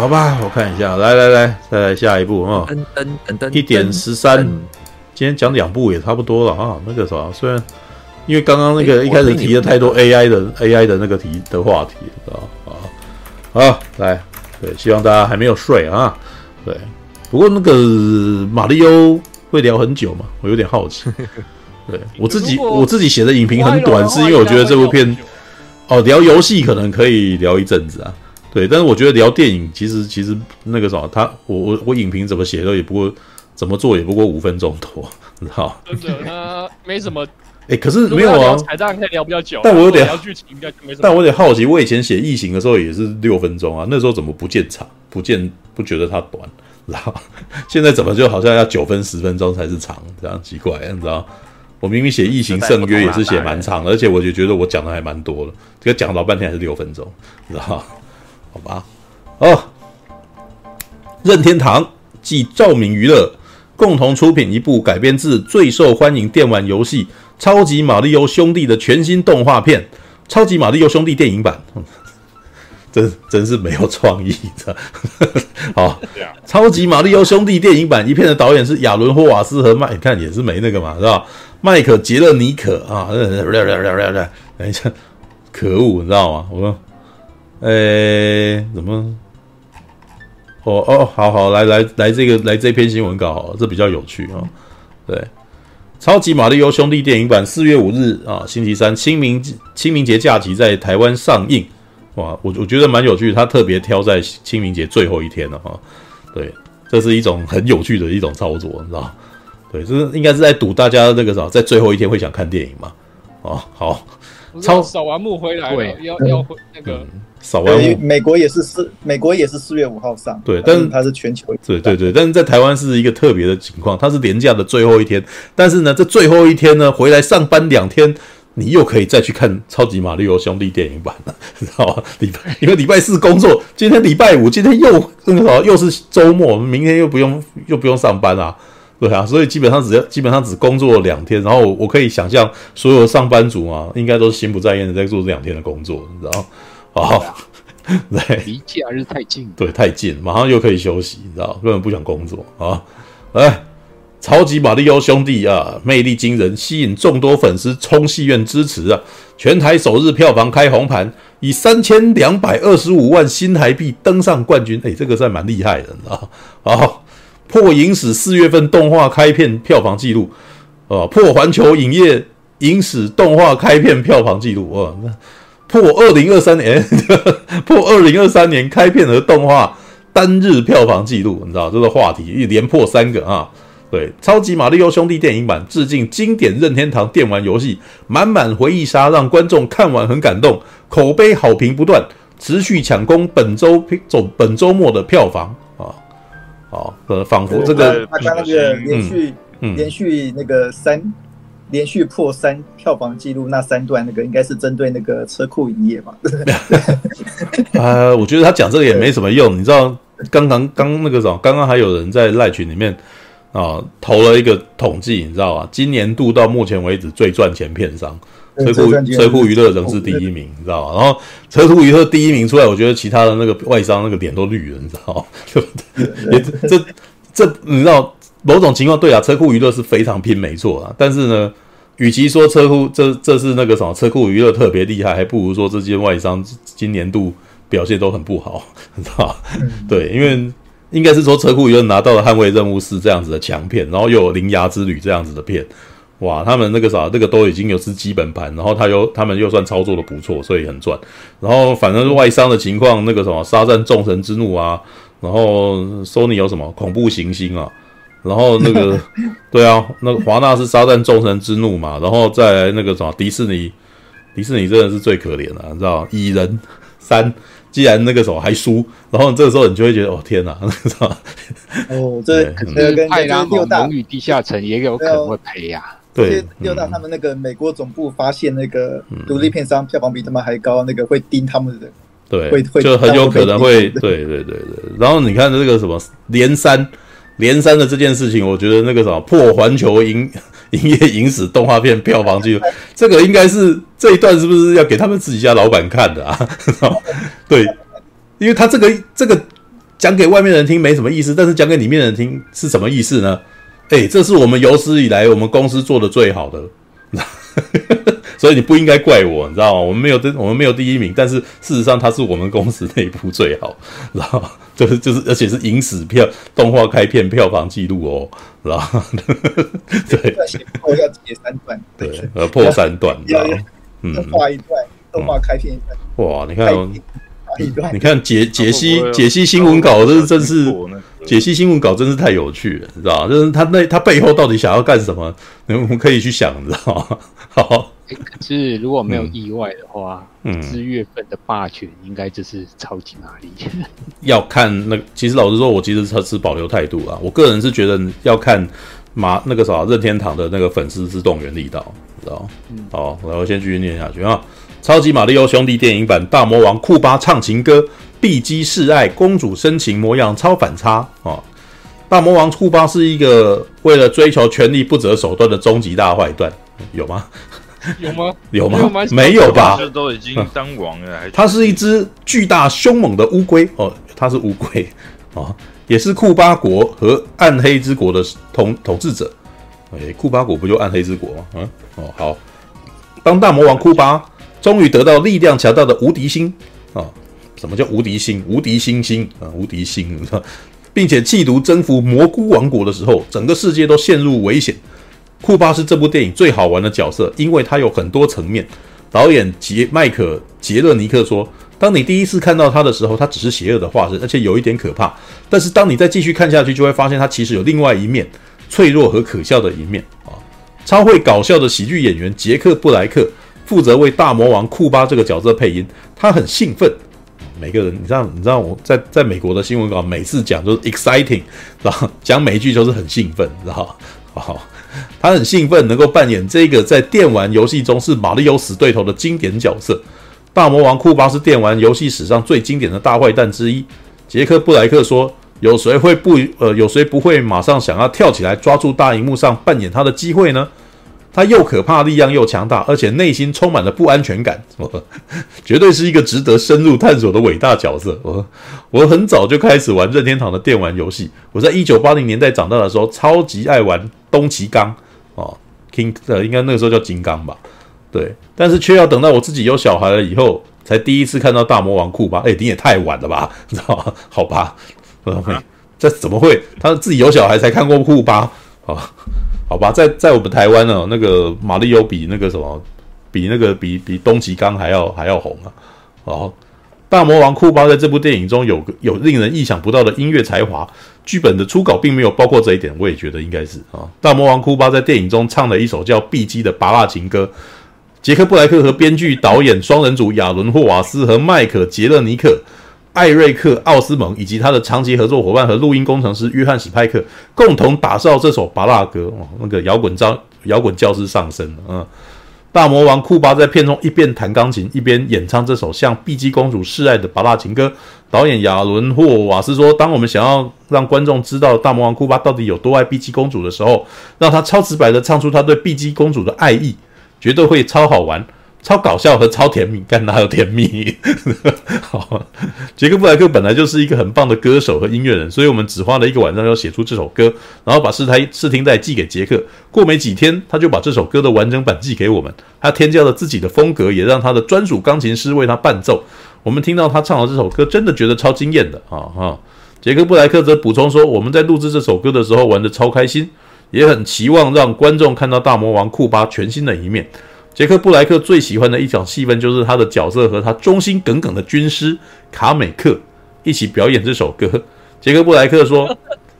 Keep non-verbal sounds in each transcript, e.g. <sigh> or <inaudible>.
好吧，我看一下，来来来，再来下一步啊，噔噔噔噔，一点十三，今天讲两部也差不多了啊。那个啥，虽然因为刚刚那个一开始提了太多 AI 的 AI 的那个题的话题，知道啊？好，来，对，希望大家还没有睡啊。对，不过那个马里欧会聊很久嘛，我有点好奇。<laughs> 对我自己我自己写的影评很短，是因为我觉得这部片哦，聊游戏可能可以聊一阵子啊。对，但是我觉得聊电影，其实其实那个什么，他我我我影评怎么写都也不过怎么做也不过五分钟多，<laughs> 你知道？真的，他没什么。<laughs> 哎，可是没有啊，彩蛋可以聊比较久。但我有点聊剧情应该就没什么。但我有点好奇，我以前写异形的时候也是六分钟啊，那时候怎么不见长，不见不觉得它短，知道？<laughs> 现在怎么就好像要九分十分钟才是长，这样奇怪，你知道？我明明写异形圣约也是写蛮长的，而且我就觉得我讲的还蛮多的，这个讲老半天还是六分钟，知道？好吧，哦，任天堂继照明娱乐共同出品一部改编自最受欢迎电玩游戏《超级玛利欧兄弟》的全新动画片《超级玛利欧兄弟》电影版，<laughs> 真真是没有创意的。<laughs> 好，超级玛利欧兄弟电影版一片的导演是亚伦霍瓦斯和麦，看也是没那个嘛，是吧？麦克杰勒尼可啊，等一下，可恶，你知道吗？我说。诶、欸，怎么？哦哦，好好，来来来，这个来这篇新闻稿好了，这比较有趣啊。对，超级玛利欧兄弟电影版四月五日啊，星期三清明清明节假期在台湾上映。哇，我我觉得蛮有趣，他特别挑在清明节最后一天了哈。对，这是一种很有趣的一种操作，你知道？对，这是应该是在赌大家那个啥，在最后一天会想看电影嘛？哦，好，超扫完墓回来了，要要回那个。嗯扫完，美国也是四，美国也是四月五号上。对，但是它是全球。对对对，但是在台湾是一个特别的情况，它是连假的最后一天。但是呢，这最后一天呢，回来上班两天，你又可以再去看《超级马里奥兄弟》电影版了，<laughs> 知道吧？礼拜因为礼拜四工作，今天礼拜五，今天又那个啥，又是周末，明天又不用又不用上班啊，对啊，所以基本上只要基本上只工作两天，然后我，可以想象，所有上班族啊，应该都是心不在焉的在做这两天的工作，你知道。好，<laughs> 对，离假日太近，对，太近，马上又可以休息，你知道，根本不想工作啊！来，超级马利欧兄弟啊，魅力惊人，吸引众多粉丝冲戏院支持啊！全台首日票房开红盘，以三千两百二十五万新台币登上冠军，哎，这个算蛮厉害的，你知道？<laughs> 好，破影史四月份动画开片票房纪录，哦，破环球影业影史动画开片票房纪录，哦，那。破二零二三年，<laughs> 破二零二三年开片和动画单日票房纪录，你知道这个话题一连破三个啊！对，《超级马里奥兄弟》电影版致敬经典任天堂电玩游戏，满满回忆杀让观众看完很感动，口碑好评不断，持续抢攻本周总本周末的票房啊！好，呃，仿佛这个他刚那个连续、嗯、连续那个三。连续破三票房纪录，那三段那个应该是针对那个车库营业嘛？<laughs> 呃，我觉得他讲这个也没什么用。你知道，刚刚刚那个什么，刚刚还有人在赖群里面啊投了一个统计，你知道吧？今年度到目前为止最赚钱片商，车库车库娱乐仍是第一名，你知道吧？然后车库娱乐第一名出来，我觉得其他的那个外商那个脸都绿了，你知道 <laughs> 对不对？这这这，你知道？某种情况对啊，车库娱乐是非常拼，没错啊。但是呢，与其说车库这这是那个什么车库娱乐特别厉害，还不如说这些外商今年度表现都很不好，<laughs> 你知道？对，因为应该是说车库娱乐拿到了《捍卫任务是》这样子的强片，然后又有《铃芽之旅》这样子的片，哇，他们那个啥，那个都已经有是基本盘，然后他又他们又算操作的不错，所以很赚。然后反正是外商的情况，那个什么《沙战众神之怒》啊，然后 Sony 有什么《恐怖行星》啊。然后那个，<laughs> 对啊，那个华纳是撒旦众神之怒嘛，然后再来那个什么迪士尼，迪士尼真的是最可怜了，你知道吗？蚁人三，既然那个什么还输，然后这个时候你就会觉得哦天哪，那个什么，哦这这跟派拉蒙龙与地下城也有可能会赔呀、啊。对，六大他们那个美国总部发现那个独立片商票房比他们还高，那个会盯他们的，对，会会就很有可能会，对对对对。然后你看这个什么连三。连三的这件事情，我觉得那个什么破环球营 <laughs> 营业影史动画片票房纪录，这个应该是这一段是不是要给他们自己家老板看的啊？<laughs> 对，因为他这个这个讲给外面人听没什么意思，但是讲给里面人听是什么意思呢？哎，这是我们有史以来我们公司做的最好的。所以你不应该怪我，你知道吗？我们没有我们没有第一名，但是事实上他是我们公司内部最好，知道吗？就是就是，而且是影史票动画开片票房记录哦，知道吗？对，破要截三段，对，呃，破三段，知道吗？嗯，画一段动画开片一段，哇，你看，你看解解析解析新闻稿，这是真是解析新闻稿，真是太有趣了，知道吗？就是他那他背后到底想要干什么？我们可以去想，知道吗？好。可是如果没有意外的话，嗯，四月份的霸权应该就是超级玛丽。<laughs> 要看那，其实老实说，我其实是持保留态度啊。我个人是觉得要看马那个啥任天堂的那个粉丝之动员力道，知道吗？嗯，好，我先继续念下去啊。超级玛利欧兄弟电影版大魔王库巴唱情歌，碧姬示爱，公主深情模样超反差啊！大魔王库巴是一个为了追求权力不择手段的终极大坏蛋，有吗？<laughs> 有吗？有吗？没有吧？这都已经当王了。它是一只巨大凶猛的乌龟哦，它是乌龟哦，也是库巴国和暗黑之国的统统治者。哎，库巴国不就暗黑之国吗？嗯，哦，好。当大魔王库巴终于得到力量强大的无敌星啊，什么叫无敌星？无敌星星啊，无敌星，<laughs> 并且企图征服蘑菇王国的时候，整个世界都陷入危险。库巴是这部电影最好玩的角色，因为他有很多层面。导演杰麦可杰勒尼克说：“当你第一次看到他的时候，他只是邪恶的化身，而且有一点可怕。但是当你再继续看下去，就会发现他其实有另外一面，脆弱和可笑的一面啊！超会搞笑的喜剧演员杰克布莱克负责为大魔王库巴这个角色配音，他很兴奋。每个人，你知道，你知道我在在美国的新闻稿每次讲都是 exciting，然后讲每一句都是很兴奋，知道好。”他很兴奋能够扮演这个在电玩游戏中是马里欧死对头的经典角色。大魔王库巴是电玩游戏史上最经典的大坏蛋之一。杰克布莱克说：“有谁会不呃，有谁不会马上想要跳起来抓住大荧幕上扮演他的机会呢？他又可怕，力量又强大，而且内心充满了不安全感，<laughs> 绝对是一个值得深入探索的伟大角色。我我很早就开始玩任天堂的电玩游戏。我在一九八零年代长大的时候，超级爱玩。”东奇刚哦，King 呃，应该那个时候叫金刚吧，对，但是却要等到我自己有小孩了以后，才第一次看到大魔王库巴。哎，你也太晚了吧，<laughs> 你知道吗？好吧，这怎么会？他自己有小孩才看过库巴？哦，好吧，在在我们台湾呢，那个马里欧比那个什么，比那个比比东奇刚还要还要红啊！哦，大魔王库巴在这部电影中有有令人意想不到的音乐才华。剧本的初稿并没有包括这一点，我也觉得应该是啊。大魔王库巴在电影中唱了一首叫《碧姬》的拔蜡情歌。杰克布莱克和编剧、导演双人组亚伦霍瓦斯和迈克杰勒尼克、艾瑞克奥斯蒙以及他的长期合作伙伴和录音工程师约翰史派克共同打造这首巴拉歌。哦，那个摇滚教摇滚教师上身了，嗯。大魔王库巴在片中一边弹钢琴一边演唱这首向碧姬公主示爱的八大情歌。导演亚伦霍瓦斯说：“当我们想要让观众知道大魔王库巴到底有多爱碧姬公主的时候，让他超直白的唱出他对碧姬公主的爱意，绝对会超好玩。”超搞笑和超甜蜜，干哪有甜蜜？<laughs> 好，杰克布莱克本来就是一个很棒的歌手和音乐人，所以我们只花了一个晚上要写出这首歌，然后把试台试听带寄给杰克。过没几天，他就把这首歌的完整版寄给我们。他添加了自己的风格，也让他的专属钢琴师为他伴奏。我们听到他唱的这首歌，真的觉得超惊艳的啊！哈，杰克布莱克则补充说：“我们在录制这首歌的时候玩得超开心，也很期望让观众看到大魔王库巴全新的一面。”杰克布莱克最喜欢的一场戏份，就是他的角色和他忠心耿耿的军师卡美克一起表演这首歌。杰克布莱克说，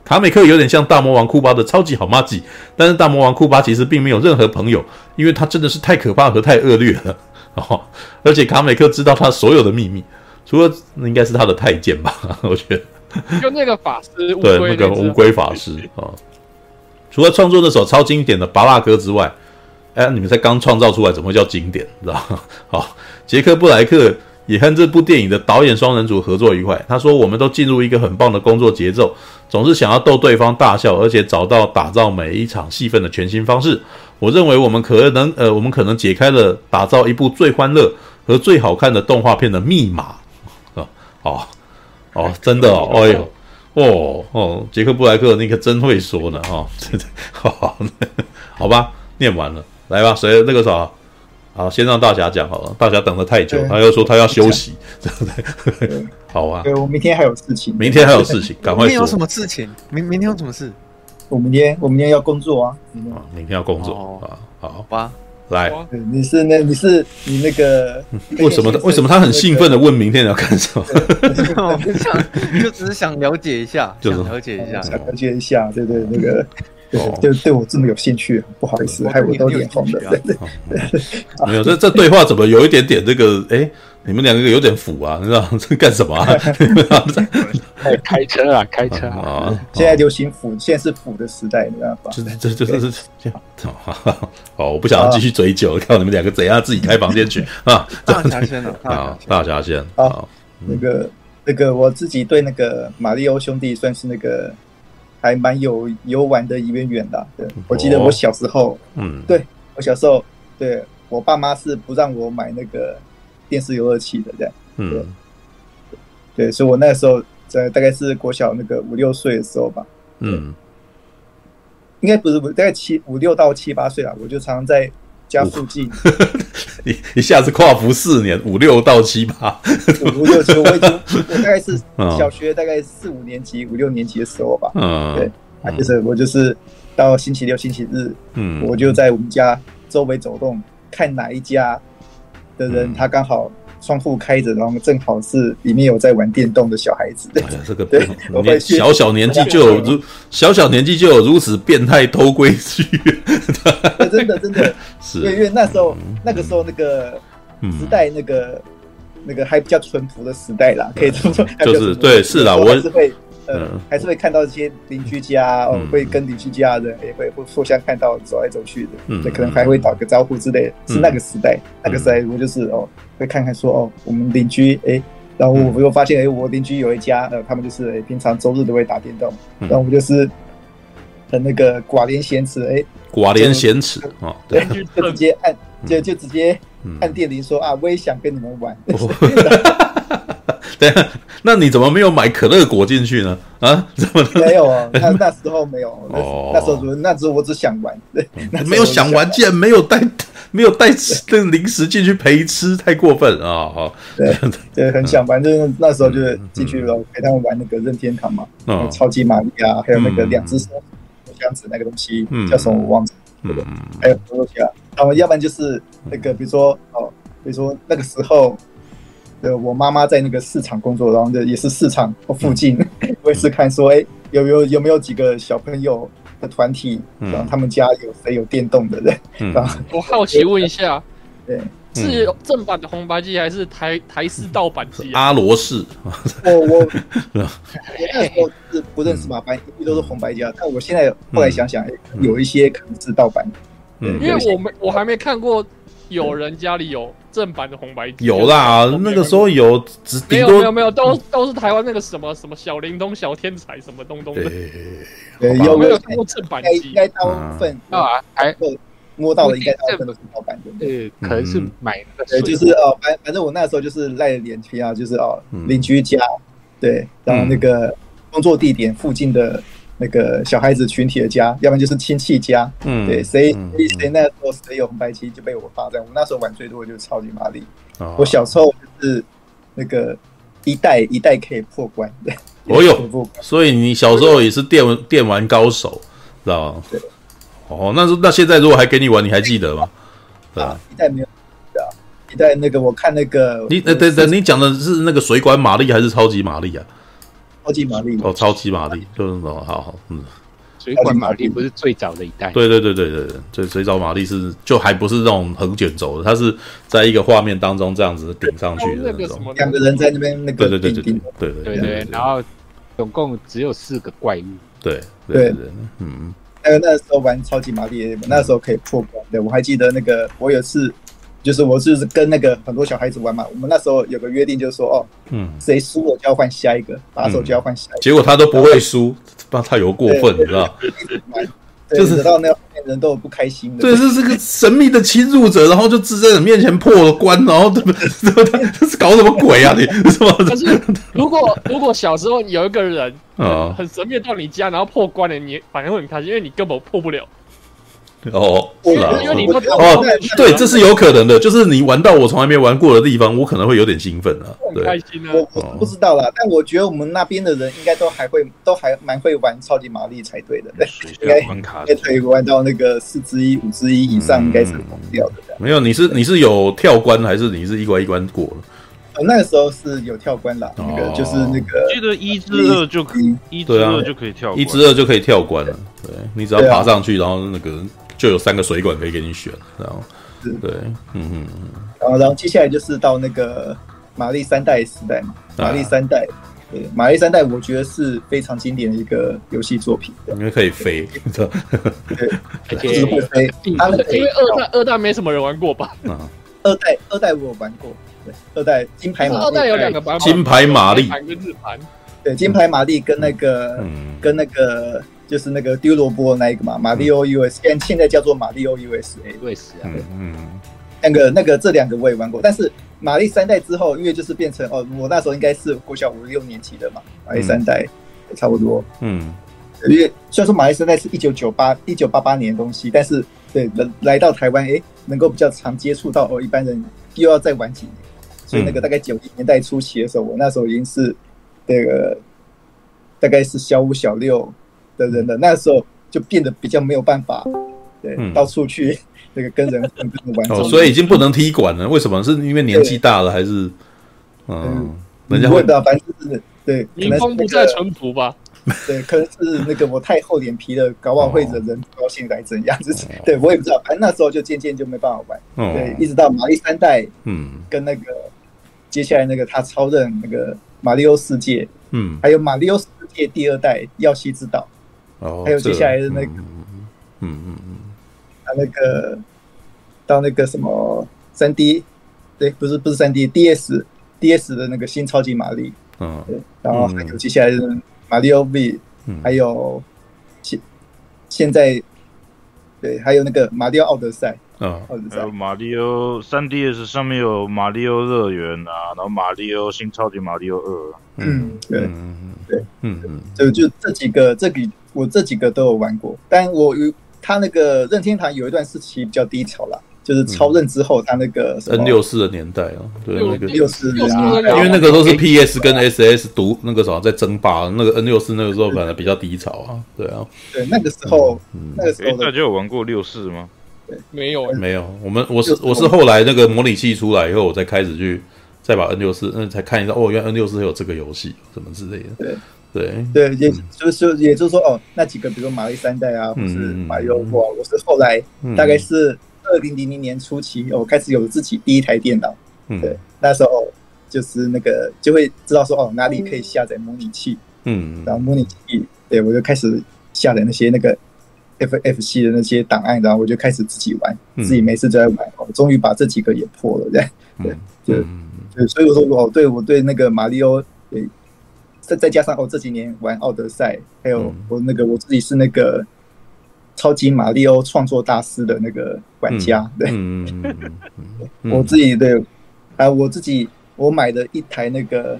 卡美克有点像大魔王库巴的超级好妈吉，但是大魔王库巴其实并没有任何朋友，因为他真的是太可怕和太恶劣了。哦，而且卡美克知道他所有的秘密，除了应该是他的太监吧？我觉得，就那个法师，对，那个乌龟法师啊。除了创作那首超经典的巴拉歌之外。哎，你们才刚创造出来，怎么会叫经典？知道吗？<laughs> 好，杰克布莱克也和这部电影的导演双人组合作愉快。他说：“我们都进入一个很棒的工作节奏，总是想要逗对方大笑，而且找到打造每一场戏份的全新方式。我认为我们可能，呃，我们可能解开了打造一部最欢乐和最好看的动画片的密码。”啊，好，哦，真的哦，哎呦，哦哦，杰克布莱克那个真会说呢，哈，好，<laughs> 好吧，念完了，来吧，谁那个啥，好，先让大侠讲好了，大侠等了太久，他又说他要休息，对不对？<laughs> 好啊，对，我明天还有事情，明天还有事情，<laughs> 赶快说。明天有什么事情？明明天有什么事？我明天我明天要工作啊，啊，明天要工作啊，好吧。来，你是那你是你那个 <laughs> 为什么？为什么他很兴奋的问明天要干什么？我想就只是想了解一下，想了解一下，想了解一下，对对，那个就对我这么有兴趣，不好意思，害我都脸红了。对对，<laughs> 没有这这对话怎么有一点点这个？哎。你们两个有点腐啊，你知道 <laughs> 这干什么啊？<laughs> 开车啊，开车啊！现在流行腐，现在是腐的时代，你知道吧？就是这就是这样。好，我不想要继续追究，看你们两个怎样自己开房间去啊！大侠先了啊，大侠先啊。那个那个，我自己对那个马里欧兄弟算是那个还蛮有游玩的渊源的。对，我记得我小时候，嗯，对我小时候，对我爸妈是不让我买那个。电视游乐器的这样，嗯，对，所以我那时候在大概是国小那个五六岁的时候吧，嗯，应该不是不大概七五六到七八岁了，我就常常在家附近，<laughs> 一一下子跨服四年，五六到七八，五六七，我已经我大概是 <laughs> 小学大概四五年级五六年级的时候吧，嗯，对，啊，就是我就是到星期六星期日，嗯，我就在我们家周围走动，看哪一家。的人，他刚好窗户开着，然后正好是里面有在玩电动的小孩子。哎呀，这个 <laughs> 对，我们小小年纪就有如小小年纪就有如此变态偷窥欲，<laughs> 真的真的。<laughs> 是，因为那时候那个时候那个时代那个那个还比较淳朴的时代啦，可以这么说，就是对，是啦，我还是会。嗯，还是会看到一些邻居家，哦，会跟邻居家的人也会互互相看到走来走去的，嗯，可能还会打个招呼之类的。是那个时代，那个时代我就是哦，会看看说哦，我们邻居哎，然后我又发现哎，我邻居有一家，呃，他们就是哎，平常周日都会打电动，然后我们就是很那个寡廉鲜耻，哎，寡廉鲜耻啊，对，就直接按，就就直接按电铃说啊，我也想跟你们玩。<laughs> <laughs> 对，那你怎么没有买可乐果进去呢？啊，<laughs> 怎么没有啊？<laughs> 那那时候没有，哦，那时候那时候我只想玩，对，没有想玩，竟然没有带没有带那个零食进去陪吃，太过分啊！哈，对对，很想玩，就是那时候就是进去了陪他们玩那个任天堂嘛，超级玛丽啊，还有那个两只手箱子那个东西叫什么我忘记了，还有很多东西啊？然后要不然就是那个比如说哦，比如说那个时候。对，我妈妈在那个市场工作，然后就也是市场附近，我也是看说，哎，有有有没有几个小朋友的团体，然后他们家有谁有电动的人？然后我好奇问一下，对，是正版的红白机还是台台式盗版机？阿罗式。<laughs> 我我 <laughs> 我那时候是不认识嘛，反正一直都是红白机。但我现在后来想想，有一些可能是盗版的，因为我没我还没看过。有人家里有正版的红白机？有啦，那个时候有，只没有没有没有，都都是台湾那个什么什么小灵通、小天才什么东东的。对，有没有看过正版机？应该大部分啊，还摸到的应该大部分都是盗版的。对，可能是买的。对，就是哦，反反正我那时候就是赖脸皮啊，就是哦，邻居家，对，然后那个工作地点附近的。那个小孩子群体的家，要不然就是亲戚家，嗯，对，谁谁那时候谁有红白机就被我霸占。我们那时候玩最多的就是超级玛丽。我小时候就是那个一代一代可以破关的。哦哟，所以你小时候也是电电玩高手，知道吗？对。哦，那那现在如果还给你玩，你还记得吗？啊，一代没有，对啊，一代那个我看那个，你呃对对，你讲的是那个水管玛丽还是超级玛丽啊？超级玛丽哦超级玛丽就那种好好嗯。水管玛丽不是最早的一代。对对对对对对水藻玛丽是就还不是这种横卷轴的它是在一个画面当中这样子顶上去的那种。两个人在那边那个对对对对对然后总共只有四个怪物对对对嗯还有那时候玩超级玛丽那时候可以破关的我还记得那个我有次就是我就是跟那个很多小孩子玩嘛，我们那时候有个约定，就是说哦，嗯，谁输了就要换下一个，把手就要换下一个。结果他都不会输，不知道他有过分，你知道？就是得到那后面人都有不开心的。对，这是个神秘的侵入者，然后就自在你面前破了关，然后对不对？<laughs> 这是搞什么鬼啊？你 <laughs> 是吧？但是如果如果小时候有一个人啊，很神秘到你家，然后破关了，你反而会很开心，因为你根本破不了。哦，是啊，哦，对，这是有可能的，就是你玩到我从来没玩过的地方，我可能会有点兴奋啊，对，开心啊，我我不知道啦，但我觉得我们那边的人应该都还会，都还蛮会玩超级玛丽才对的，对，应该应该可以玩到那个四之一、五之一以上，应该是疯掉的。没有，你是你是有跳关还是你是一关一关过了？哦，那个时候是有跳关啦，那个就是那个，记得一至二就可以，一至二就可以跳，一至二就可以跳关了，对，你只要爬上去，然后那个。就有三个水管可以给你选，然后对，嗯嗯嗯，然后然后接下来就是到那个玛丽三代时代嘛，玛丽三代，对，玛丽三代我觉得是非常经典的一个游戏作品，因为可以飞，对，就是会飞，因为二代二代没什么人玩过吧？二代二代我有玩过，对，二代金牌玛丽，二代有两个版本，金牌玛丽。跟日盘，对，金牌玛丽跟那个跟那个。就是那个丢萝卜那一个嘛，马里奥 US，现现在叫做马里奥 USA，US 啊，嗯，那个那个这两个我也玩过，但是玛丽三代之后，因为就是变成哦，我那时候应该是国小五六年级的嘛，玛丽三代也差不多，嗯，因为虽然说玛丽三代是一九九八一九八八年的东西，但是对来来到台湾，哎，能够比较常接触到哦，一般人又要再玩几年，所以那个大概九零年代初期的时候，我那时候已经是这个大概是小五小六。的人的那时候就变得比较没有办法，对，到处去 <laughs> 那个跟人 <laughs> 跟人玩哦，所以已经不能踢馆了。为什么？是因为年纪大了，还是嗯？人家会的，反正是对，民风不再淳朴吧？<laughs> 对，可能是那个我太厚脸皮了，搞不好会惹人不高兴来怎样？就是对我也不知道。反正那时候就渐渐就没办法玩，对，一直到马丽三代，嗯，跟那个接下来那个他超任那个玛利欧世界，嗯，还有马里奥世界第二代耀西之岛。哦，还有接下来的那个，嗯嗯嗯，他那个到那个什么三 D，对，不是不是三 D，DS DS 的那个新超级玛丽，嗯，对，然后还有接下来的马里欧 V，还有现现在，对，还有那个马里奥奥德赛，嗯，还有玛利欧三 DS 上面有马里奥乐园啊，然后马里奥新超级玛利欧二，嗯，对，对，嗯。嗯，就就这几个这个。我这几个都有玩过，但我有他那个任天堂有一段时期比较低潮了，就是超任之后他那个 N 六四的年代啊，对那个。六四，因为那个都是 PS 跟 SS 独那个什么在争霸，那个 N 六四那个时候反而比较低潮啊，对啊，对那个时候，那个时候大家有玩过六四吗？对，没有，没有，我们我是我是后来那个模拟器出来以后，我才开始去再把 N 六四嗯才看一下，哦，原来 N 六四还有这个游戏什么之类的，对。对。对，也就是也就是说，哦，那几个，比如说玛丽三代啊，或是玛利欧，哇，我是后来大概是二零零零年初期，我开始有自己第一台电脑，对，那时候就是那个就会知道说，哦，哪里可以下载模拟器，嗯，然后模拟器，对我就开始下载那些那个 FF 系的那些档案，然后我就开始自己玩，自己没事就在玩，我终于把这几个也破了，对，对，对，对，所以我说，我对我对那个马里奥，对。再再加上我，这几年玩奥德赛，还有我那个我自己是那个超级马里奥创作大师的那个玩家，对，我自己对，啊，我自己我买的一台那个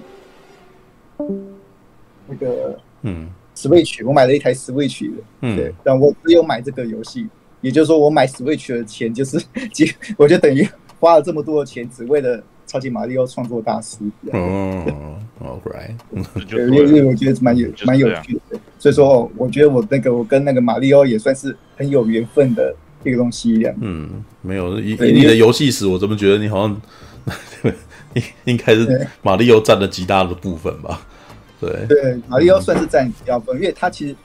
那个嗯，Switch，我买了一台 Switch 的，对，但我只有买这个游戏，也就是说我买 Switch 的钱就是，<laughs> 我就等于花了这么多的钱，只为了。超级马里奥创作大师哦，Right，对，因为我觉得蛮有蛮有趣的，所以说我觉得我那个我跟那个马里奥也算是很有缘分的一个东西一样。嗯，没有以以你的游戏史，我怎么觉得你好像 <laughs> 应应该是马里奥占了极大的部分吧？对。对，玛利欧算是占极大部分，因为它其实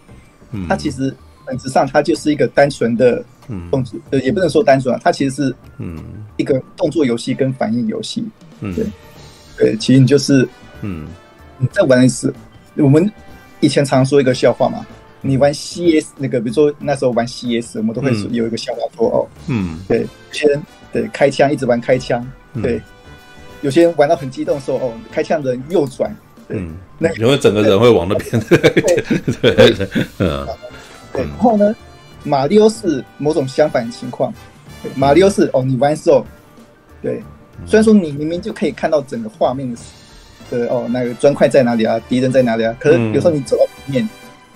它其实本质上它就是一个单纯的。嗯，动作呃也不能说单纯啊，它其实是嗯。一个动作游戏跟反应游戏，嗯。对。对，其实你就是嗯。你在玩的是我们以前常说一个笑话嘛，你玩 CS 那个比如说那时候玩 CS，我们都会有一个笑话说哦，嗯。对，有些人对开枪一直玩开枪，对，有些人玩到很激动的时候哦，开枪的人右转，嗯，那因为整个人会往那边，对。对对，嗯，对，然后呢？马里奥是某种相反的情况，马里奥是哦，你玩的时候，对，虽然说你明明就可以看到整个画面的哦，那个砖块在哪里啊，敌人在哪里啊，可是有时候你走到里面，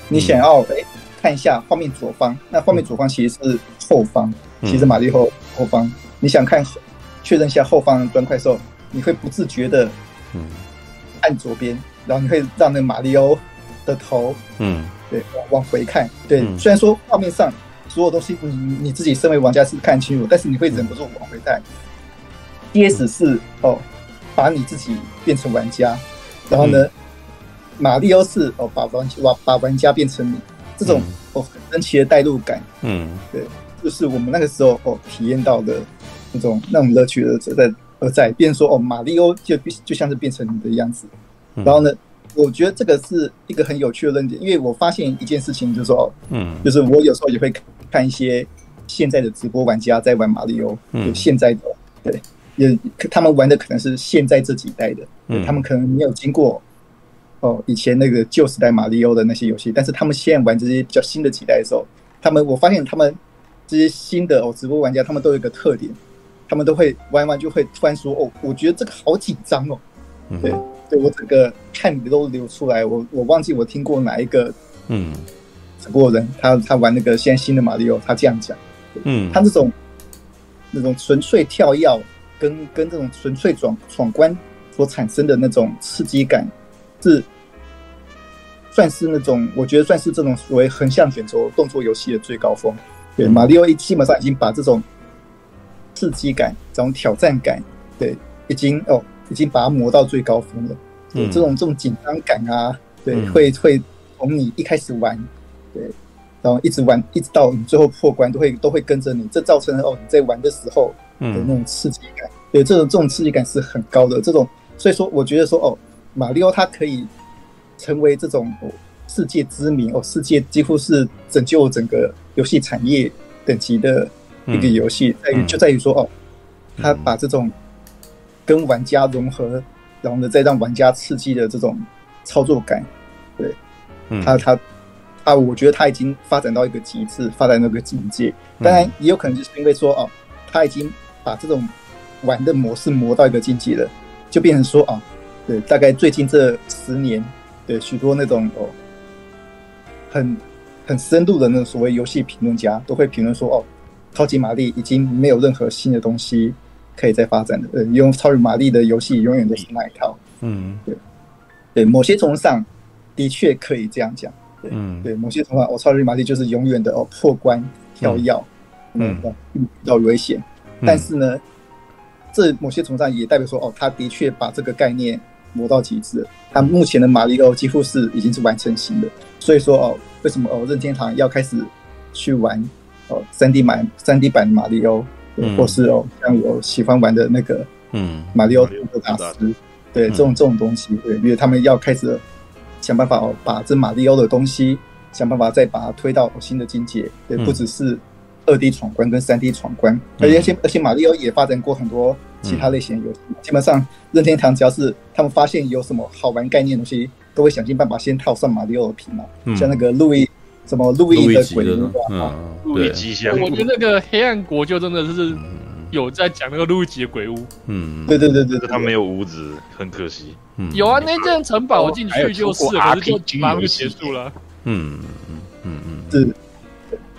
你想要哎看一下画面左方，那画面左方其实是后方，其实马里奥后方，你想看确认一下后方的砖块的时候，你会不自觉的嗯按左边，然后你会让那个马里奥的头嗯。对，往往回看，对，嗯、虽然说画面上所有东西你你自己身为玩家是看清楚，但是你会忍不住往回看。DS 是哦，把你自己变成玩家，然后呢，嗯、马里奥是哦，把玩把把玩家变成你，这种、嗯、哦很神奇的代入感，嗯，对，就是我们那个时候哦体验到的那种那种乐趣的在而在，变说哦马里欧就就像是变成你的样子，然后呢。我觉得这个是一个很有趣的论点，因为我发现一件事情，就是说，嗯，就是我有时候也会看一些现在的直播玩家在玩马里奥，嗯，现在的，对，也他们玩的可能是现在这几代的，嗯，他们可能没有经过哦以前那个旧时代马里奥的那些游戏，但是他们现在玩这些比较新的几代的时候，他们我发现他们这些新的哦直播玩家，他们都有一个特点，他们都会玩完就会突然说，哦，我觉得这个好紧张哦，对。对，我整个汗都流出来，我我忘记我听过哪一个嗯。直播人，他他玩那个现在新的马里奥，他这样讲，嗯，他这种那种纯粹跳跃跟跟这种纯粹闯闯关所产生的那种刺激感，是算是那种我觉得算是这种所谓横向卷轴动作游戏的最高峰。对，马里奥一基本上已经把这种刺激感、这种挑战感，对，已经哦。已经把它磨到最高峰了，对，这种这种紧张感啊，对，嗯、会会从你一开始玩，对，然后一直玩，一直到你最后破关，都会都会跟着你，这造成了哦你在玩的时候的那种刺激感，嗯、对，这种这种刺激感是很高的，这种，所以说我觉得说哦，马里奥它可以成为这种哦世界知名哦，世界几乎是拯救整个游戏产业等级的一个游戏，在于、嗯、就在于说哦，他把这种。跟玩家融合，然后呢，再让玩家刺激的这种操作感，对，嗯、他他啊，我觉得他已经发展到一个极致，发展到一个境界。当然，也有可能就是因为说哦，他已经把这种玩的模式磨到一个境界了，就变成说啊，对，大概最近这十年，对许多那种哦，很很深度的那种所谓游戏评论家都会评论说哦，超级玛丽已经没有任何新的东西。可以再发展了，呃，用超级玛丽的游戏永远都是那一套，嗯，对，对，某些程度上的确可以这样讲，对，嗯，对，某些程度上，哦，超级玛丽就是永远的哦破关跳药，嗯，遇到危险，但是呢，这某些程度上也代表说，哦，他的确把这个概念磨到极致，他目前的玛利欧几乎是已经是完成型的，所以说哦，为什么哦任天堂要开始去玩哦三 D 版三 D 版马里欧？或是哦，像我喜欢玩的那个，嗯，马里奥大师，对，这种这种东西，对，因为他们要开始想办法哦，把这马里奥的东西想办法再把它推到新的境界，对，不只是二 D 闯关跟三 D 闯关，而且而且马里奥也发展过很多其他类型的游戏，基本上任天堂只要是他们发现有什么好玩概念的东西，都会想尽办法先套上马里奥的皮嘛，像那个路易。什么路易的鬼屋啊？路易吉祥，我觉得那个黑暗国就真的是有在讲那个路易吉的鬼屋。嗯，对对对对，他没有屋子，很可惜。嗯，有啊，那间城堡我进去就是，可是就马上就结束了。嗯嗯嗯嗯，是，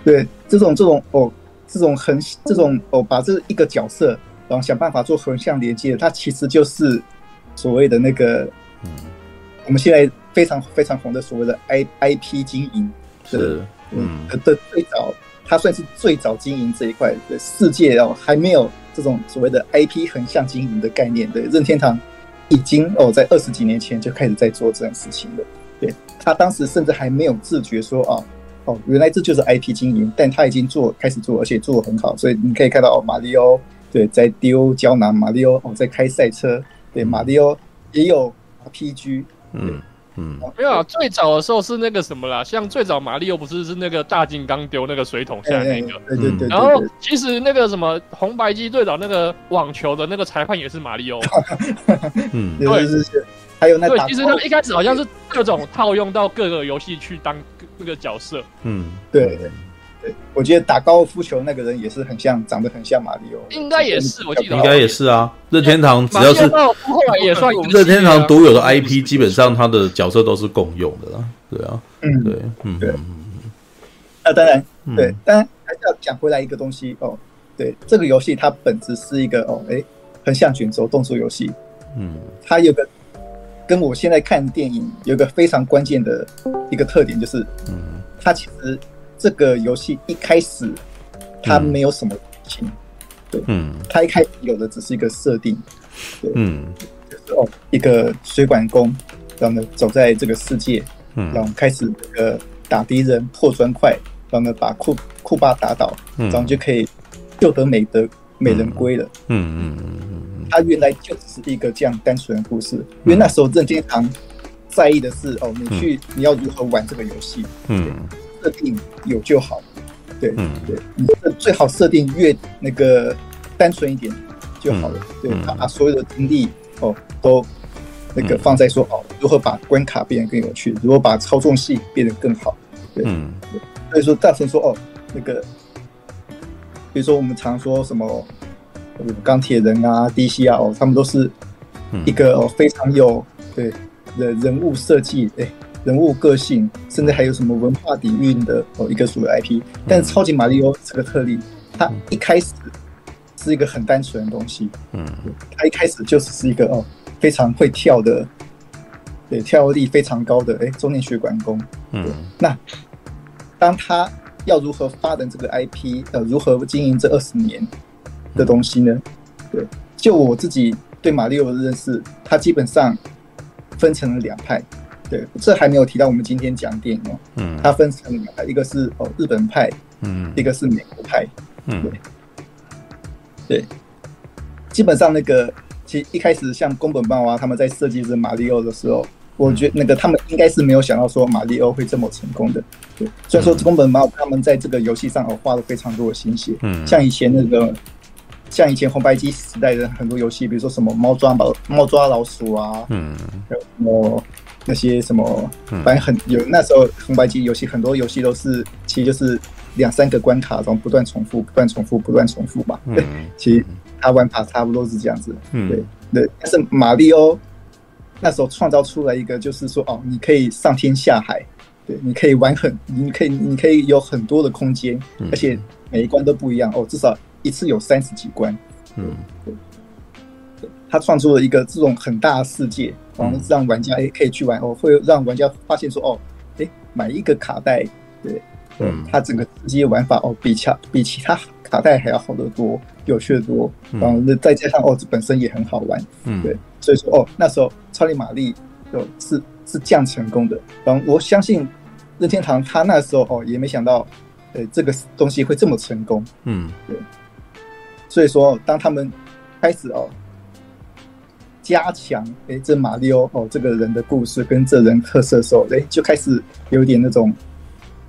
对，这种这种哦，这种横这种哦，把这一个角色，然后想办法做横向连接，它其实就是所谓的那个，嗯，我们现在非常非常红的所谓的 I I P 经营。是，嗯，的最早，他算是最早经营这一块的世界哦，还没有这种所谓的 IP 横向经营的概念。对，任天堂已经哦，在二十几年前就开始在做这件事情了。对，他当时甚至还没有自觉说哦，哦，原来这就是 IP 经营，但他已经做开始做，而且做的很好。所以你可以看到哦，马里奥对在丢胶囊，马里奥哦在开赛车，对，马里奥也有 RPG，嗯。嗯，没有啊，最早的时候是那个什么啦，像最早马里奥不是是那个大金刚丢那个水桶下来那个，对对对。然后其实那个什么红白机最早那个网球的那个裁判也是马里奥。<laughs> 嗯，对，还有那对，其实他们一开始好像是各种套用到各个游戏去当那个角色。嗯，对。对，<laughs> 我觉得打高尔夫球那个人也是很像，长得很像马里奥。应该也是，我记得应该也是啊。任天堂只要是后来也算任天堂独有的 IP，基本上他的角色都是共用的啦。对啊，嗯，对，嗯，对，那当然，对，当然还是要讲回来一个东西哦。对，这个游戏它本质是一个哦，哎，横向卷轴动作游戏。嗯，它有个跟我现在看电影有个非常关键的一个特点，就是，嗯，它其实这个游戏一开始它没有什么剧情，对，嗯，它一开始有的只是一个设定，对，嗯，就是哦，一个水管工，然后呢走在这个世界，嗯，然后开始那个打敌人破砖块，然后呢把库库巴打倒，然后就可以。就得美德美人归了。嗯嗯嗯嗯，他原来就只是一个这样单纯的故事。因为那时候任天堂在意的是哦，你去你要如何玩这个游戏。嗯，设定有就好。对，嗯对，你最好设定越那个单纯一点就好了。对，他把所有的精力哦都那个放在说哦，如何把关卡变得更有趣，如何把操纵系变得更好。对，所以说大神说哦那个。比如说，我们常说什么钢铁人啊、DC 啊，哦，他们都是一个哦非常有对的人物设计，哎，人物个性，甚至还有什么文化底蕴的哦一个所谓 IP。但是超级马里奥这个特例，它一开始是一个很单纯的东西，嗯，它一开始就只是一个哦非常会跳的，对，跳跃力非常高的哎中年水管工，嗯，那当他。要如何发展这个 IP？呃，如何经营这二十年的东西呢？对，就我自己对马里奥的认识，它基本上分成了两派。对，这还没有提到我们今天讲电影哦。嗯。它分成两派，一个是哦日本派，嗯，一个是美国派。嗯。对。对。基本上那个，其实一开始像宫本茂啊，他们在设计这马里奥的时候。我觉得那个他们应该是没有想到说马里奥会这么成功的，对。虽然说宫本茂他们在这个游戏上哦花了非常多的心血，嗯，像以前那个，像以前红白机时代的很多游戏，比如说什么猫抓老猫抓老鼠啊，嗯，还有什么那些什么，反正很有那时候红白机游戏很多游戏都是其实就是两三个关卡，然后不断重复，不断重复，不断重复吧。对，其实他玩法差不多是这样子，嗯，对对。但是马里奥。那时候创造出来一个，就是说哦，你可以上天下海，对，你可以玩很，你可以，你可以有很多的空间，而且每一关都不一样哦，至少一次有三十几关，嗯，对，他创出了一个这种很大的世界，然后让玩家哎可以去玩哦，会让玩家发现说哦，哎，买一个卡带，对，嗯，他整个世界玩法哦，比其比其他卡带还要好得多，有趣的多，然后那再加上哦，这本身也很好玩，嗯，对。所以说哦，那时候超级玛丽就是是这样成功的。然后我相信任天堂他那时候哦也没想到，呃这个东西会这么成功。嗯，对。所以说当他们开始哦加强哎这马里奥哦这个人的故事跟这人特色的时候，哎就开始有点那种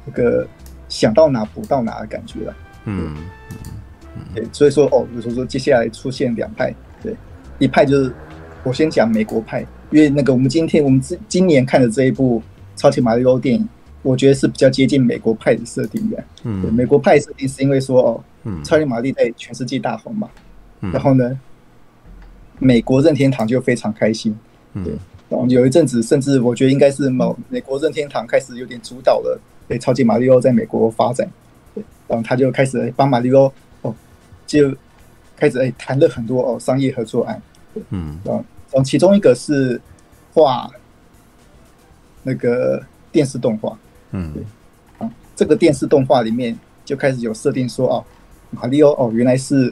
那个想到哪补到哪的感觉了。嗯嗯，对。所以说哦，比如说接下来出现两派，对，一派就是。我先讲美国派，因为那个我们今天我们今今年看的这一部超级马里奥电影，我觉得是比较接近美国派的设定的。嗯，美国派设定是因为说哦，嗯，超级玛丽在全世界大红嘛，嗯，然后呢，美国任天堂就非常开心，嗯，对，然后有一阵子甚至我觉得应该是某美国任天堂开始有点主导了，对，超级马里奥在美国发展，对，然后他就开始帮马里奥哦，就开始哎谈了很多哦商业合作案，嗯，然后。嗯，其中一个是画那个电视动画，嗯，对，啊，这个电视动画里面就开始有设定说，哦，马里奥哦，原来是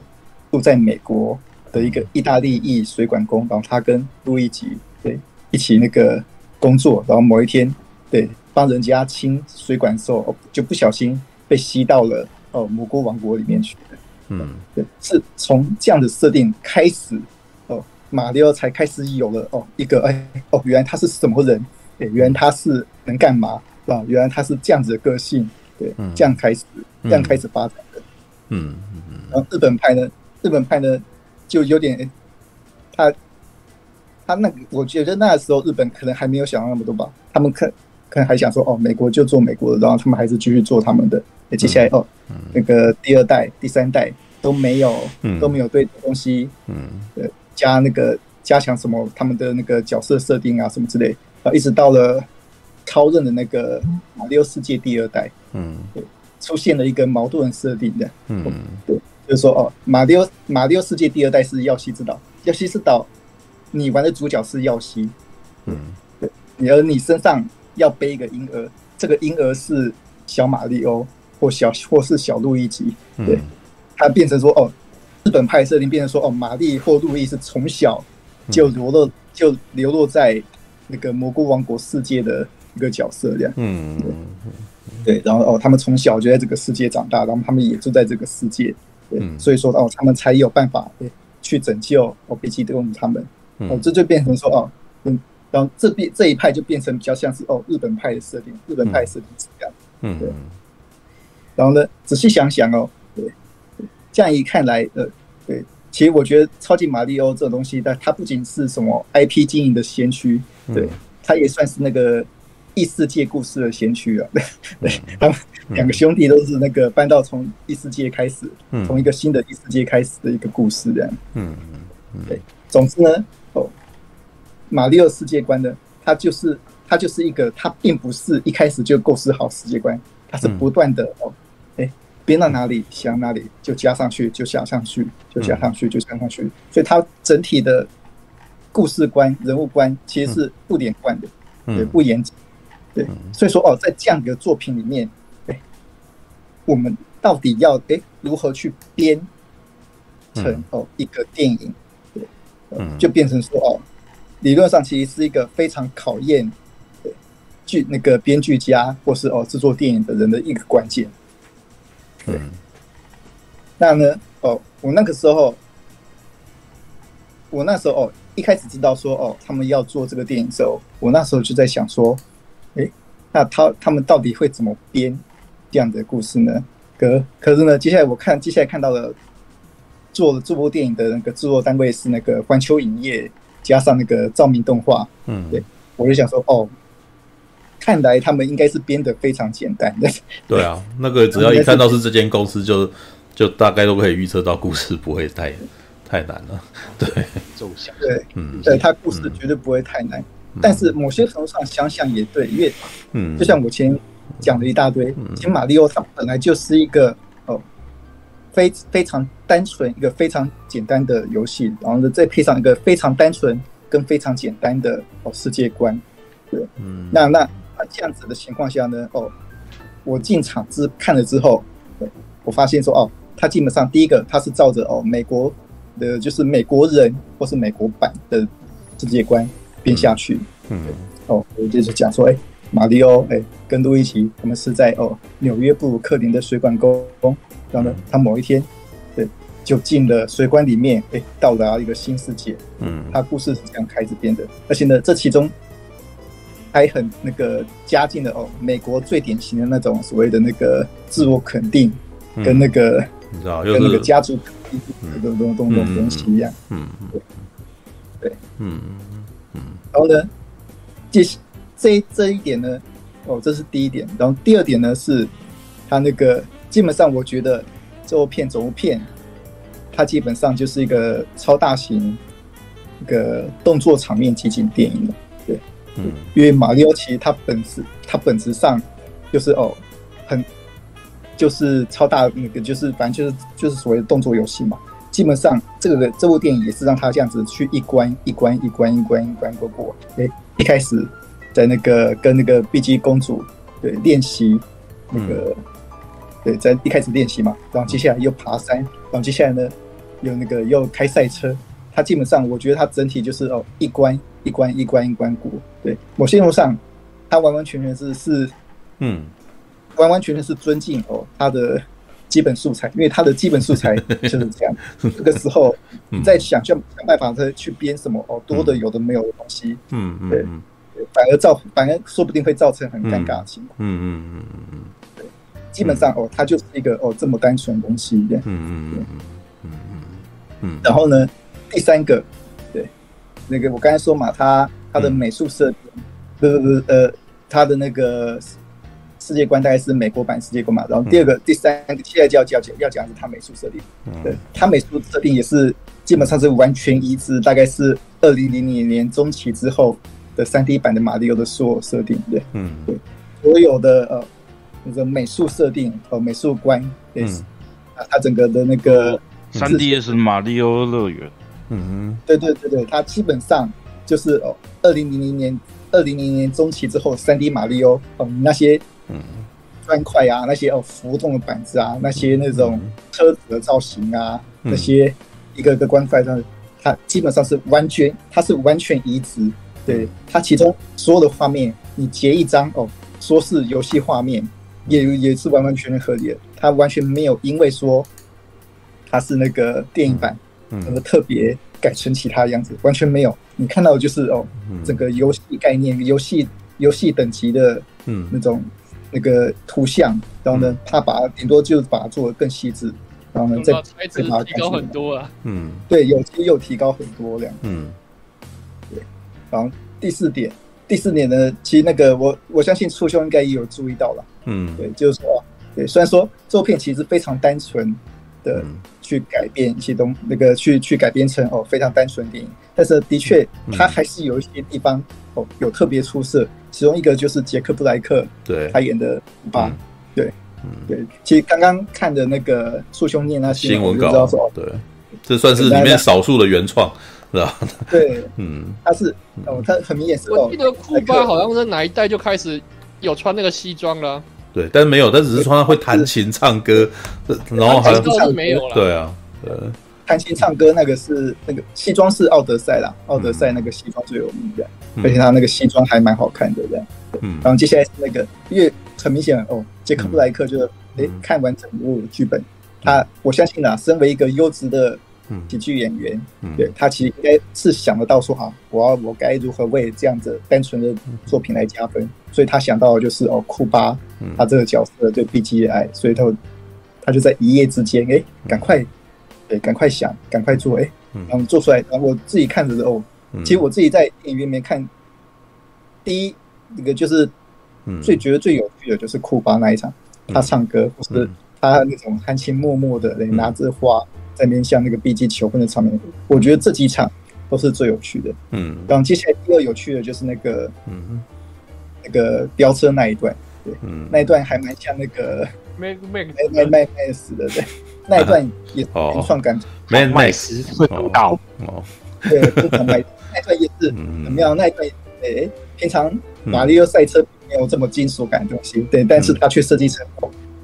住在美国的一个意大利裔水管工，然后他跟路易吉对一起那个工作，然后某一天对帮人家清水管的时候，就不小心被吸到了哦蘑菇王国里面去的，嗯，对，是从这样的设定开始哦。马里奥才开始有了哦，一个哎哦，原来他是什么人？对，原来他是能干嘛？啊，原来他是这样子的个性，对，嗯、这样开始，这样开始发展的。嗯嗯嗯。然后日本派呢？日本派呢，就有点，他他那个，我觉得那个时候日本可能还没有想到那么多吧。他们可可能还想说，哦，美国就做美国的，然后他们还是继续做他们的。接下来哦，那个第二代、第三代都没有，都没有对东西，嗯，呃，加那个加强什么他们的那个角色设定啊什么之类，啊，一直到了超任的那个马里奥世界第二代，嗯，对，出现了一个矛盾设定的，嗯，对，就是说哦，马里奥马里奥世界第二代是耀西之岛，耀西之岛，你玩的主角是耀西，嗯，对，你而你身上要背一个婴儿。这个婴儿是小马里欧或小或是小路易吉，对，他变成说哦，日本派设定变成说哦，玛丽或路易是从小就流落就流落在那个蘑菇王国世界的一个角色这样，嗯，对，然后哦，他们从小就在这个世界长大，然后他们也住在这个世界，对，所以说哦，他们才有办法去拯救哦，贝吉德姆他们，哦，这就变成说哦，嗯。然后这边这一派就变成比较像是哦，日本派的设定，日本派设定是这样，嗯，对。然后呢，仔细想想哦，对，这样一看来，呃，对，其实我觉得超级马里奥这种东西，但它不仅是什么 IP 经营的先驱，对，它也算是那个异世界故事的先驱啊。<laughs> 对，对，他们两个兄弟都是那个搬到从异世界开始，从一个新的异世界开始的一个故事这样，嗯嗯，对。总之呢。哦马里奥世界观呢，它就是它就是一个，它并不是一开始就构思好世界观，它是不断的哦，哎，编到哪里想哪里就加上去，就加上去，就加上去，就加上去，所以它整体的故事观、人物观其实是不连贯的，对，不严谨，对，所以说哦，在这样一个作品里面，哎，我们到底要哎如何去编成哦一个电影，对，就变成说哦。理论上其实是一个非常考验剧那个编剧家或是哦制作电影的人的一个关键。对，那呢哦，我那个时候，我那时候哦一开始知道说哦他们要做这个电影的时候，我那时候就在想说，哎，那他他们到底会怎么编这样的故事呢？可可是呢，接下来我看接下来看到了做了这部电影的那个制作单位是那个环球影业。加上那个照明动画，嗯，对，我就想说，哦，看来他们应该是编的非常简单的。对啊，那个只要一看到是这间公司就，就就大概都可以预测到故事不会太太难了。对，奏响，对，嗯，对，他故事绝对不会太难。嗯、但是某些程度上想想也对，因为，嗯，就像我前讲了一大堆，嗯、其实马里奥它本来就是一个哦。非非常单纯，一个非常简单的游戏，然后呢，再配上一个非常单纯跟非常简单的哦世界观，对，嗯，那那那这样子的情况下呢，哦，我进场之看了之后，我发现说哦，他基本上第一个他是照着哦美国的，就是美国人或是美国版的世界观编下去，嗯，哦，我就是讲说，哎，马里奥，哎，跟路易奇他们是在哦纽约布鲁克林的水管工。然后呢，他某一天，对，就进了水管里面，哎，到达一个新世界。嗯，他故事是这样开始编的，而且呢，这其中还很那个加进了哦，美国最典型的那种所谓的那个自我肯定，跟那个你知道，跟那个家族东东东东西一样。嗯。嗯，对，嗯嗯，然后呢，这这这一点呢，哦，这是第一点。然后第二点呢，是他那个。基本上，我觉得这部片、整部片，它基本上就是一个超大型一个动作场面集锦电影了。对，嗯，因为马里奥其实它本质，它本质上就是哦，很就是超大那个，就是反正就是就是所谓的动作游戏嘛。基本上，这个这部电影也是让他这样子去一关一关一关一关一关过过。哎，一开始在那个跟那个碧姬公主对练习那个。嗯对，在一开始练习嘛，然后接下来又爬山，然后接下来呢，又那个又开赛车。他基本上，我觉得他整体就是哦，一关一关一关一关过。对，某些程度上，他完完全全是是，嗯，完完全全是尊敬哦他的基本素材，因为它的基本素材 <laughs> 就是这样。这个时候你再想想想办法再去编什么哦多的有的没有的东西，嗯嗯，对，反而造反而说不定会造成很尴尬的情况。嗯嗯嗯嗯嗯。基本上哦，它就是一个哦这么单纯的东西。嗯嗯嗯嗯嗯然后呢，第三个，对，那个我刚才说嘛，它它的美术设定，不不不，呃，它的那个世界观大概是美国版世界观嘛。然后第二个、嗯、第三个，现在就要讲要讲的是他美术设定。嗯、对，他美术设定也是基本上是完全一致，大概是二零零零年中期之后的三 D 版的马里奥的所有设定。对，嗯，对，所有的呃那个美术设定和美术观也是，啊，它整个的那个三 D 是马里奥乐园。嗯哼，对对对对，它基本上就是哦，二零零零年。二零零零年中期之后，三 D 马里奥，嗯，那些嗯砖块啊，那些哦浮动的板子啊，那些那种车子的造型啊，嗯、那些一个个砖块上，它基本上是完全，它是完全移植。对，它其中所有的画面，你截一张哦，说是游戏画面，也也是完完全全合理的。它完全没有因为说它是那个电影版，嗯，而特别改成其他样子，完全没有。你看到的就是哦，整个游戏概念、游戏游戏等级的，嗯，那种那个图像，然后呢，他把顶多就是把它做的更细致，然后呢，再再把它提高很多啊，嗯，对，有又提高很多这样，嗯，对，然后第四点，第四点呢，其实那个我我相信初兄应该也有注意到了，嗯，对，就是说，对，虽然说这部片其实非常单纯的去改变一些东，那个去去改编成哦非常单纯电影。但是的确，它还是有一些地方、嗯、哦有特别出色，其中一个就是杰克布莱克对。他演的库巴，对，嗯、对。其实刚刚看的那个促兄念那些新闻稿，对，这算是里面少数的原创，是吧？对，嗯，他是哦，他很明显是。我记得库巴好像是哪一代就开始有穿那个西装了，对，但是没有，他只是说他会弹琴唱歌，然后还是没有了，对啊，对。弹琴唱歌那个是那个西装是奥德赛啦，奥德赛那个西装最有名的，嗯、而且他那个西装还蛮好看的这样。嗯，然后接下来是那个，因为很明显哦，杰克布莱克就是哎、嗯、看完整部剧本，他我相信啊，身为一个优质的喜剧演员，嗯、对他其实应该是想得到说哈，我要我该如何为这样子单纯的作品来加分，所以他想到的就是哦库巴，他这个角色对 BG 的爱，所以他他就在一夜之间哎赶快。对，赶快想，赶快做，哎，然后做出来。然后我自己看着的哦，其实我自己在电影院里面看，第一那个就是最觉得最有趣的就是库巴那一场，他唱歌，不是他那种含情脉脉的，拿着花在面向那个 BG 求婚的场面，我觉得这几场都是最有趣的。嗯，然后接下来第二有趣的就是那个，嗯，那个飙车那一段，对，那一段还蛮像那个。卖卖卖卖卖死的对，那一段也很创感，卖卖死会读到哦，对，非常卖，<laughs> 那段也是怎么样，那一段诶，平常马里奥赛车没有这么金属感的东西，对，但是它却设计成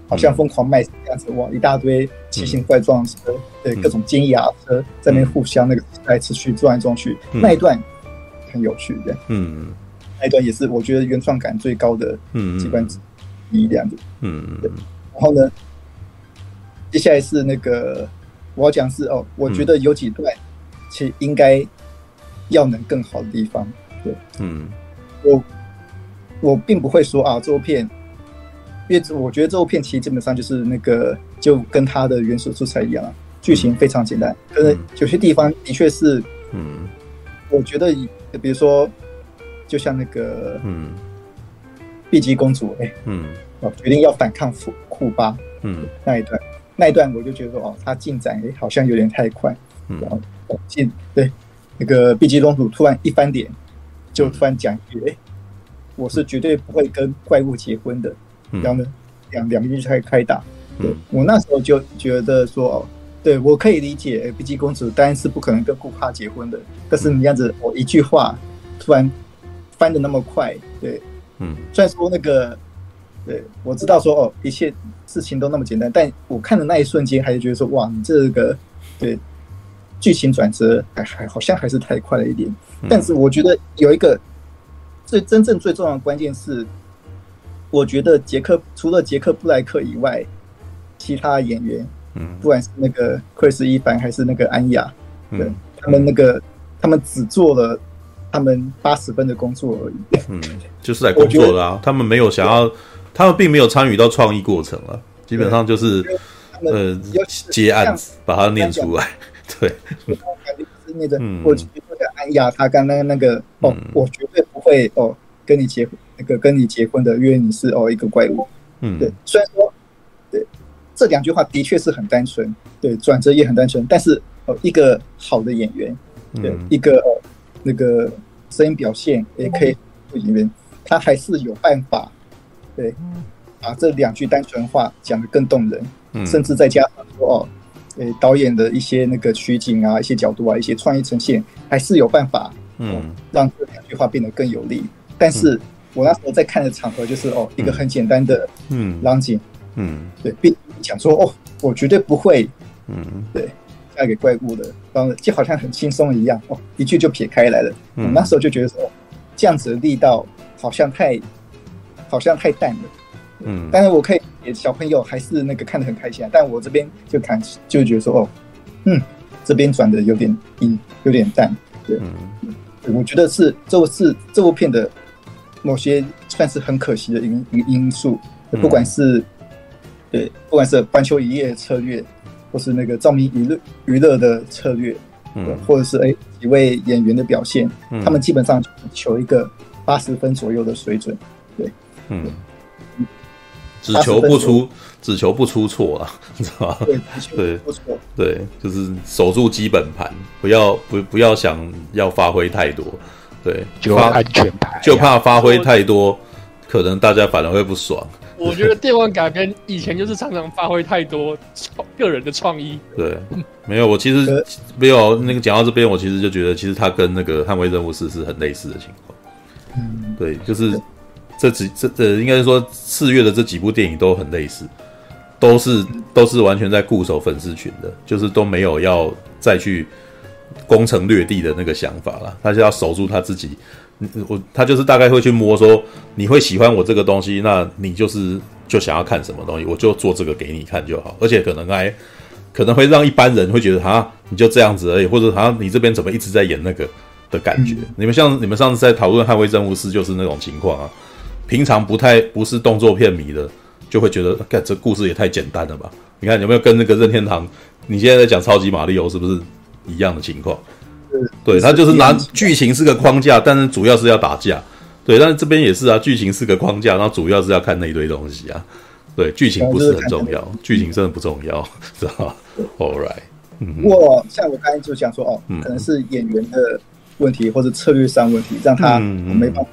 好像疯狂卖这样子哇，一大堆奇形怪状的车，对，各种尖牙车在那互相那个来持续转来撞去，那一段很有趣的，嗯，那一段也是我觉得原创感最高的机关之一这样子，嗯，对。然后呢，接下来是那个我要讲是哦，我觉得有几段其实应该要能更好的地方。对，嗯，我我并不会说啊，这部片，因为我觉得这部片其实基本上就是那个就跟它的原始素材一样，剧情非常简单，可是有些地方的确是，嗯，我觉得比如说，就像那个，嗯，碧姬公主，哎，嗯。哦，决定要反抗库库巴，嗯，那一段，那一段我就觉得，哦，他进展诶好像有点太快，嗯，然后进对那个碧姬公主突然一翻脸，就突然讲一句，哎，我是绝对不会跟怪物结婚的，然后呢，两两边就开开打，对我那时候就觉得说，哦，对我可以理解，碧姬公主当然是不可能跟顾帕结婚的，但是你这样子，我一句话突然翻的那么快，对，嗯，虽然说那个。对，我知道说哦，一切事情都那么简单，但我看的那一瞬间，还是觉得说哇，你这个对剧情转折还还好像还是太快了一点。但是我觉得有一个最真正最重要的关键是，我觉得杰克除了杰克布莱克以外，其他演员，嗯，不管是那个克里斯伊凡还是那个安雅，对，他们那个他们只做了他们八十分的工作而已，嗯，就是来工作的啊，他们没有想要。他们并没有参与到创意过程了，基本上就是呃接案子把它念出来。对，是那个，我觉得安雅他刚刚那个哦，我绝对不会哦跟你结婚，那个跟你结婚的，因为你是哦一个怪物。嗯，对，虽然说对这两句话的确是很单纯，对，转折也很单纯，但是哦一个好的演员，对，嗯、一个哦那个声音表现也可以演员，他还是有办法，对，把这两句单纯话讲得更动人，嗯、甚至再加上说哦。诶，导演的一些那个取景啊，一些角度啊，一些创意呈现，还是有办法，嗯，让这两句话变得更有力。但是我那时候在看的场合，就是哦，一个很简单的，嗯，场景，嗯，对，并讲说哦，我绝对不会，嗯，对，嫁给怪物的，然后就好像很轻松一样，哦，一句就撇开来了。我那时候就觉得说，这样子的力道好像太，好像太淡了。嗯，但是我可以，小朋友还是那个看得很开心啊。但我这边就看，就觉得说，哦，嗯，这边转的有点阴，有点淡。对，嗯，我觉得是这是这部片的某些算是很可惜的因因因素。不管是对，不管是环球一夜策略，或是那个照明娱乐娱乐的策略，嗯，或者是哎几位演员的表现，他们基本上求一个八十分左右的水准。对，嗯。只求不出，只求不出错啊，你知道吧？对，对，对，就是守住基本盘，不要不不要想要发挥太多，对，就安全牌，就怕发挥太多，可能大家反而会不爽。我觉得电玩改编以前就是常常发挥太多个人的创意。对，没有，我其实没有那个讲到这边，我其实就觉得，其实它跟那个《捍卫任务四》是很类似的情况。嗯，对，就是。这几这这应该是说四月的这几部电影都很类似，都是都是完全在固守粉丝群的，就是都没有要再去攻城略地的那个想法了。他就要守住他自己，我他就是大概会去摸说，你会喜欢我这个东西，那你就是就想要看什么东西，我就做这个给你看就好。而且可能还可能会让一般人会觉得啊，你就这样子而已，或者好像你这边怎么一直在演那个的感觉。你们像你们上次在讨论《捍卫任务四》就是那种情况啊。平常不太不是动作片迷的，就会觉得，干这故事也太简单了吧？你看有没有跟那个任天堂？你现在在讲超级马里欧是不是一样的情况？对，他就是拿剧情是个框架，但是主要是要打架。对，但是这边也是啊，剧情是个框架，然后主要是要看那一堆东西啊。对，剧情不是很重要，剧情真的不重要，<laughs> 知道吧？All right，嗯，不过像我刚才就想说，哦，可能是演员的问题或者策略上问题，让他没办法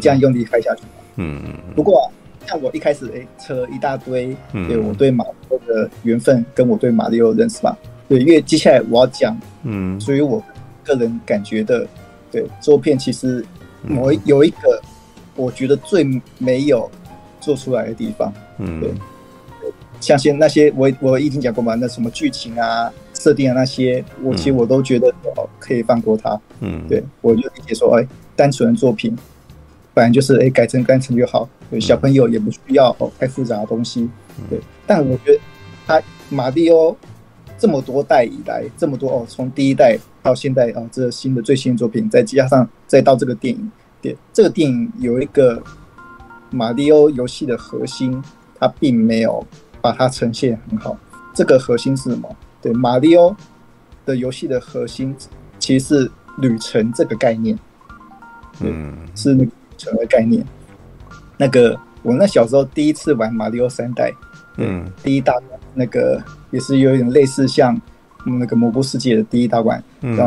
这样用力拍下去。嗯嗯，不过、啊、像我一开始哎扯了一大堆，嗯、对我对马的缘分跟我对马里欧的认识吧，对，因为接下来我要讲，嗯，所以我个人感觉的，对，这部片其实我有一个我觉得最没有做出来的地方，嗯，对，像些那些我我已经讲过嘛，那什么剧情啊、设定啊那些，我其实我都觉得哦可以放过它，嗯，对。我就理解说，哎，单纯的作品。反正就是哎，改成单纯就好。对，小朋友也不需要哦太复杂的东西。对，但我觉得他马里欧这么多代以来，这么多哦，从第一代到现在啊，这新的最新的作品，再加上再到这个电影，对，这个电影有一个马里奥游戏的核心，它并没有把它呈现很好。这个核心是什么？对，马里奥的游戏的核心其实是旅程这个概念。嗯，是那个。成为概念，那个我那小时候第一次玩马里奥三代，嗯，第一大关那个也是有点类似像那个蘑菇世界的第一大关，嗯，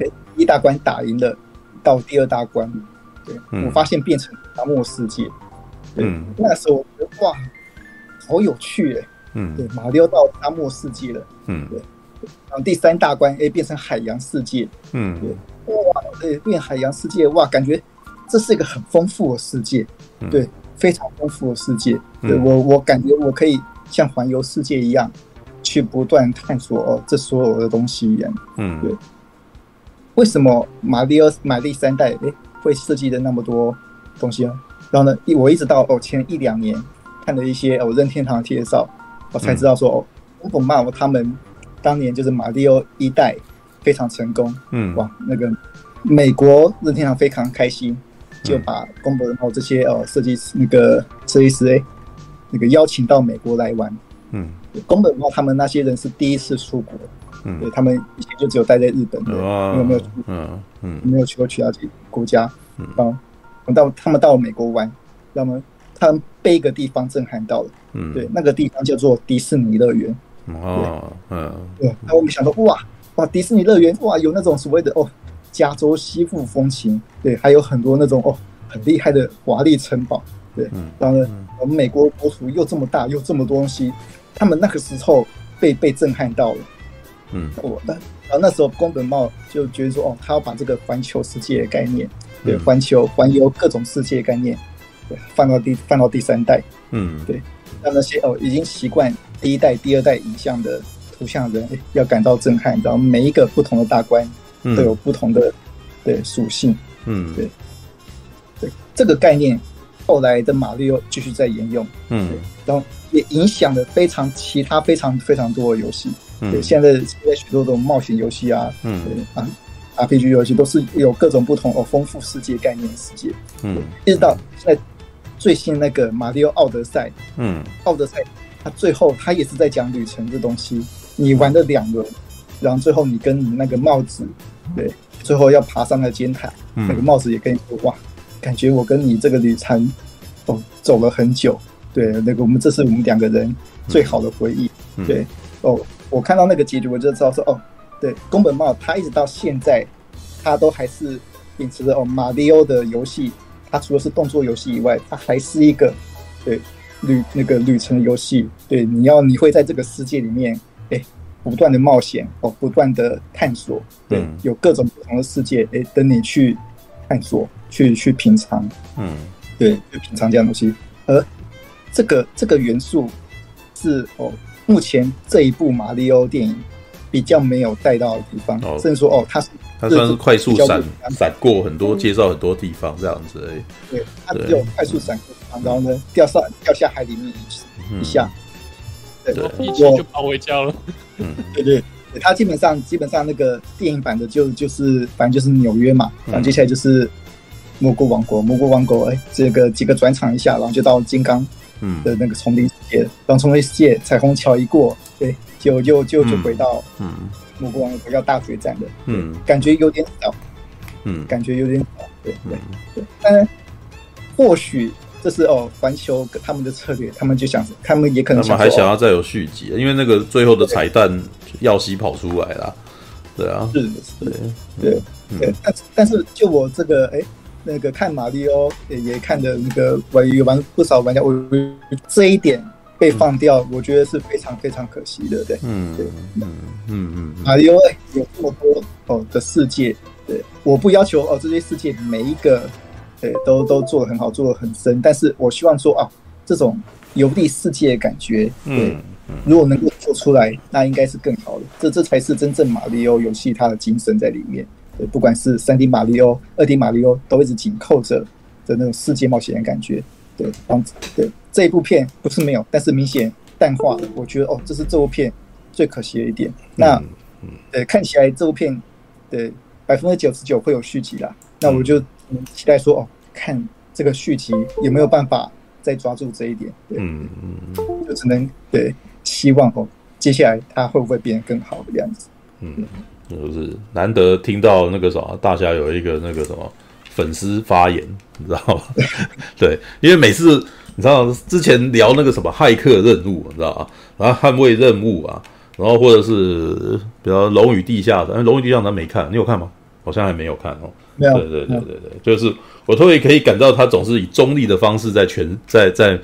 哎，第一大关打赢了，到第二大关，对，我发现变成沙漠世界，嗯，那时候我觉得哇，好有趣哎，嗯，对，马里奥到沙漠世界了，嗯，对，然后第三大关哎变成海洋世界，嗯，对，哇，对，变海洋世界哇，感觉。这是一个很丰富的世界，对，非常丰富的世界。对，我，我感觉我可以像环游世界一样，去不断探索哦，这所有的东西一样。嗯，对。为什么马里奥马里三代诶会设计的那么多东西啊？然后呢，一我一直到哦前一两年看了一些哦任天堂的介绍，我才知道说哦，宫本茂他们当年就是马里奥一代非常成功。嗯，哇，那个美国任天堂非常开心。就把宫本茂这些哦设计师那个设计师哎，那个邀请到美国来玩。嗯，宫本茂他们那些人是第一次出国。嗯，对他们以前就只有待在日本的，有没有？嗯嗯，没有去过其他国家。嗯，到他们到美国玩，那么他们被一个地方震撼到了，嗯，对，那个地方叫做迪士尼乐园。哦，嗯，对，那我们想到哇哇迪士尼乐园哇有那种所谓的哦加州西部风情，对，还有很多那种哦很厉害的华丽城堡，对，然后呢，我们美国国土又这么大又这么多东西，他们那个时候被被震撼到了，嗯，我那然后那时候宫本茂就觉得说哦他要把这个环球世界的概念，对，环球环游各种世界的概念，对，放到第放到第三代，嗯，对，让那些哦已经习惯。第一代、第二代影像的图像人要感到震撼，然后每一个不同的大关都有不同的对属性，嗯，对，对这个概念，后来的马里奥继续在沿用，嗯，然后也影响了非常其他非常非常多的游戏，对，现在现在许多这种冒险游戏啊，嗯，啊，RPG 游戏都是有各种不同哦丰富世界概念的世界，嗯，一直到现在最新那个马里奥奥德赛，嗯，奥德赛。他最后他也是在讲旅程这东西，你玩了两轮，然后最后你跟你那个帽子，对，最后要爬上那个尖塔，嗯、那个帽子也跟你说哇，感觉我跟你这个旅程哦走了很久，对，那个我们这是我们两个人最好的回忆，嗯、对，哦，我看到那个结局我就知道说哦，对，宫本茂他一直到现在他都还是秉持着哦马里奥的游戏，他除了是动作游戏以外，他还是一个对。旅那个旅程游戏，对，你要你会在这个世界里面，哎，不断的冒险哦，不断的探索，对，嗯、有各种不同的世界，哎，等你去探索，去去品尝，嗯，对，去品尝这样东西。而这个这个元素是哦，目前这一部马里奥电影比较没有带到的地方，哦、甚至说哦，它是它算是快速闪闪过很多，介绍很多地方这样子而已，对，它只有快速闪过。然后呢，掉上掉下海里面一一下，对，一起就跑回家了。嗯，对 <laughs> 对，他基本上基本上那个电影版的就就是反正就是纽约嘛，然后接下来就是蘑菇王国，蘑菇王国哎，这个几个转场一下，然后就到金刚嗯。的那个丛林世界，然后丛林世界彩虹桥一过，对，就就就就回到嗯蘑菇王国要大决战的，嗯，感觉有点早，嗯，感觉有点早，对对对，但或许。这是哦，环球他们的策略，他们就想，他们也可能他们还想要再有续集，因为那个最后的彩蛋耀西跑出来了，对啊，是是，对对，但但是就我这个哎，那个看马里奥也也看的那个玩有玩不少玩家，我这一点被放掉，我觉得是非常非常可惜的，对，嗯对，嗯嗯嗯，马里奥有这么多哦的世界，对，我不要求哦这些世界每一个。对，都都做的很好，做的很深。但是我希望说啊，这种游历世界的感觉，对，如果能够做出来，那应该是更好的。这这才是真正马里奥游戏它的精神在里面。对，不管是三 D 马里奥、二 D 马里奥，都一直紧扣着的那种世界冒险的感觉。对，然后对这一部片不是没有，但是明显淡化了。我觉得哦，这是这部片最可惜的一点。那呃，看起来这部片对百分之九十九会有续集啦。那我就期待说哦。看这个续集有没有办法再抓住这一点？对，嗯嗯，就只能对希望哦，接下来它会不会变得更好的样子？嗯，就是难得听到那个什么，大家有一个那个什么粉丝发言，你知道吗？<laughs> 对，因为每次你知道之前聊那个什么骇客任务，你知道吗？然后捍卫任务啊，然后或者是比如龙与地下的，龙与地下咱没看，你有看吗？好像还没有看哦。对对对对对，就是我特别可以感到他总是以中立的方式在全在在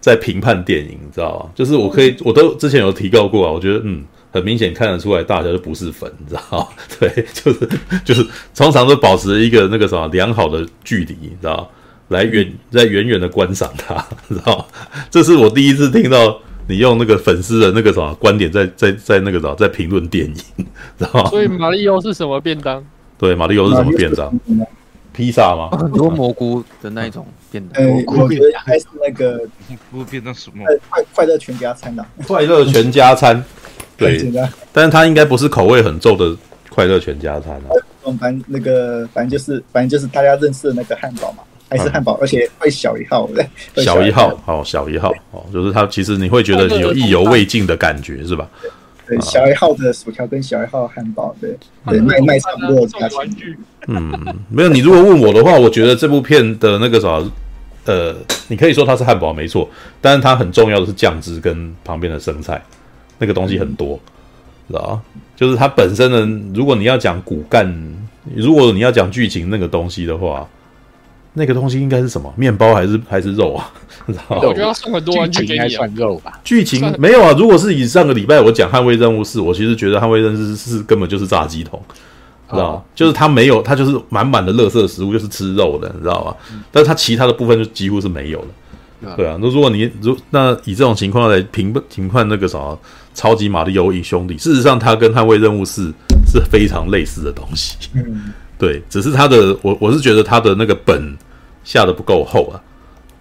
在评判电影，你知道吗？就是我可以，我都之前有提到过啊，我觉得嗯，很明显看得出来大家都不是粉，你知道吗？对，就是就是通常都保持一个那个什么良好的距离，你知道吗？来远在远远的观赏他，知道吗？这是我第一次听到你用那个粉丝的那个什么观点在在在那个什么在评论电影，知道吗？所以马里奥是什么便当？对，马里奥是什么便当？披萨吗？很多蘑菇的那一种便当。蘑菇便当还是那个蘑菇便当什么？快快乐全家餐呐！快乐全家餐，对，但是它应该不是口味很重的快乐全家餐啊。反正那个，反正就是，反正就是大家认识的那个汉堡嘛，还是汉堡，而且会小一号，小一号，好，小一号，哦，就是它其实你会觉得有意犹未尽的感觉，是吧？对，小一号的薯条跟小一号汉堡，对。对，卖卖差不多的价钱。嗯，没有。你如果问我的话，我觉得这部片的那个啥，呃，你可以说它是汉堡没错，但是它很重要的是酱汁跟旁边的生菜，那个东西很多，知道吧？就是它本身的，如果你要讲骨干，如果你要讲剧情那个东西的话。那个东西应该是什么？面包还是还是肉啊？<laughs> 我觉得要送很多玩具给你算肉吧。剧情没有啊。如果是以上个礼拜我讲《捍卫任务四》，我其实觉得《捍卫任务四》根本就是炸鸡桶，知道吗？就是它没有，它就是满满的垃圾食物，就是吃肉的，你知道吗？但是它其他的部分就几乎是没有的。对啊，那如果你如那以这种情况来评评判那个什么超级马里奥兄弟，事实上它跟《捍卫任务四》是非常类似的东西。嗯。对，只是它的我我是觉得它的那个本下的不够厚啊，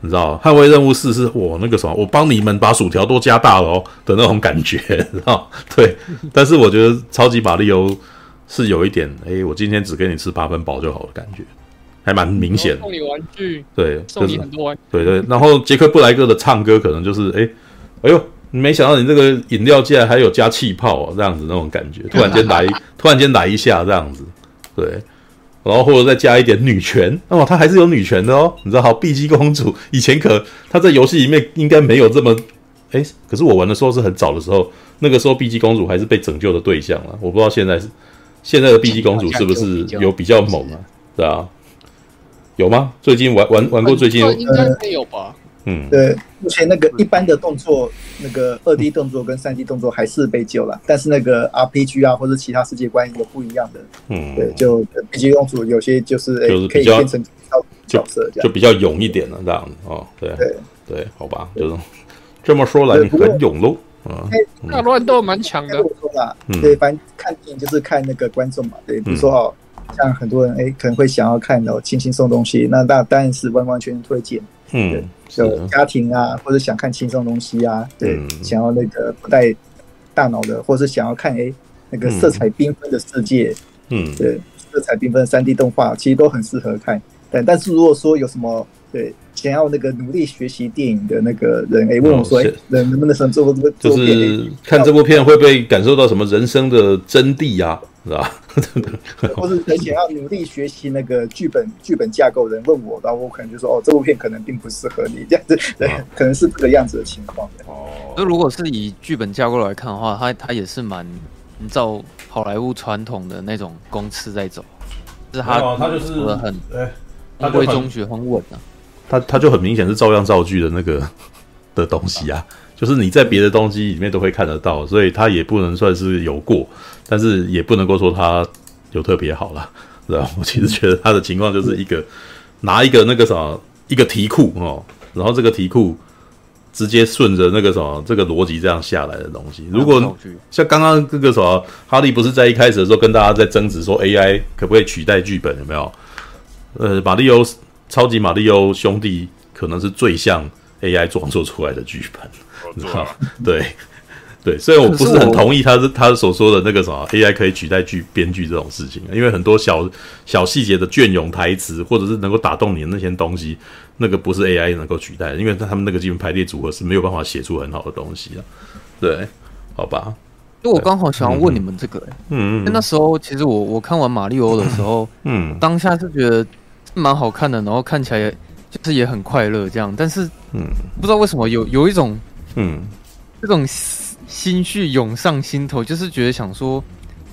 你知道吗？捍卫任务四是我那个什么，我帮你们把薯条都加大了哦的那种感觉，<laughs> 知道？对，但是我觉得超级玛利欧是有一点，哎，我今天只给你吃八分饱就好的感觉，还蛮明显的。送你玩具，对，送你很多玩具，对对。然后杰克布莱克的唱歌可能就是，哎，哎呦，没想到你这个饮料竟然还有加气泡啊，这样子那种感觉，<laughs> 突然间来，突然间来一下这样子，对。然后或者再加一点女权哦，她还是有女权的哦，你知道？好，碧姬公主以前可她在游戏里面应该没有这么，诶，可是我玩的时候是很早的时候，那个时候碧姬公主还是被拯救的对象了。我不知道现在是现在的碧姬公主是不是有比较猛啊？对啊，有吗？最近玩玩玩过最近应该没有吧？嗯，对，目前那个一般的动作，那个二 D 动作跟三 D 动作还是被救了，但是那个 RPG 啊或者其他世界观有不一样的，嗯，对，就碧姬公主有些就是诶可以变成角色这样，就比较勇一点了这样子哦，对对。对，好吧，就是这么说来你很勇喽，啊，那乱斗蛮强的，我说了，对，反正看电影就是看那个观众嘛，对，比如说哦，像很多人诶可能会想要看哦轻轻松东西，那那当然是完完全全推荐，嗯。就家庭啊，或者想看轻松东西啊，对，嗯、想要那个不带大脑的，或者是想要看诶那个色彩缤纷的世界，嗯，对，色彩缤纷的三 D 动画其实都很适合看。但但是如果说有什么对想要那个努力学习电影的那个人，诶，问我说，诶，能能不能做这个？就是看这部片会不会感受到什么人生的真谛啊？是吧？<laughs> 或是很想要努力学习那个剧本剧本架构的人问我，然后我可能就说：“哦，这部片可能并不适合你这样子。”对，可能是这个样子的情况。哦，那如果是以剧本架构来看的话，它它也是蛮按照好莱坞传统的那种公式在走，就是它它就是很中规中矩、很稳的。它它就很明显是照样造句的那个的东西啊，就是你在别的东西里面都会看得到，所以它也不能算是有过。但是也不能够说它有特别好了，是吧？我其实觉得他的情况就是一个拿一个那个什么一个题库哦，然后这个题库直接顺着那个什么这个逻辑这样下来的东西。如果像刚刚这个什么哈利不是在一开始的时候跟大家在争执说 AI 可不可以取代剧本有没有？呃，马里欧超级马里欧兄弟可能是最像 AI 创作出来的剧本，你知道对。对，虽然我不是很同意他是他所说的那个什么 AI 可以取代剧编剧这种事情，因为很多小小细节的隽永台词，或者是能够打动你的那些东西，那个不是 AI 能够取代的，因为他们那个基本排列组合是没有办法写出很好的东西的。对，好吧。因为我刚好想要问你们这个、欸，嗯，因为那时候其实我我看完马里欧的时候，嗯，当下是觉得蛮好看的，然后看起来就是也很快乐这样，但是嗯，不知道为什么有有一种嗯这种。心绪涌上心头，就是觉得想说，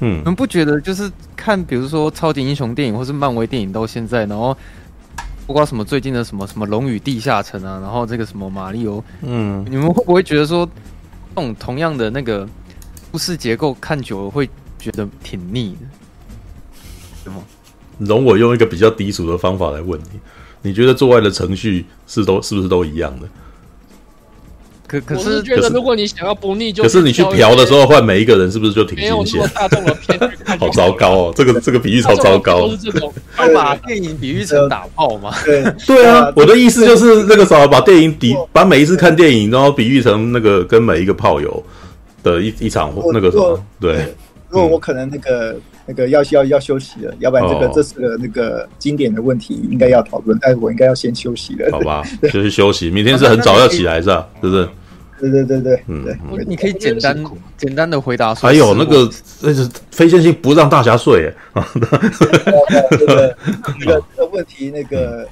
嗯，你们不觉得就是看，比如说超级英雄电影或是漫威电影到现在，然后不管什么最近的什么什么龙与地下城啊，然后这个什么马里欧，嗯，你们会不会觉得说，这种同样的那个故事结构看久了会觉得挺腻的？什么？容我用一个比较低俗的方法来问你，你觉得做爱的程序是都是不是都一样的？可可是，是觉得如果你想要不腻，就可是你去嫖的时候换每一个人，是不是就挺新鲜？大众的片好糟糕哦！这个这个比喻超糟糕。都是这种，要把电影比喻成打炮吗？<laughs> 对对啊，我的意思就是那个啥，把电影比把每一次看电影，然后比喻成那个跟每一个炮友的一一场那个什么？对，如果我可能那个那个要要要休息了，要不然这个这是个那个经典的问题，应该要讨论，但是我应该要先休息了。好吧，<laughs> 就是休息，明天是很早要起来是吧？是不是？对对对。对，嗯，你可以简单简单的回答说。还有那个那是非线性不让大侠睡，啊，那个那个这个问题，那个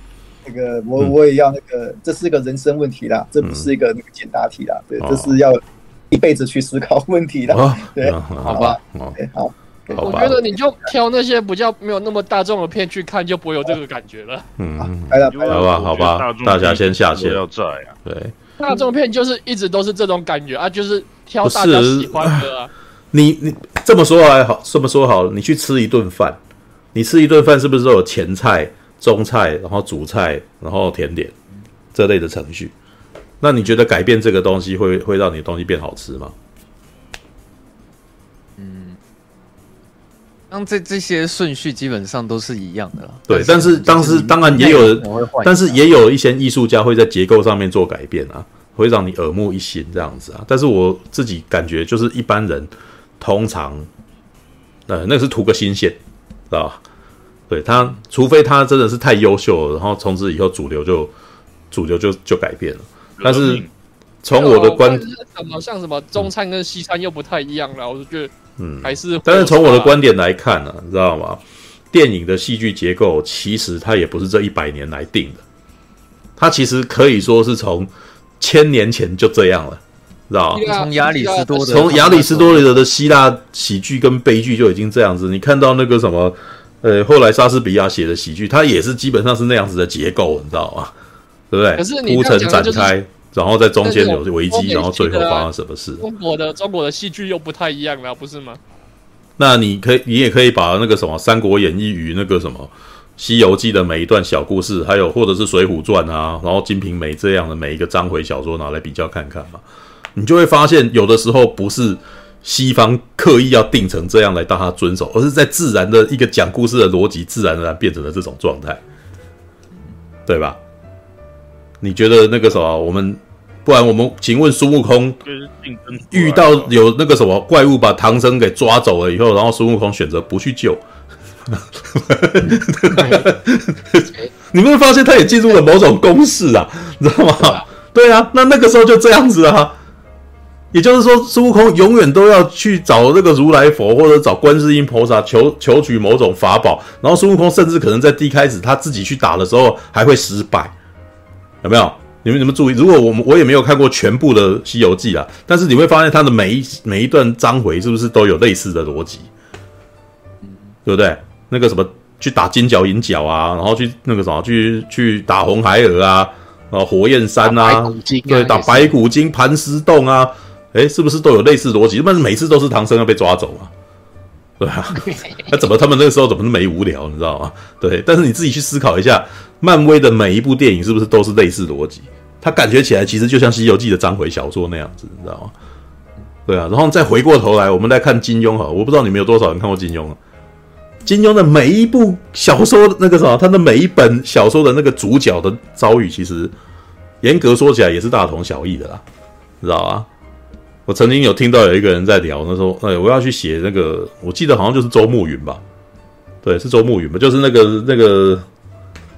那个我我也要那个，这是一个人生问题啦，这不是一个那个简答题啦，对，这是要一辈子去思考问题的，对，好吧，好。我觉得你就挑那些比较没有那么大众的片去看，就不会有这个感觉了。嗯，好吧，好吧，大家先下线。要在啊，对，大众片就是一直都是这种感觉啊，就是挑大家喜欢的啊。<laughs> 你你这么说来好，这么说好了，你去吃一顿饭，你吃一顿饭是不是都有前菜、中菜，然后主菜，然后甜点这类的程序？那你觉得改变这个东西会会让你的东西变好吃吗？当这这些顺序基本上都是一样的啦，对。但是当时当然也有人，但是也有一些艺术家会在结构上面做改变啊，会让你耳目一新这样子啊。但是我自己感觉就是一般人通常，呃，那是图个新鲜，知道吧？对他，除非他真的是太优秀了，然后从此以后主流就主流就就改变了。但是从我的观，什么像什么中餐跟西餐又不太一样了，我就觉得。嗯，还是，但是从我的观点来看呢、啊，你知道吗？电影的戏剧结构其实它也不是这一百年来定的，它其实可以说是从千年前就这样了，知道吗？从亚里士多德，从亚里士多德的希腊喜剧跟悲剧就已经这样子。你看到那个什么，呃，后来莎士比亚写的喜剧，它也是基本上是那样子的结构，你知道吗？对不对？铺陈展开。然后在中间有危机，然后最后发生什么事？中国的中国的戏剧又不太一样了，不是吗？那你可以，你也可以把那个什么《三国演义》与那个什么《西游记》的每一段小故事，还有或者是《水浒传》啊，然后《金瓶梅》这样的每一个章回小说拿来比较看看嘛，你就会发现，有的时候不是西方刻意要定成这样来让他遵守，而是在自然的一个讲故事的逻辑，自然而然变成了这种状态，对吧？你觉得那个什么，我们不然我们请问孙悟空遇到有那个什么怪物把唐僧给抓走了以后，然后孙悟空选择不去救，<laughs> 你们会发现他也进入了某种公式啊？你知道吗？对啊，那那个时候就这样子啊。也就是说，孙悟空永远都要去找那个如来佛或者找观世音菩萨求求取某种法宝，然后孙悟空甚至可能在第一开始他自己去打的时候还会失败。有没有？你们你们注意，如果我们我也没有看过全部的《西游记》啊，但是你会发现它的每一每一段章回是不是都有类似的逻辑？对不对？那个什么去打金角银角啊，然后去那个什么去去打红孩儿啊，然后火焰山啊，啊对，打白骨精、盘丝洞啊，诶，是不是都有类似逻辑？但是每次都是唐僧要被抓走啊，对啊，<laughs> 那怎么他们那个时候怎么没无聊？你知道吗？对，但是你自己去思考一下。漫威的每一部电影是不是都是类似逻辑？它感觉起来其实就像《西游记》的章回小说那样子，你知道吗？对啊，然后再回过头来，我们来看金庸哈，我不知道你们有多少人看过金庸啊？金庸的每一部小说，那个什么，他的每一本小说的那个主角的遭遇，其实严格说起来也是大同小异的啦，知道吧？我曾经有听到有一个人在聊，他说：“哎，我要去写那个，我记得好像就是周慕云吧？对，是周慕云吧？就是那个那个。”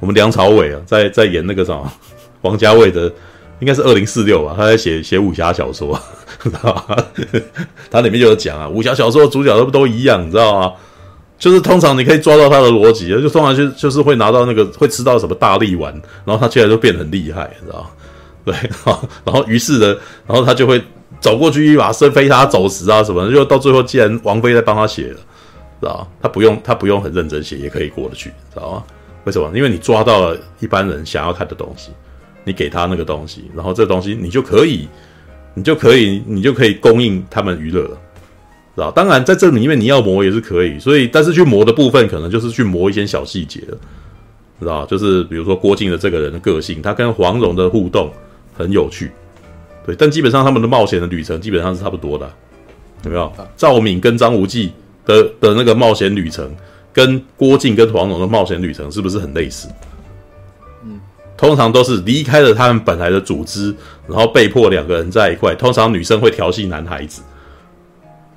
我们梁朝伟啊，在在演那个什么 <laughs> 王家卫的，应该是二零四六吧？他在写写武侠小说，<laughs> 知道吧？<laughs> 他里面就有讲啊，武侠小说主角都不都一样，你知道吗？就是通常你可以抓到他的逻辑，就通常就就是会拿到那个会吃到什么大力丸，然后他现在就变得很厉害，你知道吗？对，然后于是呢，然后他就会走过去一把生飞他走石啊什么的，就到最后既然王菲在帮他写了，知道？他不用他不用很认真写也可以过得去，知道吗？为什么？因为你抓到了一般人想要看的东西，你给他那个东西，然后这东西你就可以，你就可以，你就可以供应他们娱乐了，知道？当然，在这里面你要磨也是可以，所以但是去磨的部分可能就是去磨一些小细节了，知道？就是比如说郭靖的这个人的个性，他跟黄蓉的互动很有趣，对，但基本上他们的冒险的旅程基本上是差不多的，有没有？赵敏跟张无忌的的那个冒险旅程。跟郭靖跟黄蓉的冒险旅程是不是很类似？嗯，通常都是离开了他们本来的组织，然后被迫两个人在一块。通常女生会调戏男孩子，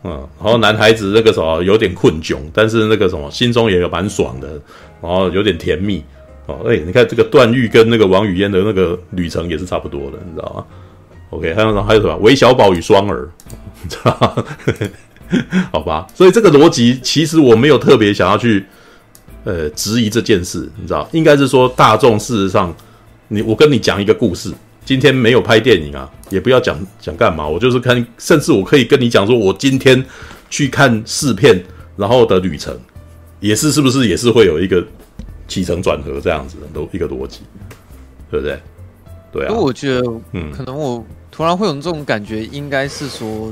嗯，然后男孩子那个时候有点困窘，但是那个什么心中也有蛮爽的，然后有点甜蜜哦。哎，你看这个段誉跟那个王语嫣的那个旅程也是差不多的，你知道吗？OK，还有还有什么？韦小宝与双儿，你知道吗？好吧，所以这个逻辑其实我没有特别想要去呃质疑这件事，你知道，应该是说大众事实上，你我跟你讲一个故事，今天没有拍电影啊，也不要讲讲干嘛，我就是看，甚至我可以跟你讲说，我今天去看试片，然后的旅程，也是是不是也是会有一个起承转合这样子的都一个逻辑，对不对？对啊，我觉得，嗯，可能我突然会有这种感觉，应该是说。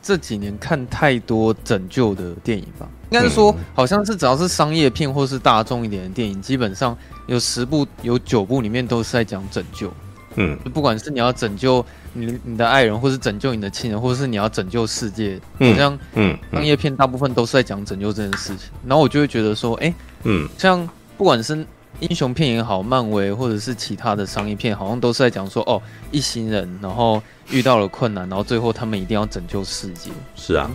这几年看太多拯救的电影吧，应该是说，好像是只要是商业片或是大众一点的电影，基本上有十部有九部里面都是在讲拯救。嗯，不管是你要拯救你你的爱人，或是拯救你的亲人，或者是你要拯救世界，好像嗯，商业片大部分都是在讲拯救这件事情。然后我就会觉得说，哎，嗯，像不管是。英雄片也好，漫威或者是其他的商业片，好像都是在讲说，哦，一行人然后遇到了困难，然后最后他们一定要拯救世界。是啊，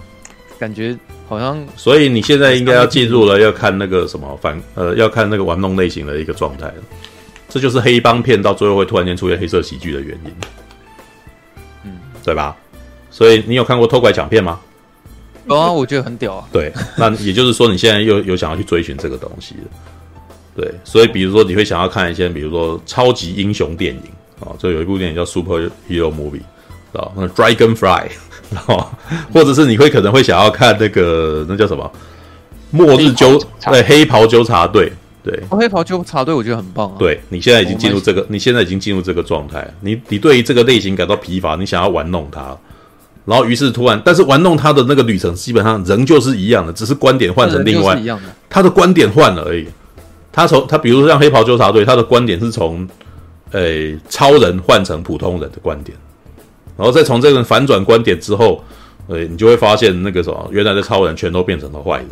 感觉好像。所以你现在应该要进入了要看那个什么反呃，要看那个玩弄类型的一个状态了。这就是黑帮片到最后会突然间出现黑色喜剧的原因。嗯，对吧？所以你有看过偷拐抢骗吗？有啊，我觉得很屌啊。对，那也就是说你现在又有想要去追寻这个东西了。对，所以比如说你会想要看一些，比如说超级英雄电影啊，就有一部电影叫《Super Hero Movie》，啊，那 Dragonfly，然 <laughs> 后或者是你会可能会想要看那个那叫什么《末日纠对黑袍纠察队》对，哦，黑袍纠察队我觉得很棒啊。对，你现在已经进入这个，你现在已经进入这个状态，你你对于这个类型感到疲乏，你想要玩弄它，然后于是突然，但是玩弄他的那个旅程基本上仍旧是一样的，只是观点换成另外一样的，他的观点换了而已。他从他比如说像黑袍纠察队，他的观点是从，诶、超人换成普通人的观点，然后再从这个反转观点之后，呃，你就会发现那个什么，原来的超人全都变成了坏人，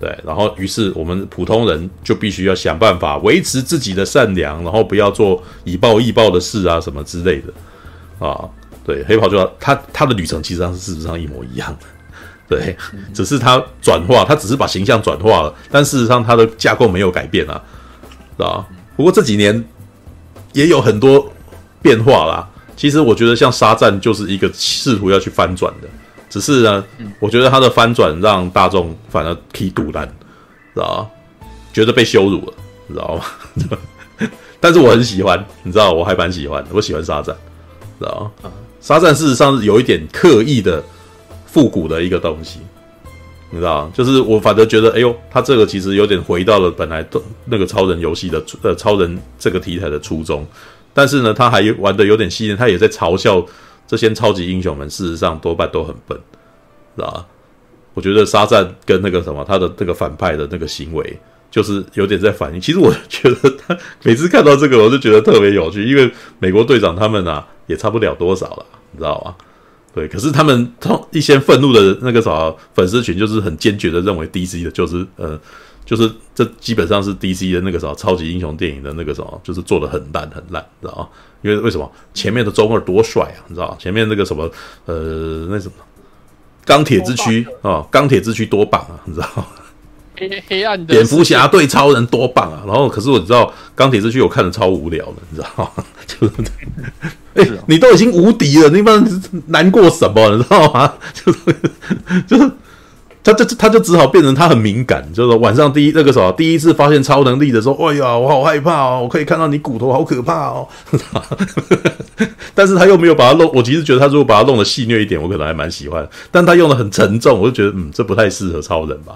对，然后于是我们普通人就必须要想办法维持自己的善良，然后不要做以暴易暴的事啊什么之类的，啊，对，黑袍纠察他他的旅程其实上是事实上一模一样。对，只是他转化，他只是把形象转化了，但事实上它的架构没有改变啊，是吧？不过这几年也有很多变化啦。其实我觉得像沙赞就是一个试图要去翻转的，只是呢，我觉得他的翻转让大众反而踢赌烂，知道吗？觉得被羞辱了，知道吗？<laughs> 但是我很喜欢，你知道，我还蛮喜欢的，我喜欢沙赞，知道吗？沙赞事实上是有一点刻意的。复古的一个东西，你知道，就是我反正觉得，哎呦，他这个其实有点回到了本来的那个超人游戏的呃超人这个题材的初衷，但是呢，他还玩的有点细腻，他也在嘲笑这些超级英雄们，事实上多半都很笨，知道吧？我觉得沙赞跟那个什么他的那个反派的那个行为，就是有点在反映。其实我觉得他每次看到这个，我就觉得特别有趣，因为美国队长他们啊也差不了多少了，你知道吗？对，可是他们通一些愤怒的那个啥粉丝群，就是很坚决的认为 DC 的就是呃，就是这基本上是 DC 的那个啥超级英雄电影的那个什么，就是做的很烂很烂，知道吗？因为为什么前面的中二多帅啊，你知道吗？前面那个什么呃那什么钢铁之躯啊，钢铁之躯多棒啊，你知道吗？黑黑暗的蝙蝠侠对超人多棒啊！然后可是我知道钢铁之躯我看的超无聊的，你知道吗？<laughs> 就是。哎、你都已经无敌了，你们难过什么？你知道吗？<laughs> 就是就是，他就他就只好变成他很敏感，就是晚上第一那个时候第一次发现超能力的时候，哎呀，我好害怕哦！我可以看到你骨头，好可怕哦！<laughs> 但是他又没有把它弄，我其实觉得他如果把它弄得戏谑一点，我可能还蛮喜欢。但他用的很沉重，我就觉得嗯，这不太适合超人吧。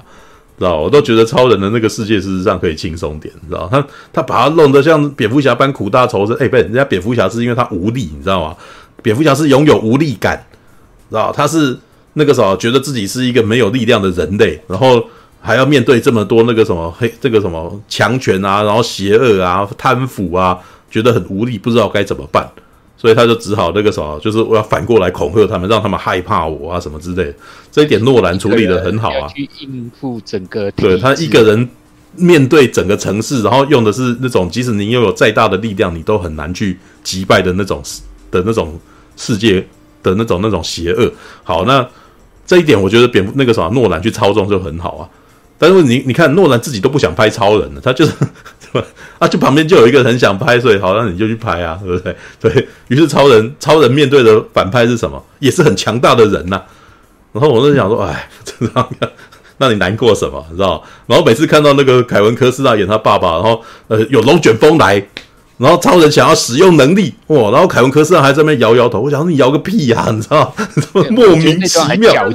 知道，我都觉得超人的那个世界事实上可以轻松点，知道？他他把他弄得像蝙蝠侠般苦大仇深，哎、欸，不是，人家蝙蝠侠是因为他无力，你知道吗？蝙蝠侠是拥有无力感，知道？他是那个什么，觉得自己是一个没有力量的人类，然后还要面对这么多那个什么黑这个什么强权啊，然后邪恶啊、贪腐啊，觉得很无力，不知道该怎么办。所以他就只好那个什么，就是我要反过来恐吓他们，让他们害怕我啊什么之类的。这一点诺兰处理得很好啊。去应付整个，对，他一个人面对整个城市，然后用的是那种即使你拥有再大的力量，你都很难去击败的那种的那种世界的那种那种邪恶。好，那这一点我觉得蝙蝠那个什么诺兰去操纵就很好啊。但是你你看诺兰自己都不想拍超人了，他就是 <laughs> 啊，就旁边就有一个很想拍，所以好，那你就去拍啊，对不对？对，于是超人，超人面对的反派是什么？也是很强大的人呐、然后我就想说，哎，这样，那你难过什么？你知道？然后每次看到那个凯文科斯纳演他爸爸，然后呃，有龙卷风来。然后超人想要使用能力，哇！然后凯文科斯还在那边摇摇头。我想说你摇个屁呀、啊，你知道？<laughs> 莫名其妙，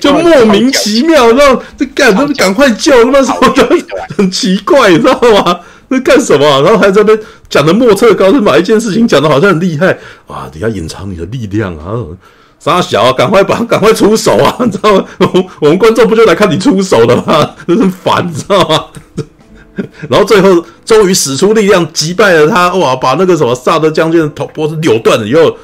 就莫名其妙，然后这干，他们赶快救，他妈什么的，很奇怪，你知道吗？那干什么？然后还在那边讲的莫测高深，把一件事情讲的好像很厉害啊！你要隐藏你的力量啊！傻小、啊，赶快把，赶快出手啊！你知道吗？我，我们观众不就来看你出手的吗？真是烦，你知道吗？<laughs> 然后最后终于使出力量击败了他，哇！把那个什么萨德将军的头脖子扭断了以后，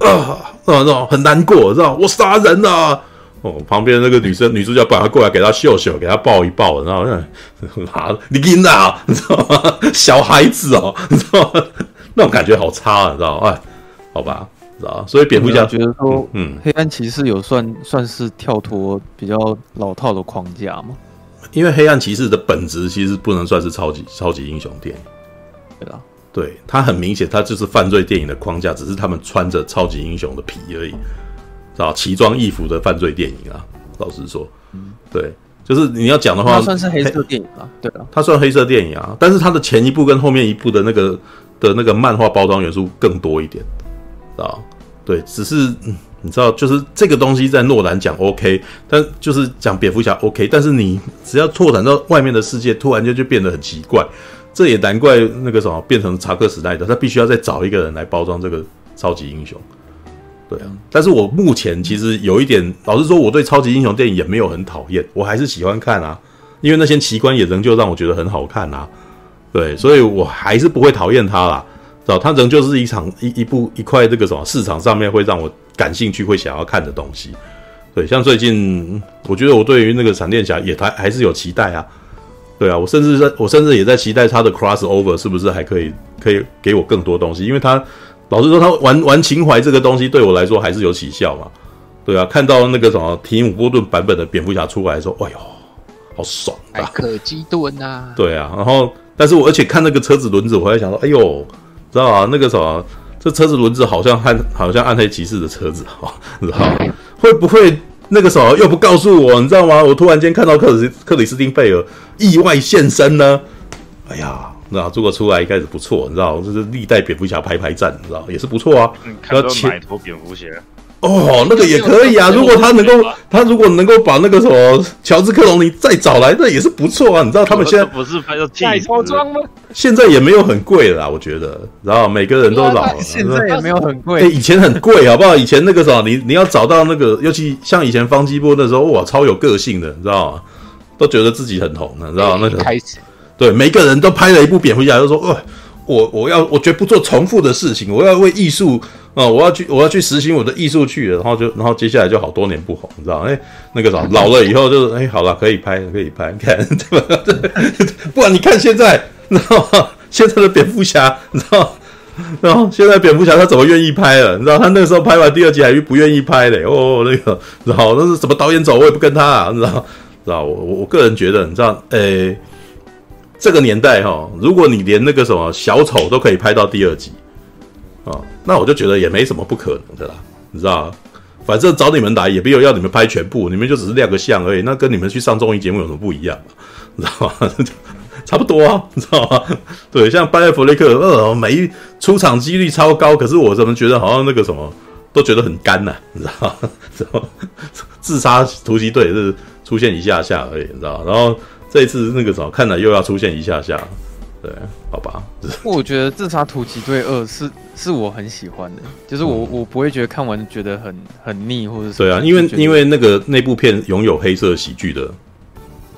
啊，那种很难过，知道我杀人了、啊。哦，旁边那个女生女主角把他过来给他秀秀，给他抱一抱，然后 <laughs> 拿你给哪，你知道吗？小孩子哦，你知道吗？那种感觉好差，你知道吗？哎，好吧，知道。所以蝙蝠侠觉得说，嗯，黑暗骑士有算算是跳脱比较老套的框架吗？因为黑暗骑士的本质其实不能算是超级超级英雄电影，对吧？对，它很明显，它就是犯罪电影的框架，只是他们穿着超级英雄的皮而已，啊？奇装异服的犯罪电影啊，老实说，对，就是你要讲的话，它算是黑色电影啊，对啊，它算黑色电影啊，但是它的前一部跟后面一部的那个的那个漫画包装元素更多一点，啊，对，只是。嗯你知道，就是这个东西在诺兰讲 OK，但就是讲蝙蝠侠 OK，但是你只要拓展到外面的世界，突然间就变得很奇怪。这也难怪那个什么变成查克时代的，他必须要再找一个人来包装这个超级英雄。对啊，但是我目前其实有一点，老实说，我对超级英雄电影也没有很讨厌，我还是喜欢看啊，因为那些奇观也仍旧让我觉得很好看啊。对，所以我还是不会讨厌他啦。知道，它仍旧是一场一一部一块这个什么市场上面会让我感兴趣、会想要看的东西。对，像最近，我觉得我对于那个闪电侠也还还是有期待啊。对啊，我甚至在，我甚至也在期待他的 crossover 是不是还可以可以给我更多东西，因为他老实说，他玩玩情怀这个东西对我来说还是有起效嘛。对啊，看到那个什么提姆波顿版本的蝙蝠侠出来的时候，哎呦，好爽啊！可基顿啊！对啊，然后，但是我而且看那个车子轮子，我还想说，哎呦。知道啊，那个什么，这车子轮子好像暗，好像暗黑骑士的车子哈，知道会不会那个什么又不告诉我，你知道吗？我突然间看到克里斯克里斯汀贝尔意外现身呢？哎呀，那如果出来应该是不错，你知道，就是历代蝙蝠侠排排站，你知道也是不错啊。要买头蝙蝠侠。哦，那个也可以啊。<laughs> 如果他能够，他如果能够把那个什么乔治克隆尼再找来，那也是不错啊。你知道他们现在不是拍到再包装吗？现在也没有很贵了，我觉得。然后每个人都老了，<laughs> 现在也没有很贵。哎，以前很贵，好不好？以前那个什么，你你要找到那个，尤其像以前方基波那时候，哇，超有个性的，你知道吗？都觉得自己很红的，你知道那个开始，对，每个人都拍了一部蝙蝠侠，就说，哦，我我要，我绝不做重复的事情，我要为艺术。哦，我要去，我要去实行我的艺术去了，然后就，然后接下来就好多年不红，你知道？哎，那个啥，老了以后就是，哎，好了，可以拍，可以拍，<laughs> 看，对吧？对不然你看现在，你知道吗？现在的蝙蝠侠，你知道？然后现在蝙蝠侠他怎么愿意拍了？你知道？他那时候拍完第二集还不愿意拍嘞，哦，那个，然后那是什么导演走，我也不跟他，啊，你知道？知道？我我个人觉得，你知道？诶，这个年代哈，如果你连那个什么小丑都可以拍到第二集。啊、哦，那我就觉得也没什么不可能的啦，你知道？反正找你们来也没有要你们拍全部，你们就只是亮个相而已，那跟你们去上综艺节目有什么不一样？你知道吗？<laughs> 差不多啊，你知道吗？对，像班艾弗雷克，呃，每一出场几率超高，可是我怎么觉得好像那个什么都觉得很干呐、你知道吗？然后自杀突击队是出现一下下而已，你知道？然后这一次那个什么，看来又要出现一下下。对，好吧。<laughs> 我觉得《自杀突击队二》是是我很喜欢的，就是我、嗯、我不会觉得看完觉得很很腻或者是。对啊，因为因为那个那部片拥有黑色喜剧的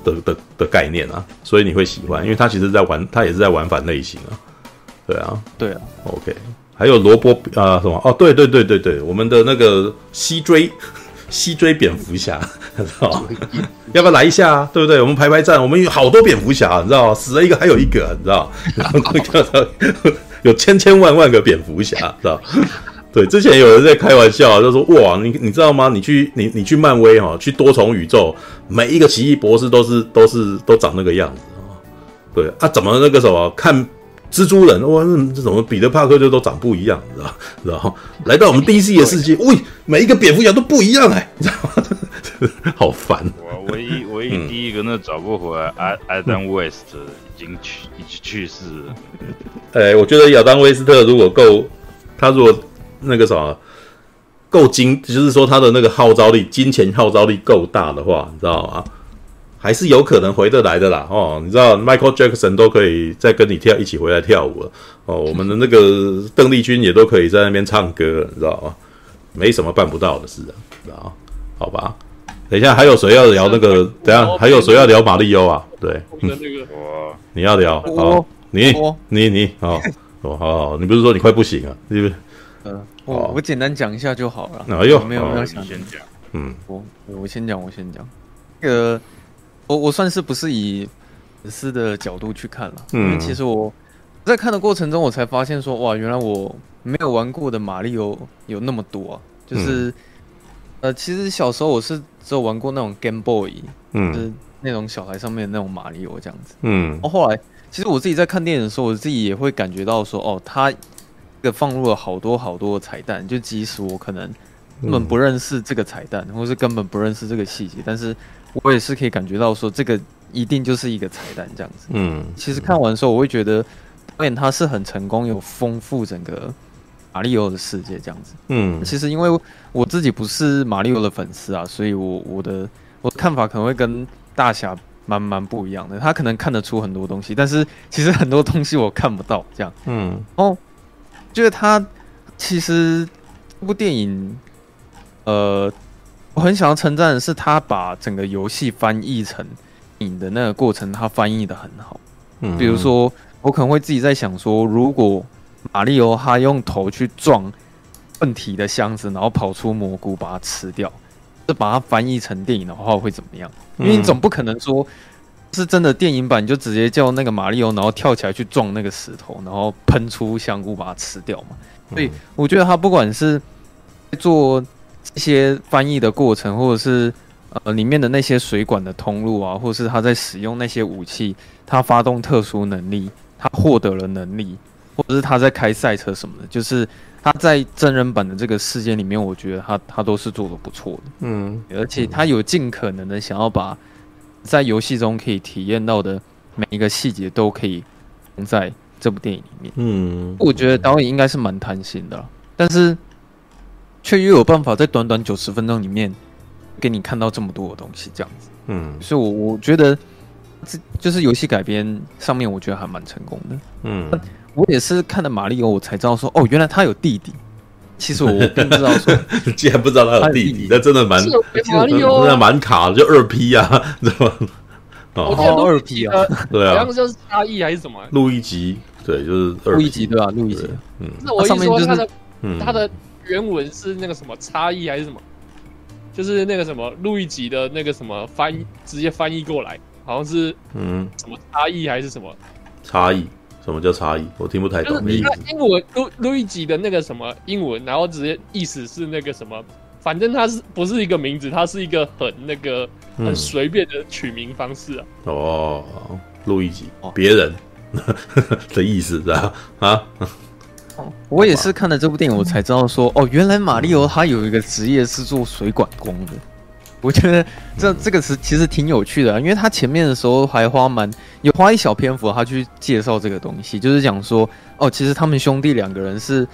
的的的概念啊，所以你会喜欢，因为他其实在玩，他也是在玩反类型啊。对啊，对啊。OK，还有罗伯啊什么？哦，对对对对对，我们的那个西追。西追蝙蝠侠，<laughs> 知道要不要来一下啊？对不对？我们排排站，我们有好多蝙蝠侠，你知道死了一个还有一个，你知道然后 <laughs> 有千千万万个蝙蝠侠，知道对，之前有人在开玩笑，就说哇，你你知道吗？你去你你去漫威哈，去多重宇宙，每一个奇异博士都是都是都长那个样子啊，对啊，怎么那个什么看蜘蛛人哇，这怎么彼得帕克就都长不一样，你知道？然后来到我们 DC 的世界，喂，每一个蝙蝠侠都不一样哎，你知道吗？好烦。我唯一唯一第一个那找不回来，艾艾丹威斯特已经去已经去世了。<laughs> 哎，我觉得亚当威斯特如果够，他如果那个什么够金，就是说他的那个号召力、金钱号召力够大的话，你知道吗？还是有可能回得来的啦，哦，你知道 Michael Jackson 都可以再跟你跳一起回来跳舞了，哦，我们的那个邓丽君也都可以在那边唱歌了，你知道吗？没什么办不到的事啊，知道吗？好吧，等一下还有谁要聊那个？等下还有谁要聊马里欧啊？对，那个你要聊，好，你你你，好，哦好，你不是说你快不行啊？是不是？嗯，我我简单讲一下就好了。哎呦，没有没有，想先讲，嗯，我我先讲，我先讲，那个。我我算是不是以粉丝的角度去看了，嗯，因为其实我在看的过程中，我才发现说，哇，原来我没有玩过的马里奥有那么多啊，就是，嗯、呃，其实小时候我是只有玩过那种 Game Boy，嗯，就是那种小台上面的那种马里奥这样子，嗯，然后后来，其实我自己在看电影的时候，我自己也会感觉到说，哦，他这个放入了好多好多的彩蛋，就即使我可能根本不认识这个彩蛋，或是根本不认识这个细节，但是。我也是可以感觉到说，这个一定就是一个彩蛋这样子。嗯，其实看完的时候，我会觉得导演他是很成功，有丰富整个马里奥的世界这样子。嗯，其实因为我自己不是马里奥的粉丝啊，所以我我的我的看法可能会跟大侠蛮蛮不一样的。他可能看得出很多东西，但是其实很多东西我看不到这样。嗯，哦，就是他其实这部电影，呃。我很想要称赞的是，他把整个游戏翻译成影的那个过程，他翻译的很好。嗯，比如说，我可能会自己在想说，如果马里奥他用头去撞问题的箱子，然后跑出蘑菇把它吃掉，这把它翻译成电影的话会怎么样？因为你总不可能说是真的电影版就直接叫那个马里奥，然后跳起来去撞那个石头，然后喷出香菇把它吃掉嘛。所以我觉得他不管是做。一些翻译的过程，或者是呃里面的那些水管的通路啊，或者是他在使用那些武器，他发动特殊能力，他获得了能力，或者是他在开赛车什么的，就是他在真人版的这个世界里面，我觉得他他都是做的不错的，嗯，而且他有尽可能的想要把在游戏中可以体验到的每一个细节都可以放在这部电影里面，嗯，我觉得导演应该是蛮贪心的，但是。却又有办法在短短九十分钟里面给你看到这么多的东西，这样子，嗯，所以我，我我觉得这就是游戏改编上面，我觉得还蛮成功的，嗯，我也是看了马里奥，我才知道说，哦，原来他有弟弟。其实我并不知道说，<laughs> 竟然不知道他有弟弟，那真的蛮马里奥，真的蛮卡的，就二 P 啊，知道吗？<laughs> 哦，二 P 啊，对啊，好像就是差异还是什么？录一集，对，就是二 P，路易吉对吧？录一集，嗯，那我上面说他的，他的。原文是那个什么差异还是什么？就是那个什么路易吉的那个什么翻译，直接翻译过来，好像是嗯什么差异还是什么差异？什么叫差异？我听不太懂。就是英文路路易吉的那个什么英文，然后直接意思是那个什么，反正它是不是一个名字？它是一个很那个很随便的取名方式啊。嗯、哦，路易吉，别人 <laughs> 的意思是吧？啊？我也是看了这部电影，我才知道说，哦，原来马里奥他有一个职业是做水管工的。我觉得这这个词其实挺有趣的，因为他前面的时候还花蛮有花一小篇幅，他去介绍这个东西，就是讲说，哦，其实他们兄弟两个人是非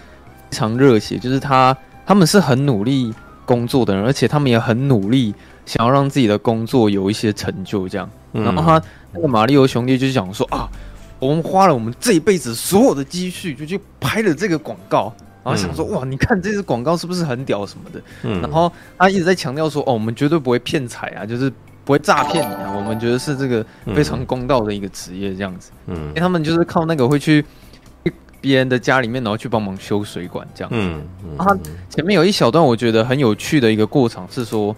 常热血，就是他他们是很努力工作的人，而且他们也很努力想要让自己的工作有一些成就，这样。然后他那个马里奥兄弟就讲说啊。我们花了我们这一辈子所有的积蓄，就去拍了这个广告，然后想说，哇，你看这支广告是不是很屌什么的？嗯，然后他一直在强调说，哦，我们绝对不会骗财啊，就是不会诈骗你啊，我们觉得是这个非常公道的一个职业这样子。嗯，因为他们就是靠那个会去别人的家里面，然后去帮忙修水管这样子。嗯，然后他前面有一小段我觉得很有趣的一个过场是说，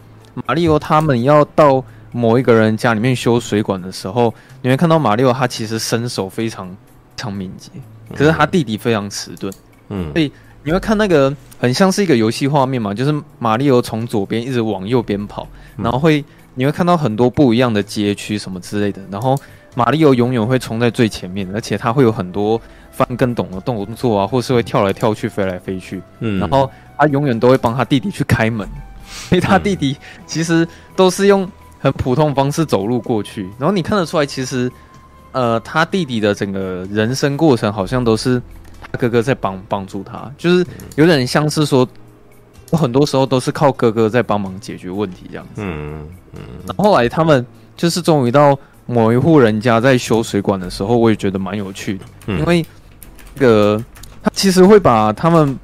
马里奥他们要到。某一个人家里面修水管的时候，你会看到马里奥他其实身手非常非常敏捷，可是他弟弟非常迟钝。嗯，所以你会看那个很像是一个游戏画面嘛，就是马里奥从左边一直往右边跑，然后会你会看到很多不一样的街区什么之类的，然后马里奥永远会冲在最前面，而且他会有很多翻跟斗的动作啊，或是会跳来跳去、飞来飞去。嗯，然后他永远都会帮他弟弟去开门，所以他弟弟其实都是用很普通方式走路过去。然后你看得出来，其实呃，他弟弟的整个人生过程好像都是他哥哥在帮帮助他，就是有点像是说。很多时候都是靠哥哥在帮忙解决问题这样子。嗯嗯。然后后来他们就是终于到某一户人家在修水管的时候，我也觉得蛮有趣的。嗯。因为那个他其实会把他们，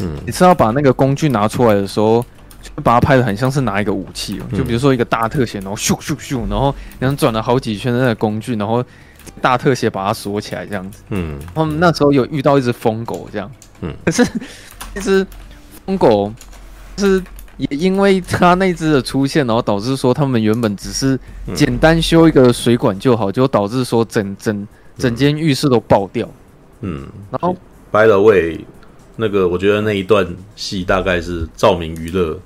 嗯，你知道把那个工具拿出来的时候，就把它拍的很像是拿一个武器，哦就比如说一个大特写，然后咻咻咻，然后然后转了好几圈的那个工具，然后大特写把它锁起来这样子。嗯。他们那时候有遇到一只疯狗这样。嗯。可是其实疯狗。是也因为他那只的出现，然后导致说他们原本只是简单修一个水管就好，就导致说整整整间浴室都爆掉。嗯，然后 By the way，那个我觉得那一段戏大概是照明娱乐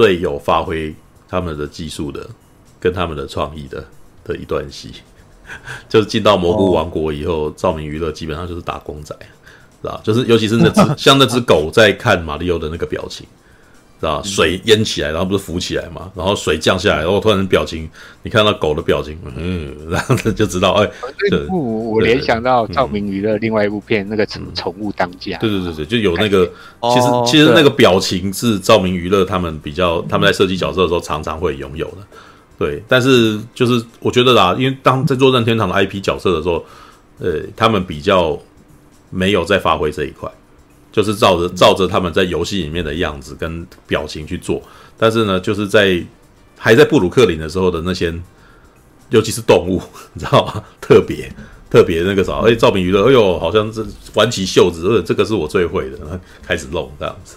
最有发挥他们的技术的跟他们的创意的的一段戏，<laughs> 就是进到蘑菇王国以后，哦、照明娱乐基本上就是打工仔，是吧？就是尤其是那只 <laughs> 像那只狗在看马里奥的那个表情。是吧？水淹起来，然后不是浮起来嘛？然后水降下来，然后突然表情，你看到狗的表情，嗯，<laughs> 然后就知道，哎，这部我联想到照明娱乐另外一部片，那个宠宠物当家。对对对对，就有那个，其实其实那个表情是照明娱乐他们比较，他们在设计角色的时候常常会拥有的。对，但是就是我觉得啦，因为当在做任天堂的 IP 角色的时候，呃，他们比较没有在发挥这一块。就是照着照着他们在游戏里面的样子跟表情去做，但是呢，就是在还在布鲁克林的时候的那些，尤其是动物，<laughs> 你知道吗？特别特别那个啥，哎，照明娱乐，哎呦，好像是挽起袖子，这个是我最会的，开始弄这样子。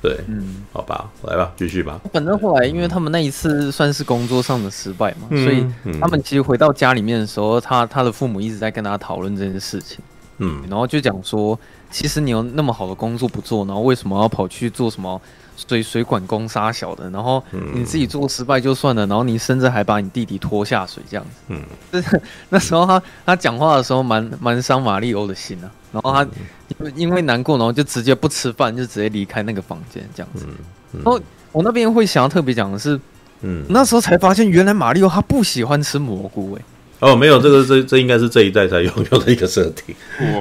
对，嗯，好吧，来吧，继续吧。反正后来，因为他们那一次算是工作上的失败嘛，嗯、所以他们其实回到家里面的时候，他他的父母一直在跟他讨论这件事情。嗯，然后就讲说，其实你有那么好的工作不做，然后为什么要跑去做什么水水管工杀小的？然后你自己做失败就算了，然后你甚至还把你弟弟拖下水这样子。嗯，就 <laughs> 是那时候他他讲话的时候蛮蛮伤马里欧的心啊。然后他因为难过，然后就直接不吃饭，就直接离开那个房间这样子。然后我那边会想要特别讲的是，嗯，那时候才发现原来马里欧他不喜欢吃蘑菇诶。哦，没有，这个这这应该是这一代才拥有 <laughs> 的一个设定。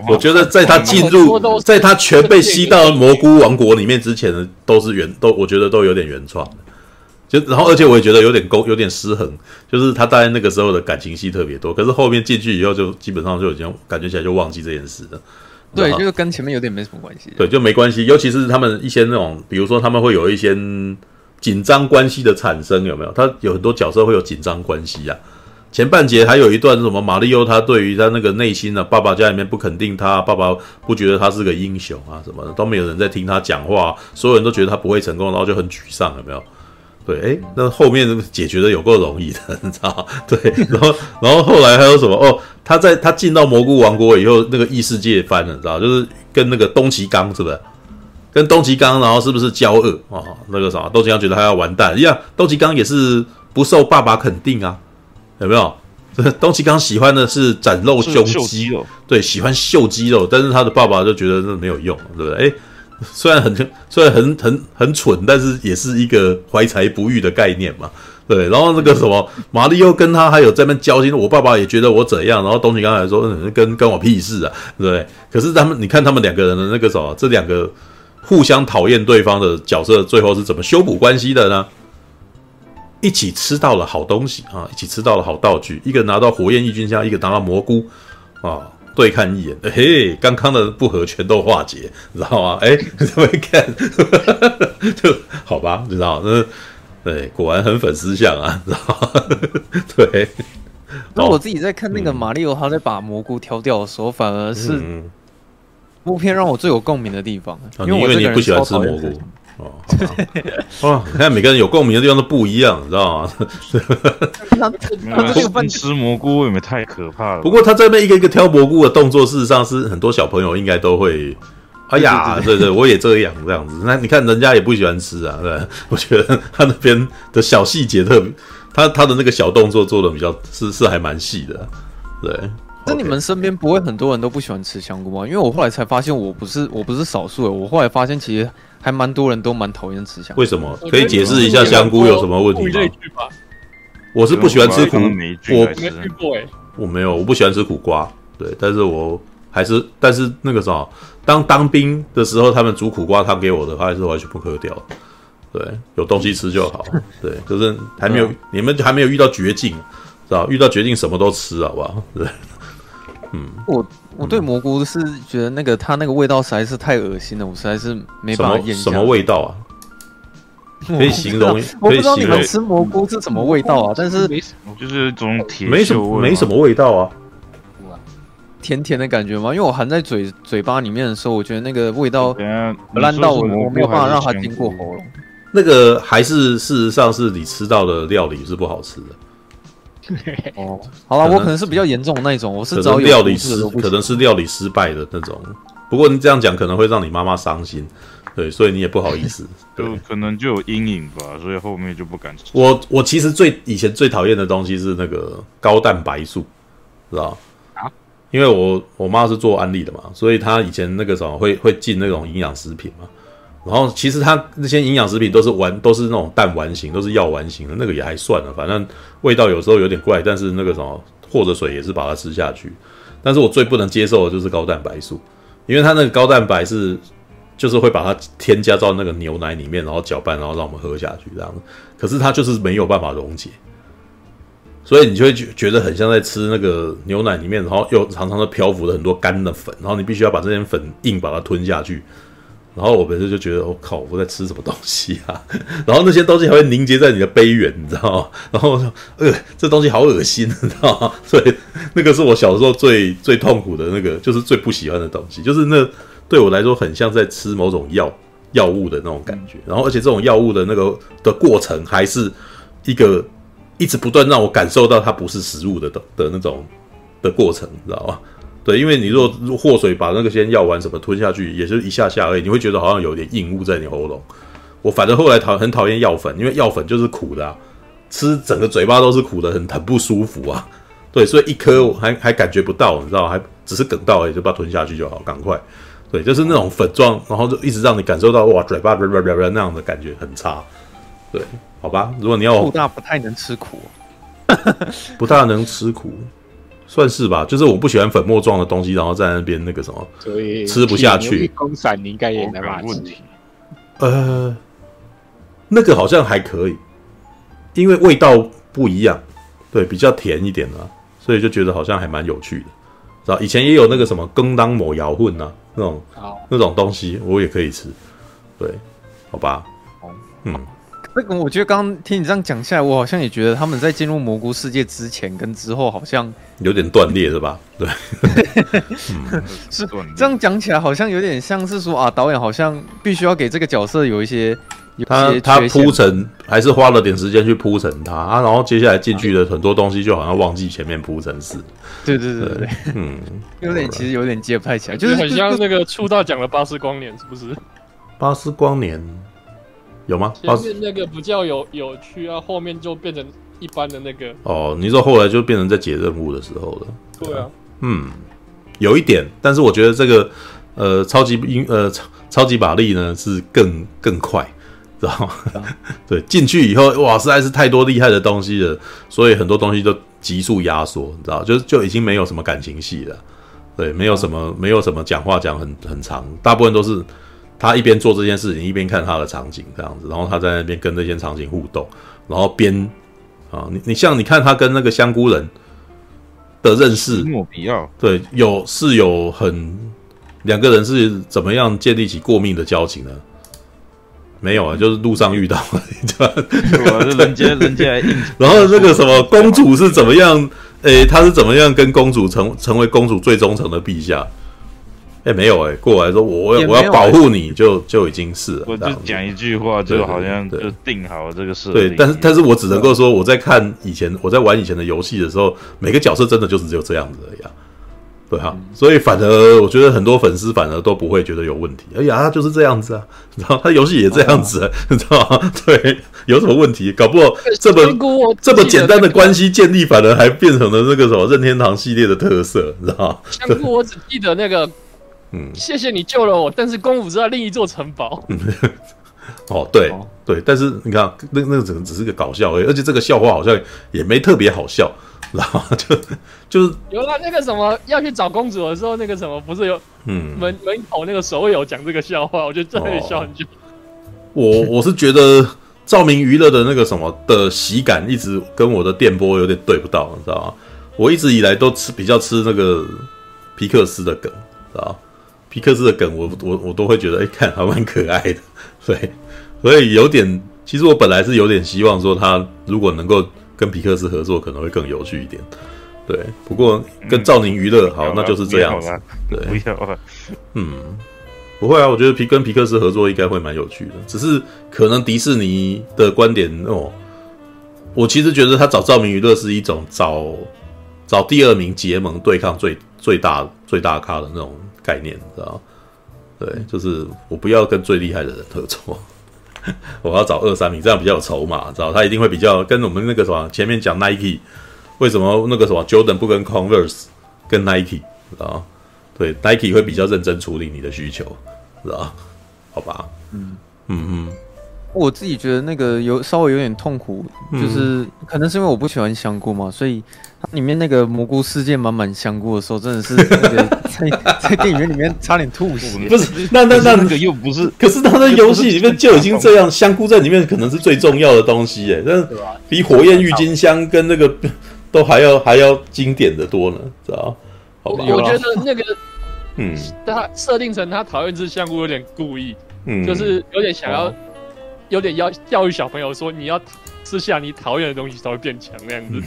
我觉得在他进入，在他全被吸到蘑菇王国里面之前的，都是原都，我觉得都有点原创的。就然后，而且我也觉得有点勾，有点失衡，就是他大概那个时候的感情戏特别多，可是后面进去以后，就基本上就已经感觉起来就忘记这件事了。对，就是跟前面有点没什么关系。对，就没关系，尤其是他们一些那种，比如说他们会有一些紧张关系的产生，有没有？他有很多角色会有紧张关系呀、啊。前半节还有一段是什么？马里奥他对于他那个内心呢、啊？爸爸家里面不肯定他，爸爸不觉得他是个英雄啊，什么的都没有人在听他讲话，所有人都觉得他不会成功，然后就很沮丧，有没有？对，哎，那后面解决的有够容易的，你知道？对，然后然后后来还有什么？哦，他在他进到蘑菇王国以后，那个异世界翻了，知道？就是跟那个东崎刚是不是？跟东崎刚，然后是不是交恶啊？那个啥，东崎刚觉得他要完蛋，一样，东崎刚也是不受爸爸肯定啊。有没有？<laughs> 东奇刚喜欢的是展露胸肌，对，喜欢秀肌肉，但是他的爸爸就觉得那没有用，对不对？诶，虽然很 <laughs> 虽然很很很蠢，但是也是一个怀才不遇的概念嘛，对。然后那个什么，马里奥跟他还有在那边交心，我爸爸也觉得我怎样，然后东奇刚还说，嗯，跟跟我屁事啊，对不对？可是他们，你看他们两个人的那个什么，这两个互相讨厌对方的角色，最后是怎么修补关系的呢？一起吃到了好东西啊！一起吃到了好道具，一个拿到火焰异军枪，一个拿到蘑菇啊！对看一眼，嘿，刚刚的不和全都化解，你知道吗？哎，怎么看？<laughs> 就好吧，你知道？那，对，果然很粉丝相啊，知道吗？<laughs> 对。那我自己在看那个马里奥，他在把蘑菇挑掉的时候，反而是这部片让我最有共鸣的地方，因为因为你不喜欢吃蘑菇。哦，哇！你看每个人有共鸣的地方都不一样，你知道吗？<laughs> 这个分吃蘑菇有没有太可怕了？不过他这边一个一个挑蘑菇的动作，事实上是很多小朋友应该都会。哎呀，对对，对，我也这样这样子。那你看人家也不喜欢吃啊，对，我觉得他那边的小细节特别。他他的那个小动作做的比较是是还蛮细的，对。那你们身边不会很多人都不喜欢吃香菇吗？因为我后来才发现我不是我不是少数，我后来发现其实还蛮多人都蛮讨厌吃香菇。为什么？可以解释一下香菇有什么问题吗？我是不喜欢吃苦，我没遇过哎，我没有，我不喜欢吃苦瓜。对，但是我还是，但是那个啥，当当兵的时候，他们煮苦瓜汤给我的话，还是完全不喝掉。对，有东西吃就好。对，就是还没有，你们还没有遇到绝境，知道？遇到绝境什么都吃，好不好？对。嗯，我我对蘑菇是觉得那个它那个味道实在是太恶心了，我实在是没办法咽。什么味道啊？<laughs> <laughs> 可以形容？我不知道你们吃蘑菇是什么味道啊？但是就是一种铁，没什么没什么味道啊。甜甜的感觉吗？因为我含在嘴嘴巴里面的时候，我觉得那个味道烂到我，我没有办法让它经过喉咙。那个还是事实上是你吃到的料理是不好吃的。<laughs> 哦，好了，我可能是比较严重的那一种，我是找料理失，可能是料理失败的那种。不过你这样讲可能会让你妈妈伤心，对，所以你也不好意思，<laughs> 就可能就有阴影吧，所以后面就不敢吃。我我其实最以前最讨厌的东西是那个高蛋白素，知道啊？因为我我妈是做安利的嘛，所以她以前那个什么会会进那种营养食品嘛。然后其实它那些营养食品都是丸，都是那种弹丸型，都是药丸型的，那个也还算了，反正味道有时候有点怪，但是那个什么和着水也是把它吃下去。但是我最不能接受的就是高蛋白素，因为它那个高蛋白是就是会把它添加到那个牛奶里面，然后搅拌，然后让我们喝下去这样。可是它就是没有办法溶解，所以你就会觉觉得很像在吃那个牛奶里面，然后又常常的漂浮了很多干的粉，然后你必须要把这些粉硬把它吞下去。然后我本身就觉得，我、靠，我在吃什么东西啊？<laughs> 然后那些东西还会凝结在你的杯缘，你知道吗？然后我说，呃，这东西好恶心，你知道吗？<laughs> 所以那个是我小时候最最痛苦的那个，就是最不喜欢的东西，就是那对我来说很像在吃某种药药物的那种感觉。然后而且这种药物的那个的过程，还是一个一直不断让我感受到它不是食物的的的那种的过程，你知道吗？对，因为你若祸水把那个些药丸什么吞下去，也就一下下而已，你会觉得好像有点硬物在你喉咙。我反正后来讨很讨厌药粉，因为药粉就是苦的啊，吃整个嘴巴都是苦的，很很不舒服啊。对，所以一颗还还感觉不到，你知道，还只是梗到而已，就把它吞下去就好，赶快。对，就是那种粉状，然后就一直让你感受到哇，嘴巴那样的感觉很差。对，好吧，如果你要，大不太能吃苦，<laughs> 不大能吃苦。算是吧，就是我不喜欢粉末状的东西，然后在那边那个什么，所以吃不下去。风散你应该也没问题。呃，那个好像还可以，因为味道不一样，对，比较甜一点啊，所以就觉得好像还蛮有趣的。知道以前也有那个什么羹当抹摇混啊，那种那种东西我也可以吃，对，好吧，嗯。这个我觉得刚刚听你这样讲下来，我好像也觉得他们在进入蘑菇世界之前跟之后好像有点断裂，是吧？对，<laughs> 嗯、是这样讲起来好像有点像是说啊，导演好像必须要给这个角色有一些，他他铺陈还是花了点时间去铺陈他啊，然后接下来进去的很多东西就好像忘记前面铺陈是，对对对对，嗯，<laughs> 有点其实有点接不太起来，就是很像那个出道讲的巴斯光年，是不是？巴斯光年。有吗？前面那个比较有有趣啊，后面就变成一般的那个。哦，你说后来就变成在解任务的时候了。对啊，嗯，有一点，但是我觉得这个呃超级英呃超超级玛丽呢是更更快，知道吗？啊、<laughs> 对，进去以后哇，实在是太多厉害的东西了，所以很多东西都急速压缩，你知道，就就已经没有什么感情戏了。对，没有什么没有什么讲话讲很很长，大部分都是。他一边做这件事情，一边看他的场景这样子，然后他在那边跟那些场景互动，然后边啊，你你像你看他跟那个香菇人的认识，莫比奥对，有是有很两个人是怎么样建立起过命的交情呢？没有啊，就是路上遇到，对吧？<laughs> 人家人家，然后那个什么公主是怎么样？诶，他是怎么样跟公主成成为公主最忠诚的陛下？哎，没有哎，过来说我我要保护你就就已经是了。我就讲一句话，就好像就定好了这个事。对，但是但是我只能够说，我在看以前我在玩以前的游戏的时候，每个角色真的就是只有这样子而已。对啊，所以反而我觉得很多粉丝反而都不会觉得有问题。哎呀，他就是这样子啊，<laughs> 你知道，他游戏也这样子，啊，<laughs> 你知道吗？<laughs> 对，有什么问题？搞不好这么这么简单的关系建立，反而还变成了那个什么任天堂系列的特色，你知道吗？香菇，我只记得那个，嗯，谢谢你救了我，但是公主在另一座城堡。<laughs> 哦，对对，但是你看，那那个只能只是个搞笑而已，而且这个笑话好像也没特别好笑。<laughs> 然后就就是有了那个什么要去找公主的时候，那个什么不是有嗯门门口那个守卫有讲这个笑话，我觉得真的笑很久。我我是觉得照明娱乐的那个什么的喜感一直跟我的电波有点对不到，你知道吗？我一直以来都吃比较吃那个皮克斯的梗，知道皮克斯的梗我我我都会觉得哎、欸、看还蛮可爱的，<laughs> 对，所以有点其实我本来是有点希望说他如果能够。跟皮克斯合作可能会更有趣一点，对。不过跟赵宁娱乐好，那就是这样子。对，不要了。嗯，不会啊，我觉得皮跟皮克斯合作应该会蛮有趣的。只是可能迪士尼的观点哦，我其实觉得他找赵明娱乐是一种找找第二名结盟对抗最最大最大咖的那种概念，知道吗？对，就是我不要跟最厉害的人合作。<laughs> 我要找二三名，这样比较有筹码，知道？他一定会比较跟我们那个什么前面讲 Nike，为什么那个什么 Jordan 不跟 Converse 跟 Nike，知道？对，Nike 会比较认真处理你的需求，知道？好吧，嗯嗯嗯。我自己觉得那个有稍微有点痛苦，就是可能是因为我不喜欢香菇嘛，所以它里面那个蘑菇世界满满香菇的时候，真的是 <laughs> 那个在在电影院里面差点吐血。不是，那那那那个又不是，可是他在游戏里面就已经这样，香菇在里面可能是最重要的东西哎，但是比火焰郁金香跟那个都还要还要经典的多呢，知道？好吧，我觉得那个嗯，他设定成他讨厌吃香菇有点故意，嗯，就是有点想要。有点要教育小朋友说，你要吃下你讨厌的东西才会变强那样子。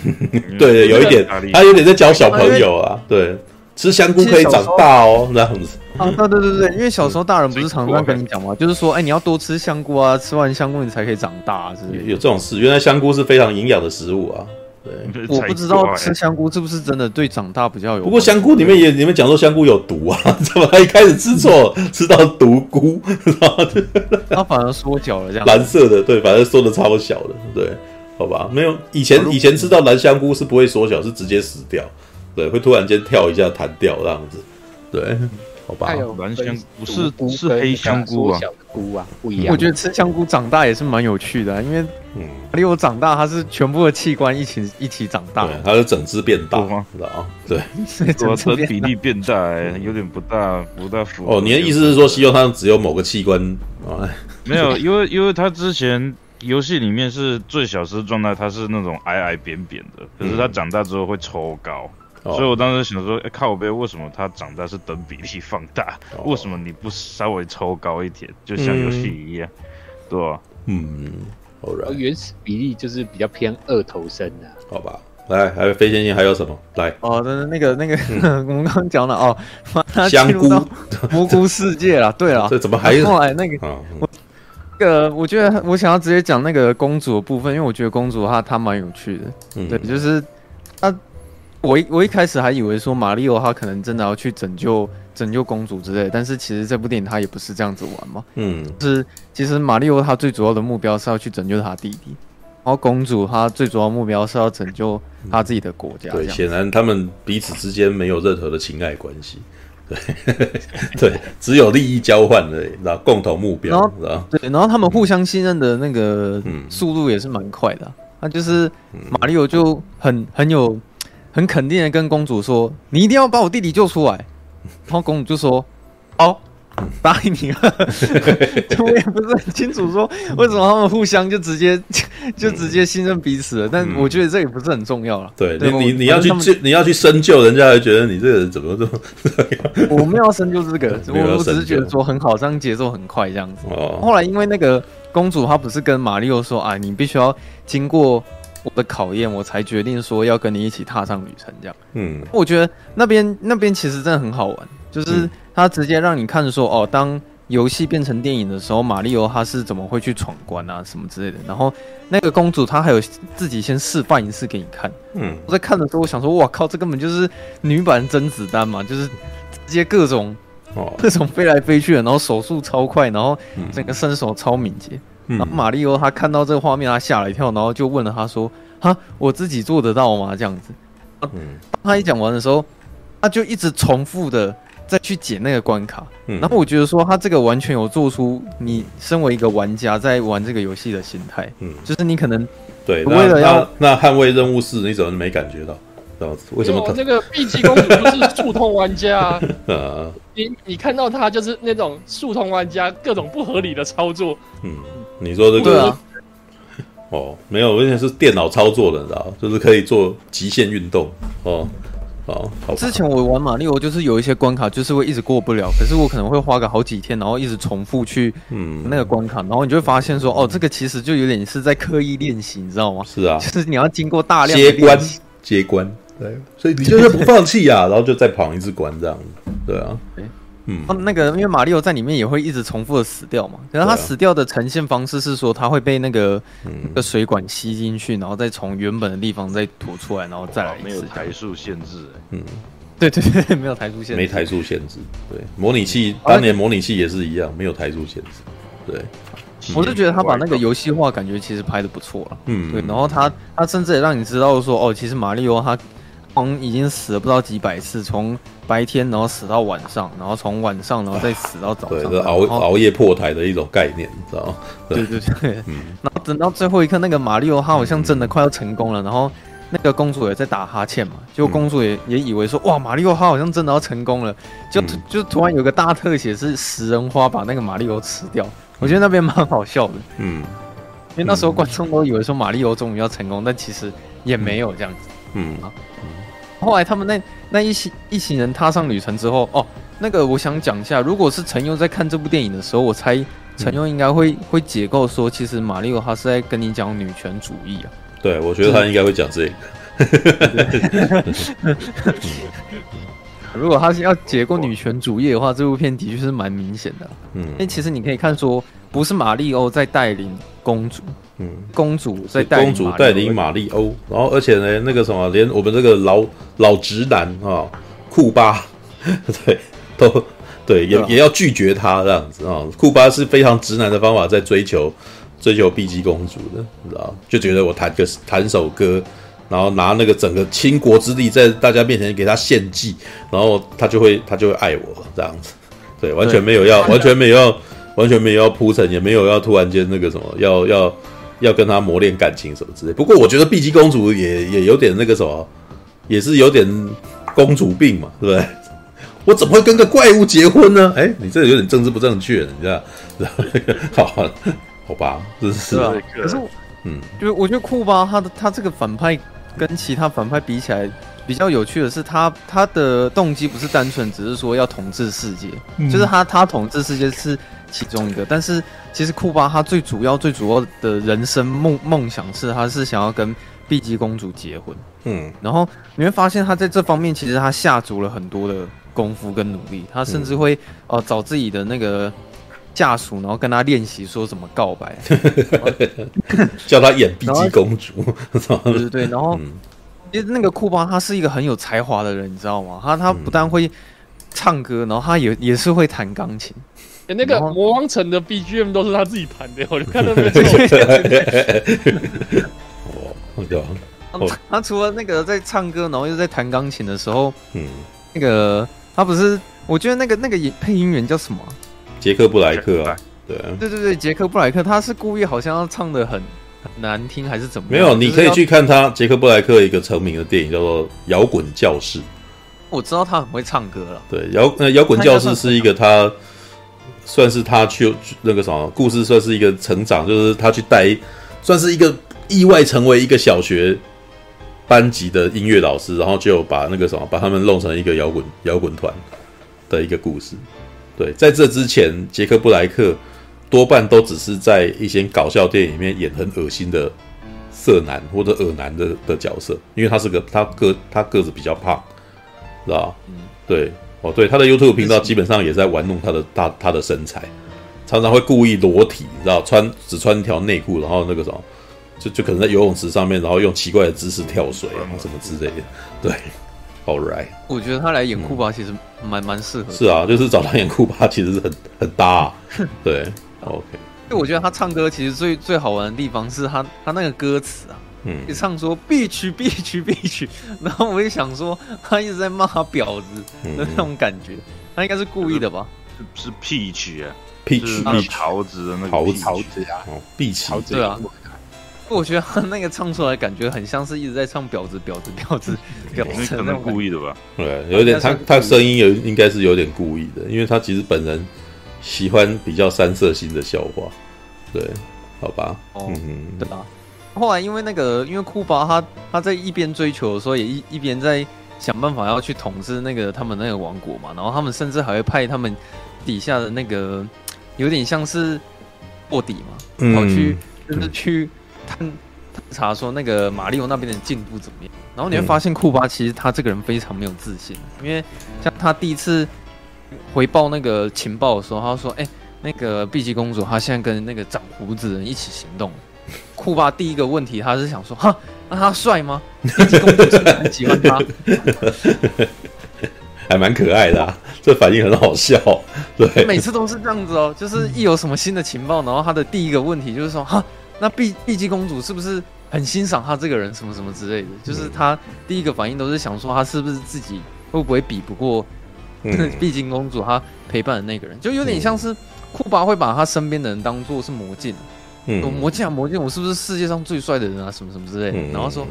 对 <laughs> 对，有一点，他有点在教小朋友啊。对，吃香菇可以长大哦，这样子。啊，对对对对，因为小时候大人不是常常跟你讲吗？<laughs> 就是说，哎，你要多吃香菇啊，吃完香菇你才可以长大，是不是？有这种事，原来香菇是非常营养的食物啊。对，我不知道吃香菇是不是真的对长大比较有。不过香菇里面也，你们讲说香菇有毒啊？<laughs> 怎么还一开始吃错，<laughs> 吃到毒菇？<laughs> 它反而缩小了，这样。蓝色的，对，反正缩的超小的，对，好吧，没有以前以前吃到蓝香菇是不会缩小，是直接死掉，对，会突然间跳一下弹掉这样子，对。好吧，蓝香菇是是黑香菇啊，菇啊不一样。我觉得吃香菇长大也是蛮有趣的，因为嗯，马里奥长大它是全部的器官一起 <laughs> 一起长大，它是整只变大吗？知道啊？对，<laughs> 整只比例变大，有点不大不大符合。哦，你的意思是说希望它只有某个器官啊？<laughs> 没有，因为因为它之前游戏里面是最小时状态，它是那种矮矮扁扁的，可是它长大之后会抽高。所以我当时想说，哎，靠北，为什么它长大是等比例放大？为什么你不稍微抽高一点，就像游戏一样，对吧？嗯，好，原始比例就是比较偏二头身的，好吧？来，还有飞仙仙还有什么？来，哦，那那个那个，<laughs> 我们刚刚讲了哦，香菇 <laughs> 蘑菇世界了。<laughs> 对了，这怎么还后来那个？我那个我觉得我想要直接讲那个公主的部分，因为我觉得公主她她蛮有趣的，对，就是她。我一我一开始还以为说马里奥他可能真的要去拯救拯救公主之类，但是其实这部电影他也不是这样子玩嘛。嗯，是其实马里奥他最主要的目标是要去拯救他弟弟，然后公主她最主要目标是要拯救她自己的国家。对，显然他们彼此之间没有任何的情爱关系，<laughs> 对对，只有利益交换而已，然后共同目标，然后对，然后他们互相信任的那个速度也是蛮快的，那就是马里奥就很很有。很肯定的跟公主说：“你一定要把我弟弟救出来。”然后公主就说：“ <laughs> 哦，答应你了。”我也不是很清楚说为什么他们互相就直接 <laughs> 就直接信任彼此了。但我觉得这也不是很重要了。对，你你你要去救，你要去深究，人家还觉得你这个人怎么这么……我没有深究这个，我我只是觉得说很好，这样节奏很快这样子。后来因为那个公主她不是跟马里奥说：“啊，你必须要经过。”我的考验，我才决定说要跟你一起踏上旅程，这样。嗯，我觉得那边那边其实真的很好玩，就是他直接让你看说，哦，当游戏变成电影的时候，马里奥他是怎么会去闯关啊什么之类的。然后那个公主她还有自己先示范一次给你看。嗯，我在看的时候，我想说，哇靠，这根本就是女版甄子丹嘛，就是直接各种哦各种飞来飞去的，然后手速超快，然后整个身手超敏捷。嗯、然后马里奥他看到这个画面，他吓了一跳，然后就问了他说：“哈，我自己做得到吗？”这样子。嗯，当他一讲完的时候，他就一直重复的。再去解那个关卡，嗯、然后我觉得说他这个完全有做出你身为一个玩家在玩这个游戏的心态，嗯，就是你可能对为了要那捍卫任务是，你怎么没感觉到？这样子为什么？这个碧琪公主不是速通玩家啊？<laughs> 你你看到他就是那种速通玩家，各种不合理的操作。嗯，你说这个、啊、<laughs> 哦，没有，而且是电脑操作的，你知道？就是可以做极限运动。哦。哦，之前我玩马里奥就是有一些关卡就是会一直过不了，可是我可能会花个好几天，然后一直重复去嗯。那个关卡，然后你就会发现说，哦，这个其实就有点是在刻意练习，你知道吗？是啊，就是你要经过大量接关接关，对，所以你 <laughs> 就是不放弃呀，然后就再跑一次关这样，对啊。嗯，那个因为马里奥在里面也会一直重复的死掉嘛，可是他死掉的呈现方式是说他会被那个那个水管吸进去，然后再从原本的地方再吐出来，然后再来一次。没有台数限制，嗯，对对对，没有台数限制，没台数限制。对，模拟器当年模拟器也是一样，没有台数限制。对，我是觉得他把那个游戏化感觉其实拍的不错了。嗯，对，然后他他甚至也让你知道说，哦，其实马里奥他。光已经死了不知道几百次，从白天然后死到晚上，然后从晚上然后再死到早上，对，熬熬夜破台的一种概念，你知道吗？对对对，嗯，然后等到最后一刻，那个马里奥他好像真的快要成功了，然后那个公主也在打哈欠嘛，结果公主也也以为说，哇，马里奥他好像真的要成功了，就就突然有个大特写是食人花把那个马里奥吃掉，我觉得那边蛮好笑的，嗯，因为那时候观众都以为说马里奥终于要成功，但其实也没有这样子，嗯啊。后来他们那那一行一行人踏上旅程之后，哦，那个我想讲一下，如果是陈优在看这部电影的时候，我猜陈优应该会、嗯、会解构说，其实马里奥他是在跟你讲女权主义啊。对，我觉得他应该会讲这个。<laughs> 如果他是要解构女权主义的话，这部片的确是蛮明显的。嗯，因为其实你可以看说，不是马里奥在带领公主。嗯，公主在带公主带领马里欧，然后而且呢，那个什么，连我们这个老老直男啊，库巴，<laughs> 对，都对，也也要拒绝他这样子啊。库巴是非常直男的方法在追求追求碧姬公主的，你知道？就觉得我弹个弹首歌，然后拿那个整个倾国之力在大家面前给他献祭，然后他就会他就会爱我这样子。对，完全没有要，完全没有要，完全没有要铺陈，也没有要突然间那个什么要要。要跟他磨练感情什么之类，不过我觉得碧姬公主也也有点那个什么，也是有点公主病嘛，对不对？<laughs> 我怎么会跟个怪物结婚呢？哎，你这有点政治不正确，你知道？<laughs> 好，好吧，这是啊。可是，嗯，就是我觉得库巴他的他这个反派跟其他反派比起来，比较有趣的是他他的动机不是单纯只是说要统治世界，嗯、就是他他统治世界是其中一个，但是。其实库巴他最主要、最主要的人生梦梦想是，他是想要跟碧姬公主结婚。嗯，然后你会发现他在这方面其实他下足了很多的功夫跟努力，他甚至会哦、呃、找自己的那个下属，然后跟他练习说怎么告白，<laughs> 叫他演碧姬公主。对对对，然后其实那个库巴他是一个很有才华的人，你知道吗？他他不但会唱歌，然后他也也是会弹钢琴。欸、那个魔王城的 BGM 都是他自己弹的，我就看到 <laughs> 没有？哦，对啊。他除了那个在唱歌，然后又在弹钢琴的时候，嗯，那个他不是，我觉得那个那个配音员叫什么？杰克布莱克啊，对啊，对对对，杰克布莱克，他是故意好像要唱的很很难听，还是怎么样？没有，你可以去看他杰克布莱克一个成名的电影，叫做《摇滚教室》。我知道他很会唱歌了。对，摇呃摇滚教室是一个他。算是他去那个什么故事，算是一个成长，就是他去带，算是一个意外成为一个小学班级的音乐老师，然后就把那个什么把他们弄成一个摇滚摇滚团的一个故事。对，在这之前，杰克布莱克多半都只是在一些搞笑电影里面演很恶心的色男或者恶男的的角色，因为他是个他个他个子比较胖，知道吧？对。哦，对，他的 YouTube 频道基本上也在玩弄他的大他的身材，常常会故意裸体，你知道，穿只穿一条内裤，然后那个什么，就就可能在游泳池上面，然后用奇怪的姿势跳水啊什么之类的。对，All right，我觉得他来演库巴其实蛮蛮适合。是啊，就是找他演库巴其实是很很搭啊。对，<laughs> OK。因为我觉得他唱歌其实最最好玩的地方是他他那个歌词啊。嗯，一唱说必曲必曲必曲，然后我就想说他一直在骂他婊子的那种感觉，他应该是故意的吧？是是屁曲啊，屁曲，桃子的那个桃桃子啊，必曲，对啊。我觉得他那个唱出来感觉很像是一直在唱婊子婊子婊子婊子，可能故意的吧？对，有点他他声音有应该是有点故意的，因为他其实本人喜欢比较三色心的笑话，对，好吧？嗯，对吧？后来因为那个，因为库巴他他在一边追求的时候，也一一边在想办法要去统治那个他们那个王国嘛。然后他们甚至还会派他们底下的那个有点像是卧底嘛，跑去就是去探探查说那个马里奥那边的进度怎么样。然后你会发现库巴其实他这个人非常没有自信，因为像他第一次回报那个情报的时候，他说：“哎，那个碧姬公主她现在跟那个长胡子的人一起行动。”库巴第一个问题，他是想说，哈，那他帅吗？碧姬公主很喜欢他？<laughs> 还蛮可爱的，啊，这反应很好笑。对，每次都是这样子哦，就是一有什么新的情报，然后他的第一个问题就是说，哈，那碧碧姬公主是不是很欣赏他这个人，什么什么之类的？就是他第一个反应都是想说，他是不是自己会不会比不过 <laughs> 碧姬公主他陪伴的那个人？就有点像是库巴会把他身边的人当做是魔镜。嗯，魔镜啊，魔镜，我是不是世界上最帅的人啊？什么什么之类的。嗯、然后说，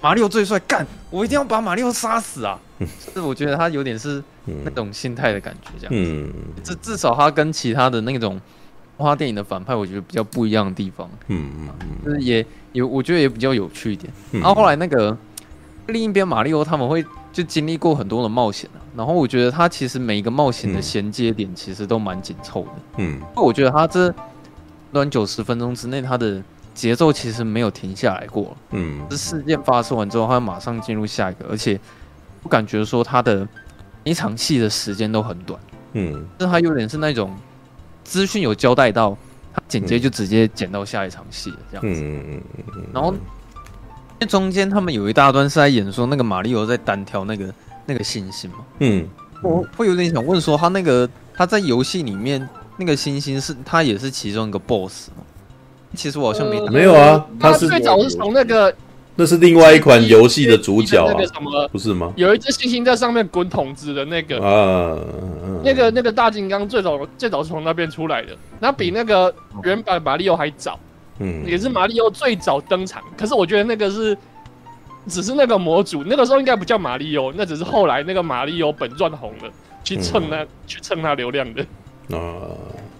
马里奥最帅，干，我一定要把马里奥杀死啊！就、是我觉得他有点是那种心态的感觉，这样子。嗯，至至少他跟其他的那种花电影的反派，我觉得比较不一样的地方。嗯就是也有，我觉得也比较有趣一点。然后后来那个另一边，马里奥他们会就经历过很多的冒险啊。然后我觉得他其实每一个冒险的衔接点其实都蛮紧凑的。嗯，我觉得他这。短九十分钟之内，他的节奏其实没有停下来过。嗯，这事件发生完之后，他马上进入下一个，而且我感觉说他的一场戏的时间都很短。嗯，但他有点是那种资讯有交代到，他剪接就直接剪到下一场戏这样子。嗯嗯嗯。然后，中间他们有一大段是在演说那个马里欧在单挑那个那个星星嘛。嗯，我会有点想问说，他那个他在游戏里面。那个星星是他也是其中一个 boss 吗？其实我好像没、呃、没有啊，他是最早是从那个那是另外一款游戏的主角、啊、那个什么不是吗？有一只猩猩在上面滚筒子的那个啊，那个那个大金刚最早最早是从那边出来的，那比那个原版马里奥还早，嗯，也是马里奥最早登场。可是我觉得那个是只是那个模组，那个时候应该不叫马里奥，那只是后来那个马里奥本传红了，去蹭那、嗯、去蹭他流量的。啊，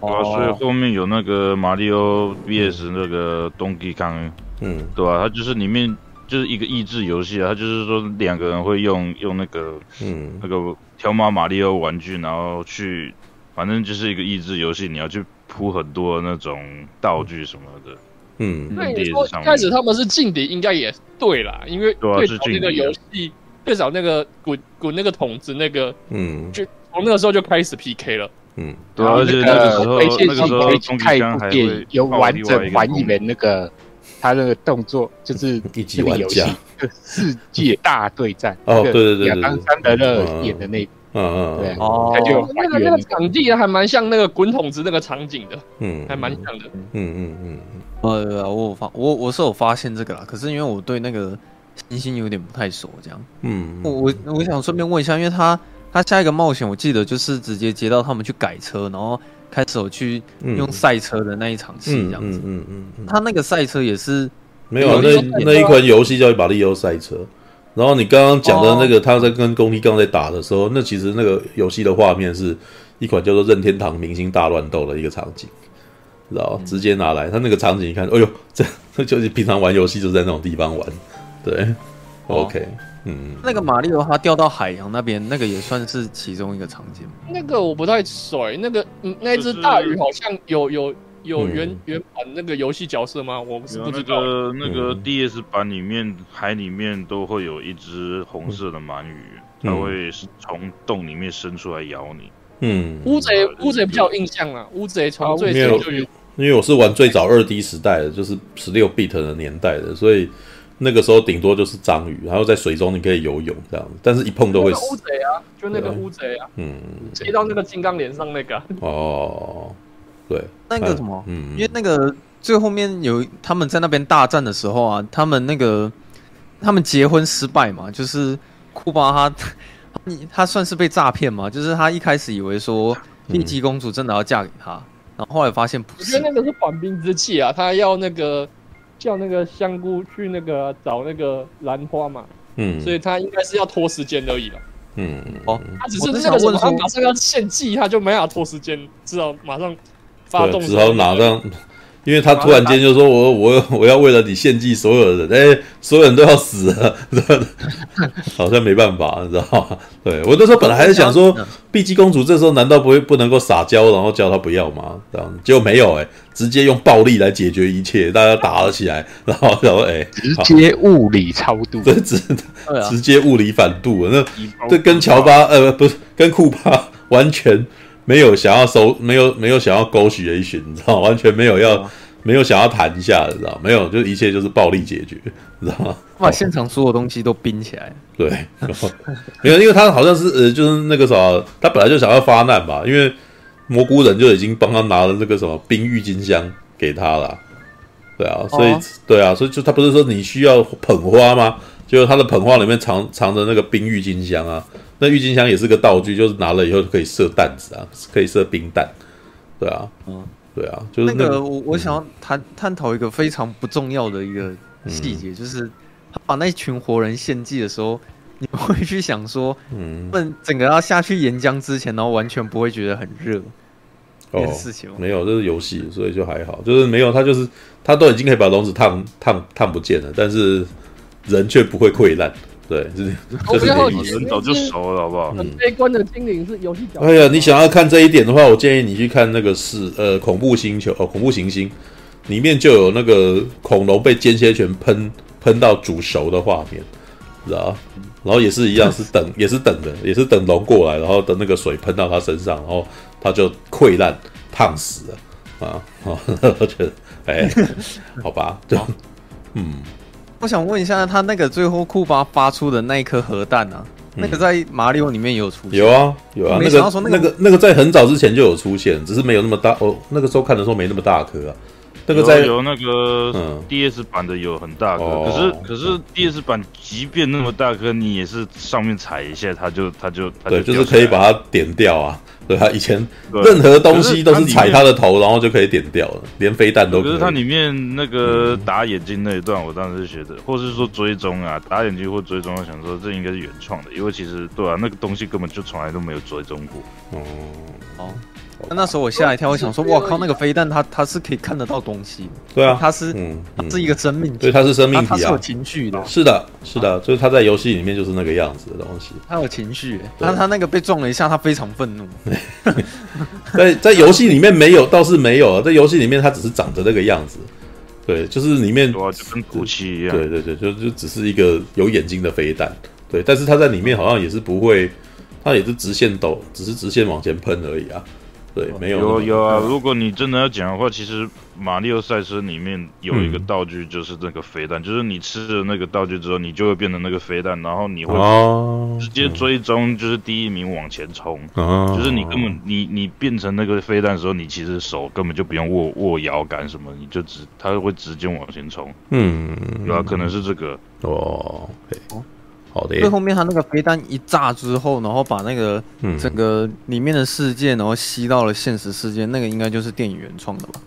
啊，所以后面有那个马里奥 VS 那个 Donkey Kong，嗯，对吧？它就是里面就是一个益智游戏啊，它就是说两个人会用用那个嗯。那个条码马里奥玩具，然后去，反正就是一个益智游戏，你要去铺很多那种道具什么的，嗯，那你说一开始他们是劲敌，应该也对啦，因为对早那个游戏最早那个滚滚那个筒子那个，嗯，就从那个时候就开始 PK 了。嗯，对，而且那个时候，那个时候，看一部电影，有完整还原那个他那个动作，<laughs> 就是这个游戏《世界大对战 <laughs>》哦，对对对，亚当·桑德勒演的那，嗯嗯，对哦，他就那个那个场地还蛮像那个滚筒子那个场景的，嗯，还蛮像的，嗯嗯嗯，呃，我发我我是有发现这个啦，可是因为我对那个星星有点不太熟，这样，嗯，我我我想顺便问一下，因为他。他下一个冒险，我记得就是直接接到他们去改车，然后开始有去用赛车的那一场戏，这样子。嗯嗯嗯。他那个赛车也是没有那那一款游戏叫《马里奥赛车》，然后你刚刚讲的那个他在跟宫崎刚在打的时候，那其实那个游戏的画面是一款叫做《任天堂明星大乱斗》的一个场景，知道直接拿来，他那个场景一看，哎呦，这这就是平常玩游戏就在那种地方玩，对，OK。嗯，那个马里奥他掉到海洋那边，那个也算是其中一个场景。那个我不太熟，那个嗯，那只大鱼好像有有有原原版那个游戏角色吗？我不知道。那个 DS 版里面海里面都会有一只红色的鳗鱼，它会从洞里面伸出来咬你。嗯，乌贼乌贼比较有印象啊，乌贼从最早就有。因为我是玩最早二 D 时代的，就是十六 bit 的年代的，所以那个时候顶多就是章鱼，然后在水中你可以游泳这样，但是一碰都会死。乌贼啊，就那个乌贼啊，嗯，接到那个金刚脸上那个。哦，对，那个什么，嗯，因为那个最后面有他们在那边大战的时候啊，他们那个他们结婚失败嘛，就是库巴他。<laughs> 他算是被诈骗嘛？就是他一开始以为说丽姬公主真的要嫁给他，然后后来发现不是。我觉得那个是缓兵之计啊，他要那个叫那个香菇去那个找那个兰花嘛，嗯，所以他应该是要拖时间而已了。嗯，哦，他只是那个什么，他马上要献祭，他就没法拖时间，只好马上发动，只好马上。因为他突然间就说：“我我我要为了你献祭所有人，哎、欸，所有人都要死了，<laughs> 好像没办法，你知道吗？”对，我那时候本来还是想说，碧姬公主这时候难道不会不能够撒娇，然后叫他不要吗？这样结果没有、欸，哎，直接用暴力来解决一切，大家打了起来，然后然后哎，欸、直接物理超度，对直直接物理反度，那这跟乔巴呃不是跟库巴完全。没有想要收，没有没有想要勾许的一群，你知道？完全没有要，哦、没有想要谈一下，你知道？没有，就一切就是暴力解决，你知道吗？把现场所有东西都冰起来。对，没有，因为他好像是呃，就是那个啥，他本来就想要发难吧，因为蘑菇人就已经帮他拿了那个什么冰郁金香给他了，对啊，所以、哦、对啊，所以就他不是说你需要捧花吗？就是他的捧花里面藏藏着那个冰郁金香啊。那郁金香也是个道具，就是拿了以后可以射弹子啊，可以射冰弹，对啊，嗯，对啊，就是那个，那个我我想要探探讨一个非常不重要的一个细节，嗯、就是他把那群活人献祭的时候，你会去想说，嗯，问整个要下去岩浆之前，然后完全不会觉得很热，哦，事情没有，这是游戏，所以就还好，就是没有它就是它都已经可以把笼子烫烫烫不见了，但是人却不会溃烂。对，是这是人早就熟了，好不好？很悲观的精灵是游戏角。哎呀，你想要看这一点的话，我建议你去看那个是呃恐怖星球哦，恐怖行星里面就有那个恐龙被间歇泉喷喷到煮熟的画面，知道吧？然后也是一样，是等也是等的，也是等龙过来，然后等那个水喷到他身上，然后他就溃烂烫死了啊！<laughs> 我觉得哎，<laughs> 好吧，就嗯。我想问一下，他那个最后库巴发出的那一颗核弹啊，嗯、那个在马里奥里面也有出现？有啊，有啊。那个那个那个在很早之前就有出现，只是没有那么大。哦，那个时候看的时候没那么大颗啊。那个在有，有那个 DS 版的有很大颗，嗯、可是可是 DS 版即便那么大颗，你也是上面踩一下，它就它就，它就对，就是可以把它点掉啊。对它以前任何东西都是踩它的头，然后就可以点掉了，连飞弹都可以。可是它里面那个打眼睛那一段，我当时觉得，或是说追踪啊，打眼睛或追踪，我想说这应该是原创的，因为其实对啊，那个东西根本就从来都没有追踪过。哦哦。那那时候我吓一跳，我想说，哇靠，那个飞弹它它是可以看得到东西，对啊，它是嗯，它是一个生命体，对，它是生命体啊，它是有情绪的，是的，是的，就是它在游戏里面就是那个样子的东西，它有情绪，但它那个被撞了一下，它非常愤怒，<laughs> 在在游戏里面没有，倒是没有，在游戏里面它只是长着那个样子，对，就是里面就跟武器一样，对对对，就就只是一个有眼睛的飞弹，对，但是它在里面好像也是不会，它也是直线抖，只是直线往前喷而已啊。对，没有有有啊！如果你真的要讲的话，其实马里奥赛车里面有一个道具，就是那个飞弹，嗯、就是你吃了那个道具之后，你就会变成那个飞弹，然后你会直接追踪，就是第一名往前冲。哦、就是你根本你你变成那个飞弹的时候，你其实手根本就不用握握摇杆什么，你就直它会直接往前冲。嗯，对啊，可能是这个哦。Okay. 最后面他那个飞弹一炸之后，然后把那个整个里面的世界，然后吸到了现实世界，那个应该就是电影原创的吧？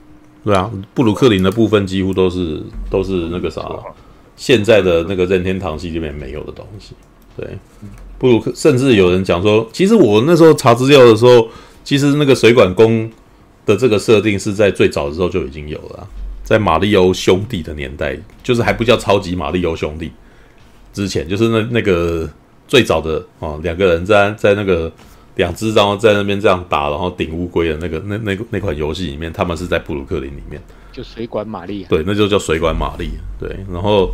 对啊，布鲁克林的部分几乎都是都是那个啥，现在的那个任天堂系里面没有的东西。对，布鲁克甚至有人讲说，其实我那时候查资料的时候，其实那个水管工的这个设定是在最早的时候就已经有了，在马里欧兄弟的年代，就是还不叫超级马里欧兄弟。之前就是那那个最早的哦，两个人在在那个两只然后在那边这样打，然后顶乌龟的那个那那那款游戏里面，他们是在布鲁克林里面，就水管玛丽，对，那就叫水管玛丽，对，然后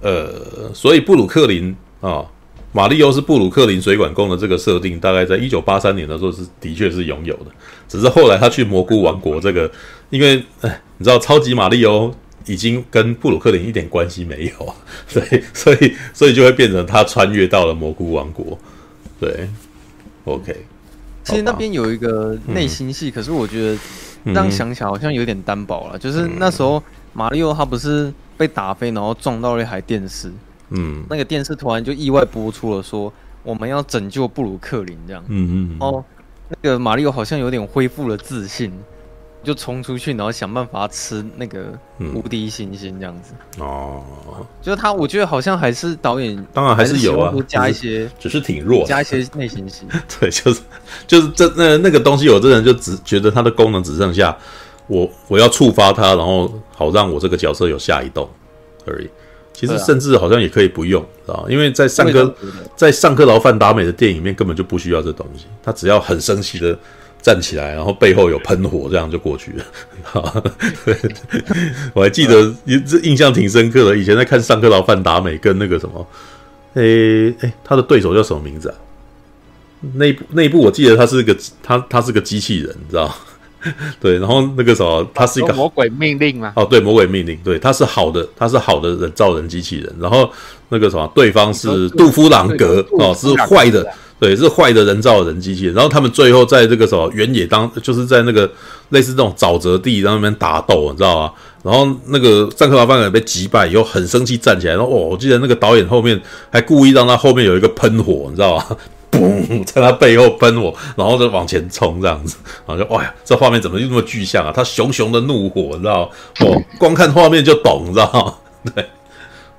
呃，所以布鲁克林啊，玛丽欧是布鲁克林水管工的这个设定，大概在一九八三年的时候是的确是拥有的，只是后来他去蘑菇王国这个，因为哎，你知道超级玛丽欧已经跟布鲁克林一点关系没有啊，<laughs> 对，所以所以就会变成他穿越到了蘑菇王国，对。OK，其实那边有一个内心戏，嗯、可是我觉得这样想起来好像有点单薄了。嗯、就是那时候马里奥他不是被打飞，然后撞到了一台电视，嗯，那个电视突然就意外播出了说我们要拯救布鲁克林这样，嗯嗯，哦，那个马里奥好像有点恢复了自信。就冲出去，然后想办法吃那个无敌星星这样子。哦，就是他，我觉得好像还是导演，当然还是有啊，加一些，只是挺弱，加一些内心戏。<laughs> 对，就是就是这那那个东西，有的人就只觉得它的功能只剩下我我要触发它，然后好让我这个角色有下一动而已。其实甚至好像也可以不用，知道因为在尚科在尚克劳范达美的电影里面根本就不需要这东西，他只要很生气的。站起来，然后背后有喷火，这样就过去了。<laughs> <laughs> 我还记得，这印象挺深刻的。以前在看上克劳范达美跟那个什么，诶诶，他的对手叫什么名字啊？那一部那一部我记得他是个他他是个机器人，你知道？<laughs> 对，然后那个什么，他是一个魔鬼命令嘛？哦，对，魔鬼命令，对，他是好的，他是好的人造人机器人。然后那个什么，对方是杜夫朗格哦，是坏的。对，是坏的人造人机器人，然后他们最后在这个什么原野当，就是在那个类似这种沼泽地，在那边打斗，你知道吗？然后那个尚克劳范被击败以后，很生气站起来，然后哦，我记得那个导演后面还故意让他后面有一个喷火，你知道吗？嘣，在他背后喷火，然后就往前冲这样子，然后就哇呀，这画面怎么就那么具象啊？他熊熊的怒火，你知道吗？哦，光看画面就懂，你知道吗？<laughs> 对，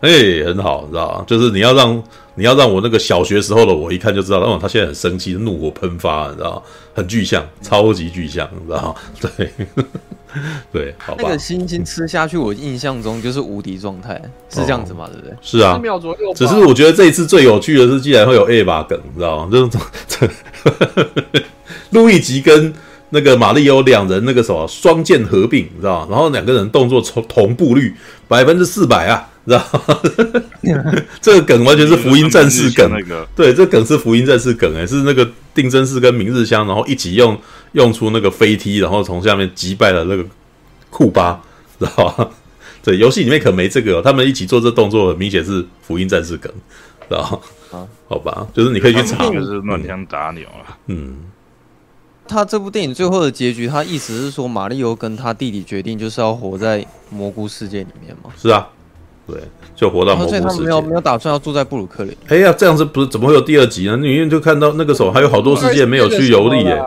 哎，很好，你知道吗？就是你要让。你要让我那个小学时候的我一看就知道，哦，他现在很生气，怒火喷发，你知道很具象，超级具象，你知道 <laughs> 对，<laughs> 对，好吧。那个星星吃下去，我印象中就是无敌状态，是这样子吗？对不对？是啊，秒左右。只是我觉得这一次最有趣的是，竟然会有 A 把梗，你知道吗？就是路易吉跟那个马里欧两人那个什么双剑合并，你知道吗？然后两个人动作同同步率百分之四百啊。知道 <laughs> 这个梗完全是福音战士梗，那个对，这个梗是福音战士梗，诶，是那个定真寺跟明日香，然后一起用用出那个飞踢，然后从下面击败了那个库巴，知道吧？对，游戏里面可没这个，他们一起做这动作，明显是福音战士梗，知道吧？啊，好吧，就是你可以去查，就是乱枪打鸟啊。嗯，他这部电影最后的结局，他意思是说，马里欧跟他弟弟决定就是要活在蘑菇世界里面吗？是啊。对，就活到蘑菇世界。他们没有没有打算要住在布鲁克林。哎呀，这样子不是怎么会有第二集呢？里面就看到那个时候还有好多世界没有去游历耶。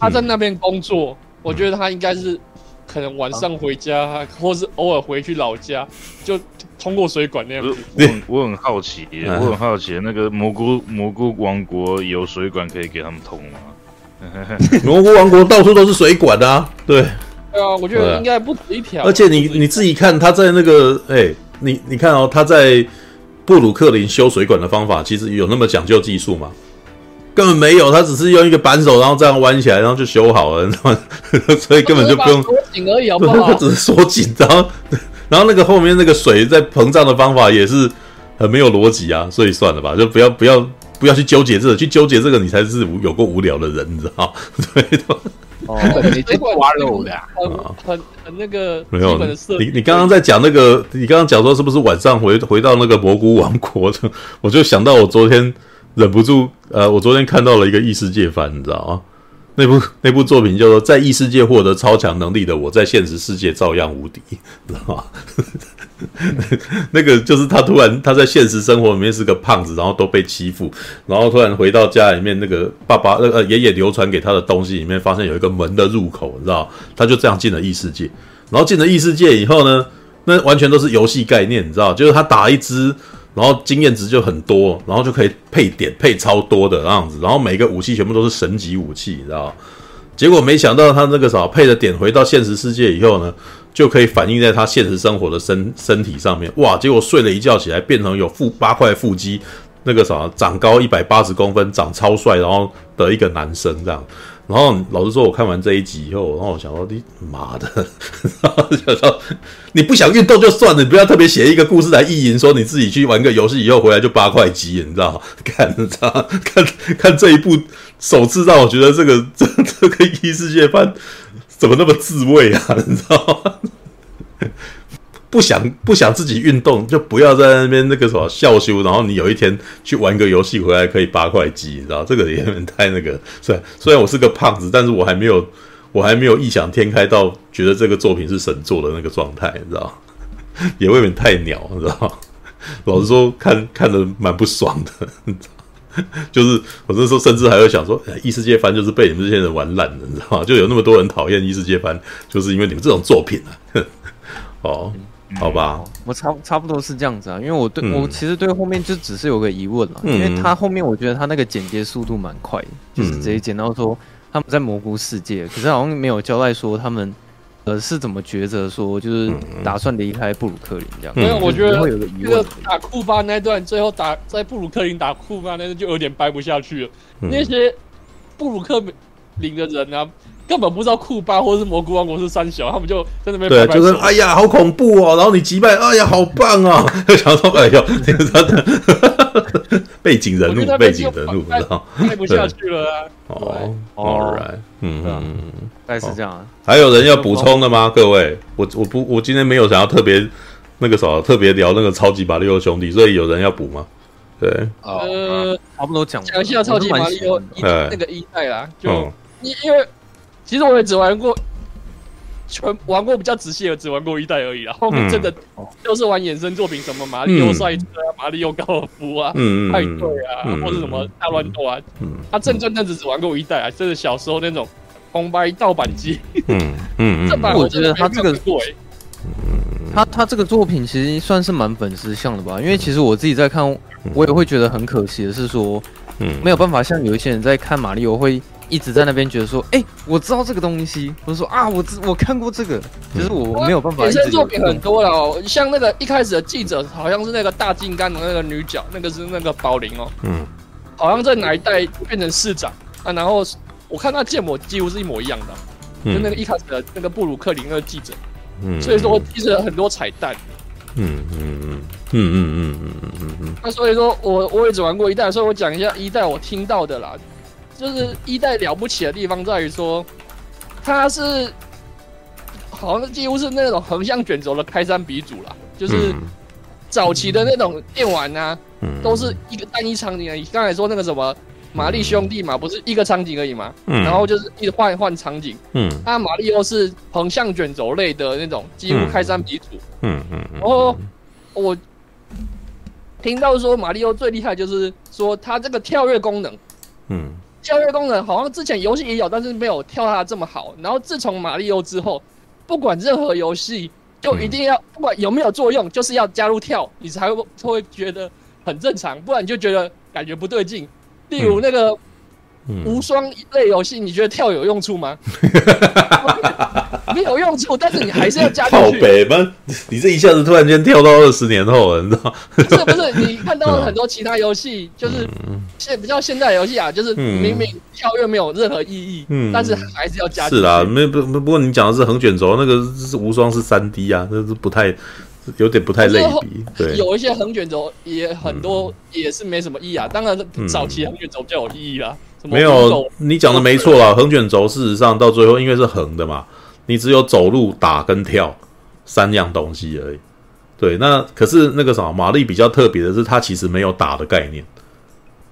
他在那边工作，嗯、我觉得他应该是可能晚上回家，啊、或是偶尔回去老家，就通过水管那样。<laughs> 我很我很好奇，我很好奇，那个蘑菇蘑菇王国有水管可以给他们通吗？<laughs> 蘑菇王国到处都是水管啊，对。对啊，我觉得应该不止一条。而且你你自己看，他在那个哎。欸你你看哦，他在布鲁克林修水管的方法，其实有那么讲究技术吗？根本没有，他只是用一个扳手，然后这样弯起来，然后就修好了，你知道吗？所以根本就不用锁紧而已，好不好？<laughs> 他只是锁紧，然后然后那个后面那个水在膨胀的方法也是很没有逻辑啊，所以算了吧，就不要不要不要去纠结这个，去纠结这个你才是有过无聊的人，你知道吗？<laughs> 对的。哦，你这挖肉的，很很很那个没有。你你刚刚在讲那个，你刚刚讲说是不是晚上回回到那个蘑菇王国的？<laughs> 我就想到我昨天忍不住，呃，我昨天看到了一个异世界番，你知道吗？那部那部作品叫做《在异世界获得超强能力的我，在现实世界照样无敌》，知道吗？<laughs> 那个就是他突然他在现实生活里面是个胖子，然后都被欺负，然后突然回到家里面，那个爸爸那个爷爷流传给他的东西里面，发现有一个门的入口，你知道？他就这样进了异世界，然后进了异世界以后呢，那完全都是游戏概念，你知道？就是他打一只，然后经验值就很多，然后就可以配点配超多的那样子，然后每个武器全部都是神级武器，你知道？结果没想到他那个啥配的点回到现实世界以后呢，就可以反映在他现实生活的身身体上面。哇！结果睡了一觉起来，变成有腹八块腹肌，那个啥长高一百八十公分，长超帅，然后的一个男生这样。然后老实说，我看完这一集以后，然后我想说，你妈的，然 <laughs> 后想说你不想运动就算了，你不要特别写一个故事来意淫，说你自己去玩个游戏以后回来就八块肌，你知道吗？<laughs> 看，你知道 <laughs> 看看这一部首次让我觉得这个这这个异世界番怎么那么自慰啊？你知道吗？不想不想自己运动，就不要在那边那个什么笑羞。然后你有一天去玩个游戏回来可以八块肌，你知道这个也很太那个。虽然虽然我是个胖子，但是我还没有我还没有异想天开到觉得这个作品是神作的那个状态，你知道？也未免太鸟，你知道？老实说，看看的蛮不爽的。就是我那时候甚至还会想说，异世界番就是被你们这些人玩烂的，你知道吗？就有那么多人讨厌异世界番，就是因为你们这种作品啊。<laughs> 哦。好吧，我差差不多是这样子啊，因为我对、嗯、我其实对后面就只是有个疑问了，嗯、因为他后面我觉得他那个剪接速度蛮快的，嗯、就是直接剪到说他们在蘑菇世界，可是好像没有交代说他们呃是怎么抉择说就是打算离开布鲁克林这样。因为我觉得会有个疑问，打库巴那段最后打在布鲁克林打库巴那段就有点掰不下去了，嗯、那些布鲁克林的人啊。根本不知道库巴或者是蘑菇王国是三小，他们就在那边对，就是哎呀，好恐怖哦！然后你击败，哎呀，好棒啊！<laughs> 就想说，哎呦，这 <laughs> 个背景人物，背景人物，不知道拍不下去了啊！哦，All right，嗯嗯，大概是这样。还有人要补充的吗？各位，我我不，我今天没有想要特别那个啥，特别聊那个超级马里奥兄弟，所以有人要补吗？对，呃，差不多讲讲一下超级马里奥一那个一代啦，就因因为。其实我也只玩过，全玩过比较仔细的，只玩过一代而已啊。后面真的就是玩衍生作品，什么马里奥赛车啊、马里奥高尔夫啊、派对啊，或者什么大乱斗啊。他正正正只只玩过一代啊，就是小时候那种红白盗版机。嗯嗯这版我觉得他这个过诶，他他这个作品其实算是蛮粉丝向的吧，因为其实我自己在看，我也会觉得很可惜的是说，没有办法像有一些人在看马里奥会。一直在那边觉得说，哎、欸，我知道这个东西，或者说啊，我知我看过这个，其实我没有办法。衍生作品很多了哦，像那个一开始的记者，好像是那个大金刚的那个女角，那个是那个宝玲哦，嗯，好像在哪一代变成市长。啊？然后我看他建模几乎是一模一样的，嗯、跟那个一开始的那个布鲁克林那个记者，嗯，所以说其实很多彩蛋，嗯嗯嗯嗯嗯嗯嗯嗯嗯，那所以说我我也只玩过一代，所以我讲一下一代我听到的啦。就是一代了不起的地方在于说，它是好像几乎是那种横向卷轴的开山鼻祖了。就是早期的那种电玩啊，都是一个单一场景而已。刚才说那个什么玛丽兄弟嘛，不是一个场景而已嘛？然后就是一直换换场景。嗯，那玛丽欧是横向卷轴类的那种，几乎开山鼻祖。嗯嗯。然后我听到说玛丽欧最厉害就是说它这个跳跃功能。嗯。跳跃功能好像之前游戏也有，但是没有跳它这么好。然后自从马里奥之后，不管任何游戏，就一定要不管有没有作用，就是要加入跳，你才会会觉得很正常，不然你就觉得感觉不对劲。例如那个。无双类游戏，你觉得跳有用处吗？<laughs> 没有用处，但是你还是要加进去。靠北吗？你这一下子突然间跳到二十年后了，你知道？不是不是，你看到了很多其他游戏，就是现比较现代游戏啊，就是明明跳跃没有任何意义，嗯，但是还是要加进去。是啦，没不不过你讲的是横卷轴，那个是无双是三 D 啊，那是不太有点不太类比。对，有一些横卷轴也很多，也是没什么意义啊。当然，早期横卷轴比较有意义啦。没有，你讲的没错啦。横卷轴事实上到最后，因为是横的嘛，你只有走路、打跟跳三样东西而已。对，那可是那个什么，玛丽比较特别的是，它其实没有打的概念，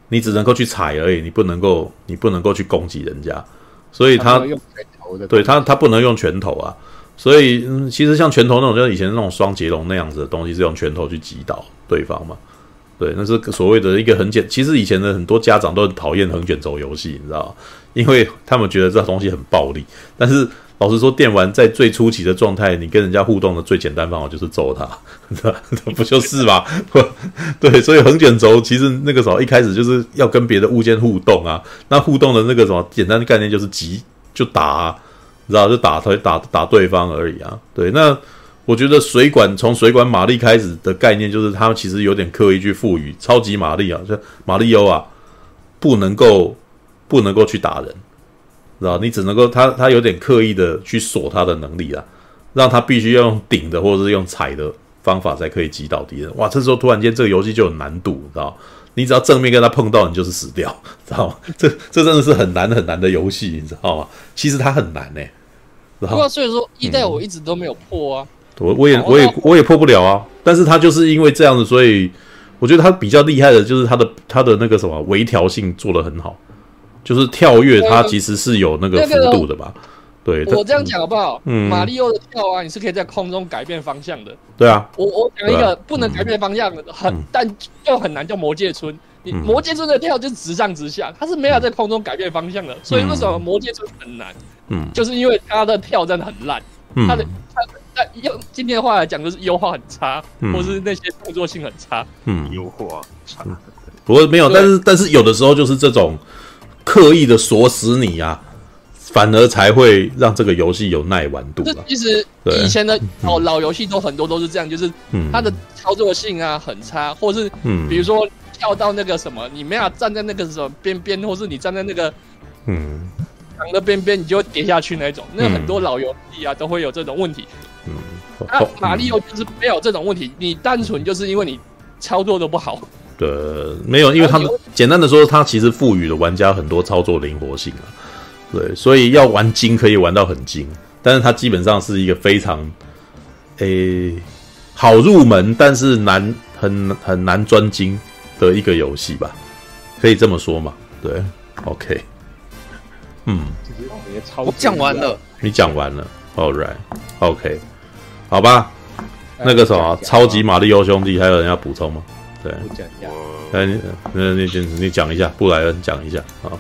你只能够去踩而已，你不能够，你不能够去攻击人家。所以它，对它，它不能用拳头啊。所以，嗯，其实像拳头那种，就是以前那种双截龙那样子的东西，是用拳头去击倒对方嘛。对，那是所谓的一个很简。其实以前的很多家长都很讨厌横卷轴游戏，你知道吗？因为他们觉得这东西很暴力。但是老实说，电玩在最初期的状态，你跟人家互动的最简单方法就是揍他，<laughs> 不就是吗？<laughs> 对，所以横卷轴其实那个时候一开始就是要跟别的物件互动啊。那互动的那个什么简单的概念就是急就打啊，你知道就打他打打对方而已啊。对，那我觉得水管从水管玛丽开始的概念，就是他们其实有点刻意去赋予超级玛丽啊，就玛丽欧啊，不能够不能够去打人，知道？你只能够他他有点刻意的去锁他的能力啊，让他必须要用顶的或者是用踩的方法才可以击倒敌人。哇，这时候突然间这个游戏就有难度，知道？你只要正面跟他碰到，你就是死掉，<laughs> 知道吗？这这真的是很难很难的游戏，你知道吗？其实它很难呢、欸。不过所以说一代我一直都没有破啊，我我也我也我也破不了啊。但是它就是因为这样子，所以我觉得它比较厉害的就是它的它的那个什么微调性做得很好，就是跳跃它其实是有那个幅度的吧。对，我这样讲好不好？嗯，马里奥的跳啊，你是可以在空中改变方向的。对啊，我我讲一个不能改变方向的，很但又很难叫魔界村。你魔界村的跳就是直上直下，它是没有在空中改变方向的。所以为什么魔界村很难？嗯，就是因为它的跳真的很烂，它的它那用今天的话来讲，就是优化很差，或是那些动作性很差。嗯，优化差。不过没有，但是但是有的时候就是这种刻意的锁死你啊。反而才会让这个游戏有耐玩度。这其实以前的老 <laughs> 老游戏都很多都是这样，就是它的操作性啊很差，或是比如说跳到那个什么，你没法站在那个什么边边，或是你站在那个嗯墙的边边，你就会跌下去那种。那很多老游戏啊都会有这种问题。嗯，那马里奥就是没有这种问题，你单纯就是因为你操作的不好。对，没有，因为他们简单的说，它其实赋予了玩家很多操作灵活性啊。对，所以要玩精可以玩到很精，但是它基本上是一个非常，诶、欸，好入门，但是难很很难专精的一个游戏吧，可以这么说嘛？对，OK，嗯，我讲完了，你讲完了，All right，OK，好吧，那个什么超级玛利欧兄弟，还有人要补充吗？对，我讲一下，来，你你你你讲一下，布莱恩讲一下啊。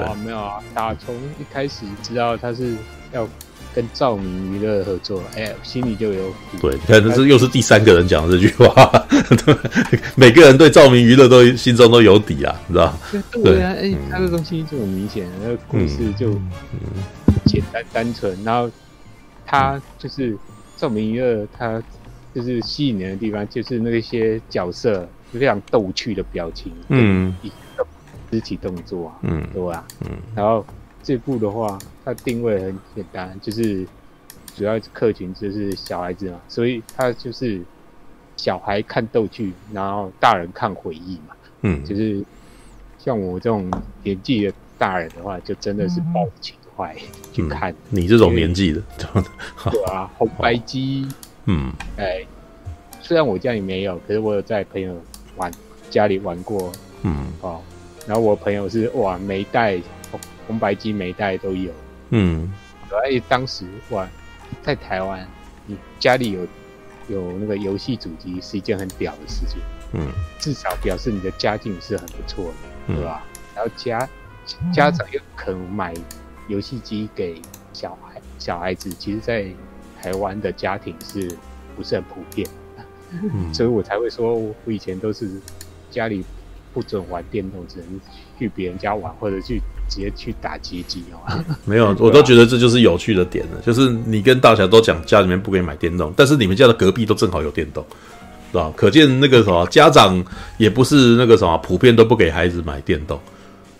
啊，没有啊！打从一开始知道他是要跟照明娱乐合作，哎、欸，心里就有底。对，你看，这是又是第三个人讲的这句话，对，<laughs> 每个人对照明娱乐都心中都有底啊，你知道？对啊，哎，他这东西就很明显，那个故事就简单单纯，然后他就是照明娱乐，他就是吸引人的地方，就是那些角色非常逗趣的表情，嗯。肢体动作啊，嗯，对吧？嗯，然后这部的话，它定位很简单，就是主要客群就是小孩子嘛，所以它就是小孩看逗趣，然后大人看回忆嘛，嗯，就是像我这种年纪的大人的话，就真的是抱情怀去看。嗯、你这种年纪的，对啊，<laughs> 红白机，嗯，哎，虽然我家里没有，可是我有在朋友玩家里玩过，嗯，哦。然后我朋友是哇，每一代红红白机每一代都有，嗯，而且当时哇，在台湾，你家里有有那个游戏主机是一件很屌的事情，嗯，至少表示你的家境是很不错的，嗯、对吧？然后家家长又肯买游戏机给小孩小孩子，其实，在台湾的家庭是不是很普遍？嗯，所以我才会说我以前都是家里。不准玩电动，只能去别人家玩，或者去直接去打街机哦。<laughs> 没有，我都觉得这就是有趣的点了。就是你跟大侠都讲家里面不给你买电动，但是你们家的隔壁都正好有电动，是吧？可见那个什么家长也不是那个什么普遍都不给孩子买电动，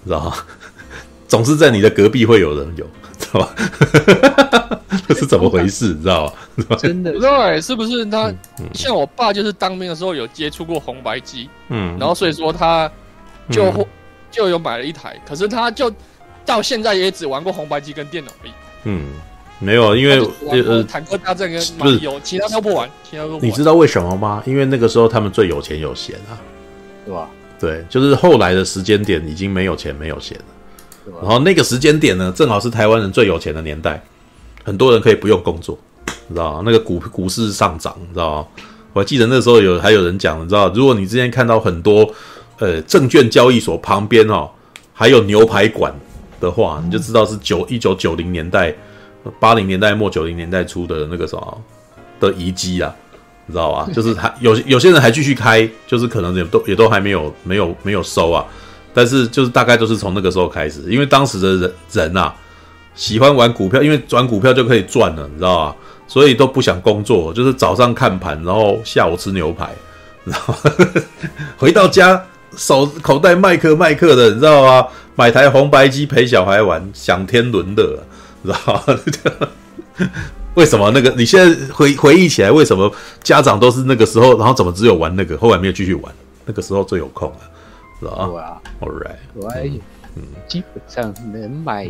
知道吗？<laughs> 总是在你的隔壁会有人有，知道吧？<laughs> 这是怎么回事？<laughs> 你知道吗？真的不知道哎，是不是他像我爸，就是当兵的时候有接触过红白机，嗯，然后所以说他就就有买了一台，可是他就到现在也只玩过红白机跟电脑而已。嗯，没有，因为呃，坦克大战跟马里奥，其他都不玩，其他都不玩。你知道为什么吗？因为那个时候他们最有钱有闲啊，对吧？对，就是后来的时间点已经没有钱没有闲了，然后那个时间点呢，正好是台湾人最有钱的年代。很多人可以不用工作，你知道？那个股股市上涨，你知道吗？我还记得那时候有还有人讲，你知道，如果你之前看到很多呃证券交易所旁边哦，还有牛排馆的话，你就知道是九一九九零年代、八零年代末九零年代初的那个什么的遗迹啊，你知道吧？就是还有有些人还继续开，就是可能也都也都还没有没有没有收啊，但是就是大概都是从那个时候开始，因为当时的人人啊。喜欢玩股票，因为转股票就可以赚了，你知道吧？所以都不想工作，就是早上看盘，然后下午吃牛排，然后？<laughs> 回到家手口袋麦克麦克的，你知道吗？买台红白机陪小孩玩，享天伦乐，你知道吗？<laughs> 为什么那个？你现在回回忆起来，为什么家长都是那个时候，然后怎么只有玩那个，后来没有继续玩？那个时候最有空了，对啊，All right，我嗯，基本上能买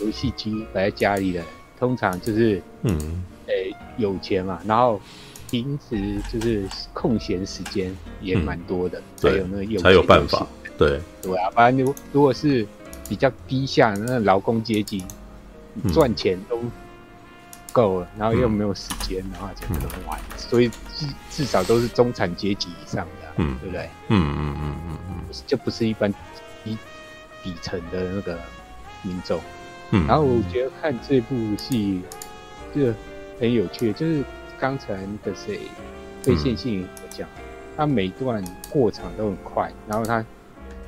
游戏机摆在家里的。通常就是，嗯，诶、欸，有钱嘛，然后平时就是空闲时间也蛮多的，才有那个有才有办法，对。对啊，不然如如果是比较低下那劳工阶级，赚钱都够了，然后又没有时间的话，就不能玩，所以至至少都是中产阶级以上的，嗯，对不对？嗯嗯嗯嗯嗯，就不是一般底底层的那个民众。嗯，然后我觉得看这部戏就很有趣，就是刚才的谁非线性讲，他每一段过场都很快，然后他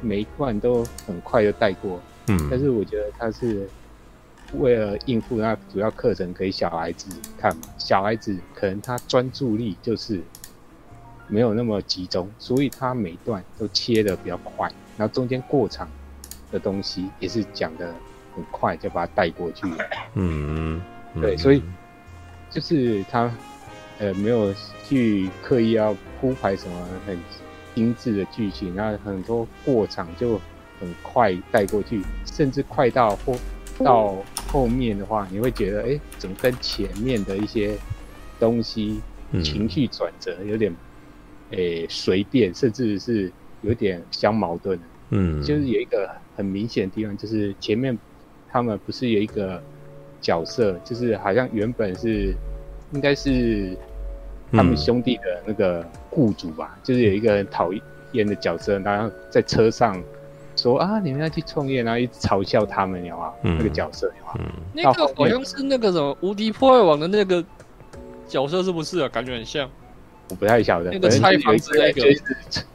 每一段都很快就带过。嗯，但是我觉得他是为了应付那主要课程给小孩子看嘛，小孩子可能他专注力就是没有那么集中，所以它每段都切的比较快，然后中间过场的东西也是讲的。很快就把它带过去，嗯，嗯。对，所以就是他呃没有去刻意要铺排什么很精致的剧情，然后很多过场就很快带过去，甚至快到或到后面的话，你会觉得哎，怎么跟前面的一些东西情绪转折有点诶随便，甚至是有点相矛盾，嗯，就是有一个很明显的地方，就是前面。他们不是有一个角色，就是好像原本是应该是他们兄弟的那个雇主吧，嗯、就是有一个很讨厌的角色，然后在车上说啊，你们要去创业，然后一直嘲笑他们，有啊？嗯、那个角色有啊？嗯、那个好像是那个什么无敌破坏王的那个角色，是不是啊？感觉很像。我不太晓得。那个拆房子那个，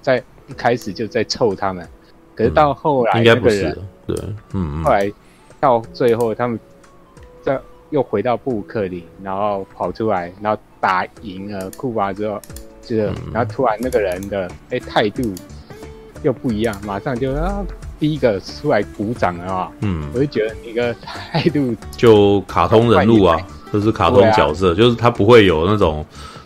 在一开始就在凑他们，可是到后来、嗯、应该不是，对，嗯，后来。到最后，他们在又回到布鲁克林，然后跑出来，然后打赢了库巴之后，就是，嗯、然后突然那个人的哎态度又不一样，马上就啊第一个出来鼓掌了啊，嗯，我就觉得一个态度就卡通人物啊，就是卡通角色，啊、就是他不会有那种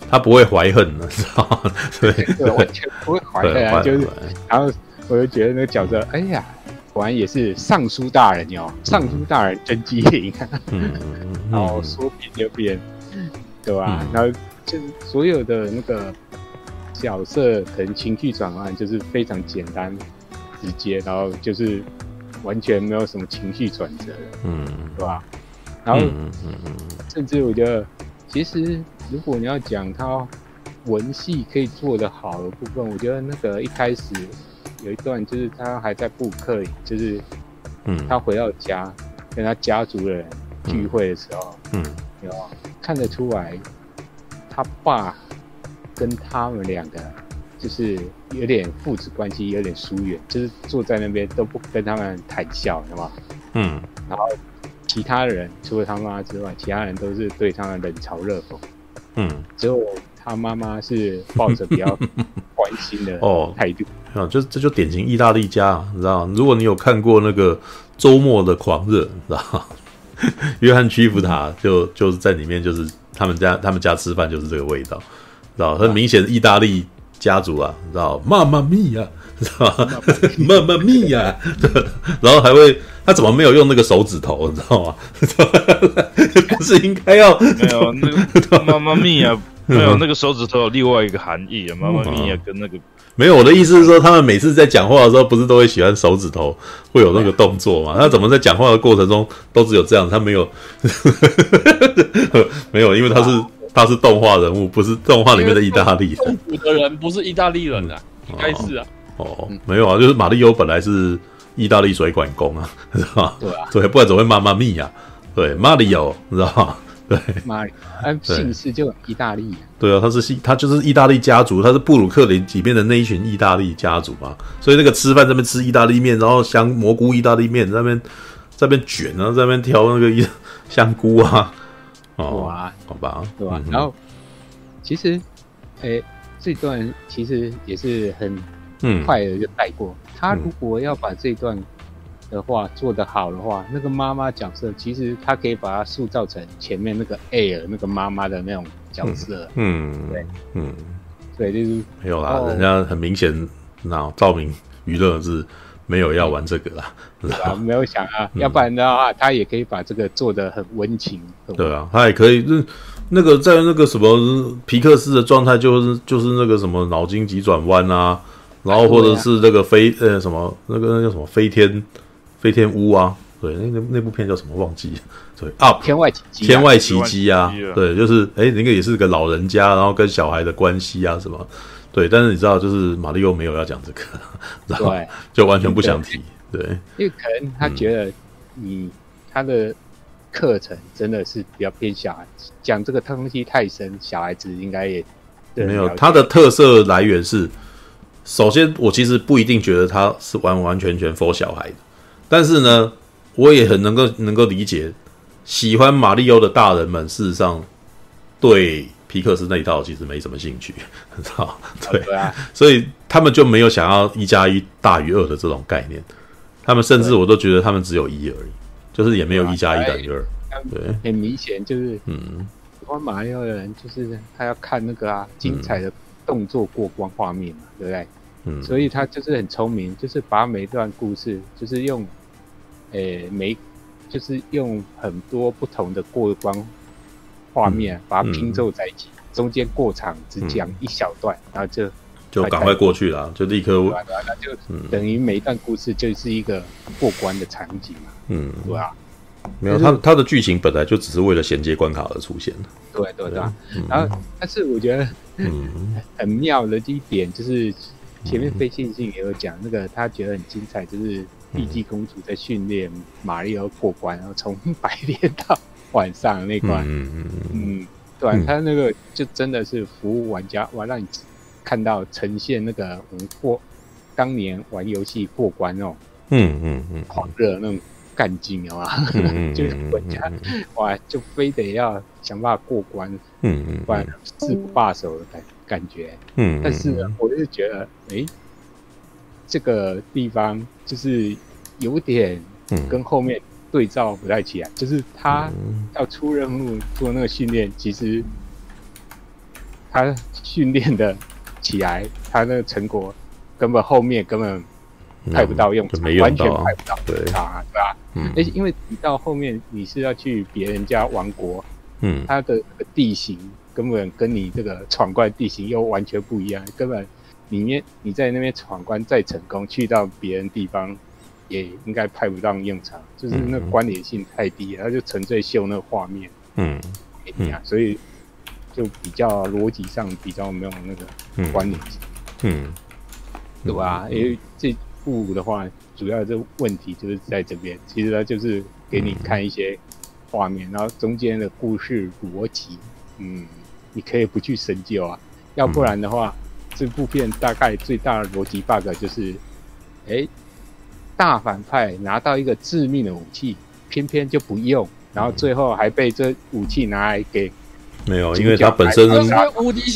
他不会怀恨的，<laughs> 知道吗？对，对，完全不会怀恨啊，就是，然后我就觉得那个角色，哎呀。果然也是尚书大人哟，尚书大人真机灵，嗯，然后说变就变，对吧？然后就是所有的那个角色可能情绪转换就是非常简单直接，然后就是完全没有什么情绪转折，嗯，对吧？然后甚至我觉得，其实如果你要讲他文戏可以做得好的部分，我觉得那个一开始。有一段就是他还在布克里，就是，嗯，他回到家，嗯、跟他家族的人聚会的时候，嗯，有看得出来，他爸跟他们两个就是有点父子关系有点疏远，就是坐在那边都不跟他们谈笑，是吗？嗯，然后其他人除了他妈之外，其他人都是对他们冷嘲热讽，嗯，只有他妈妈是抱着比较关心的 <laughs> 态度。啊，就这就典型意大利家，你知道？如果你有看过那个周末的狂热，你知道？<laughs> 约翰屈服塔就就是在里面，就是他们家他们家吃饭就是这个味道，知道很明显的意大利家族啊，你知道妈妈咪呀，知道吗？妈妈咪呀，<laughs> 然后还会他怎么没有用那个手指头，你知道吗？<laughs> 不是应该要没有那个妈妈咪呀，<laughs> 没有那个手指头有另外一个含义啊，妈妈咪呀跟那个。没有，我的意思是说，他们每次在讲话的时候，不是都会喜欢手指头会有那个动作吗？那怎么在讲话的过程中都只有这样？他没有，没有，因为他是他是动画人物，不是动画里面的意大利人。痛苦的人不是意大利人啊，应该是啊。哦，没有啊，就是马里欧本来是意大利水管工啊，<laughs> 是吧？对啊，对，不然怎么会妈妈咪呀？对，马里欧，你知道吗？<laughs> 对，马里，姓氏就意大利。对啊，他是他就是意大利家族，他是布鲁克林里面的那一群意大利家族嘛，所以那个吃饭在那边吃意大利面，然后香蘑菇意大利面在那边在那边卷，然后在那边挑那个香菇啊，哦，哇好吧，对吧？然后其实，诶，这段其实也是很快的就带过。他如果要把这段的话做得好的话，那个妈妈角色其实他可以把它塑造成前面那个 Air 那个妈妈的那种角色。嗯，对，嗯，对，就是没有啦，人家很明显，那照明娱乐是没有要玩这个啦？没有想啊，要不然的话，他也可以把这个做得很温情。对啊，他也可以，那那个在那个什么皮克斯的状态，就是就是那个什么脑筋急转弯啊，然后或者是那个飞呃什么那个那叫什么飞天。飞天屋啊，对，那那那部片叫什么忘记？对，Up 天外奇迹，天外奇迹啊，对，就是哎，那个也是个老人家，然后跟小孩的关系啊什么，对，但是你知道，就是马力欧没有要讲这个，<laughs> 然后就完全不想提，对，因为可能他觉得你他的课程真的是比较偏小孩，讲这个东西太深，小孩子应该也没有。他的特色来源是，首先我其实不一定觉得他是完完全全 for 小孩的。但是呢，我也很能够能够理解，喜欢马里欧的大人们，事实上对皮克斯那一套其实没什么兴趣，<laughs> 知道对，对啊，所以他们就没有想要一加一大于二的这种概念。他们甚至我都觉得他们只有一而已，就是也没有一加一等于二。对，很明显就是，嗯，喜欢马里奥的人就是他要看那个啊精彩的动作过关画面嘛，对不对？嗯，所以他就是很聪明，就是把每一段故事就是用。诶、欸，没，就是用很多不同的过关画面、嗯、把它拼凑在一起，嗯、中间过场只讲一小段，嗯、然后就就赶快过去了，就立刻，对就等于每一段故事就是一个过关的场景嘛，嗯，对吧？没有，他他的剧情本来就只是为了衔接关卡而出现。的，对对对，嗯、然后但是我觉得，嗯，很妙的一点就是前面飞信信也有讲那个他觉得很精彩，就是。碧姬公主在训练马里欧过关，然后从白天到晚上那关，嗯嗯嗯，对、啊，他那个就真的是服务玩家，哇让你看到呈现那个我们过当年玩游戏过关那种，嗯嗯嗯，狂热那种干劲啊，<laughs> 就是玩家哇，就非得要想办法过关，嗯嗯，不然誓不罢手的感感觉，嗯，但是呢，我就觉得，哎、欸。这个地方就是有点跟后面对照不太起来，就是他要出任务做那个训练，其实他训练的起来，他那个成果根本后面根本派不到用场，完全派不到对啊，对。吧？嗯，而且因为你到后面你是要去别人家王国，嗯，它的地形根本跟你这个闯关地形又完全不一样，根本。里面你在那边闯关再成功，去到别人地方也应该派不上用场，就是那关联性太低了，他就纯粹秀那个画面，嗯，给你啊，所以就比较逻辑上比较没有那个关联性，嗯，对吧？因为这部的话，主要的问题就是在这边，其实它就是给你看一些画面，然后中间的故事逻辑，嗯，你可以不去深究啊，要不然的话。这部片大概最大的逻辑 bug 就是，哎，大反派拿到一个致命的武器，偏偏就不用，然后最后还被这武器拿来给没有，因为他本身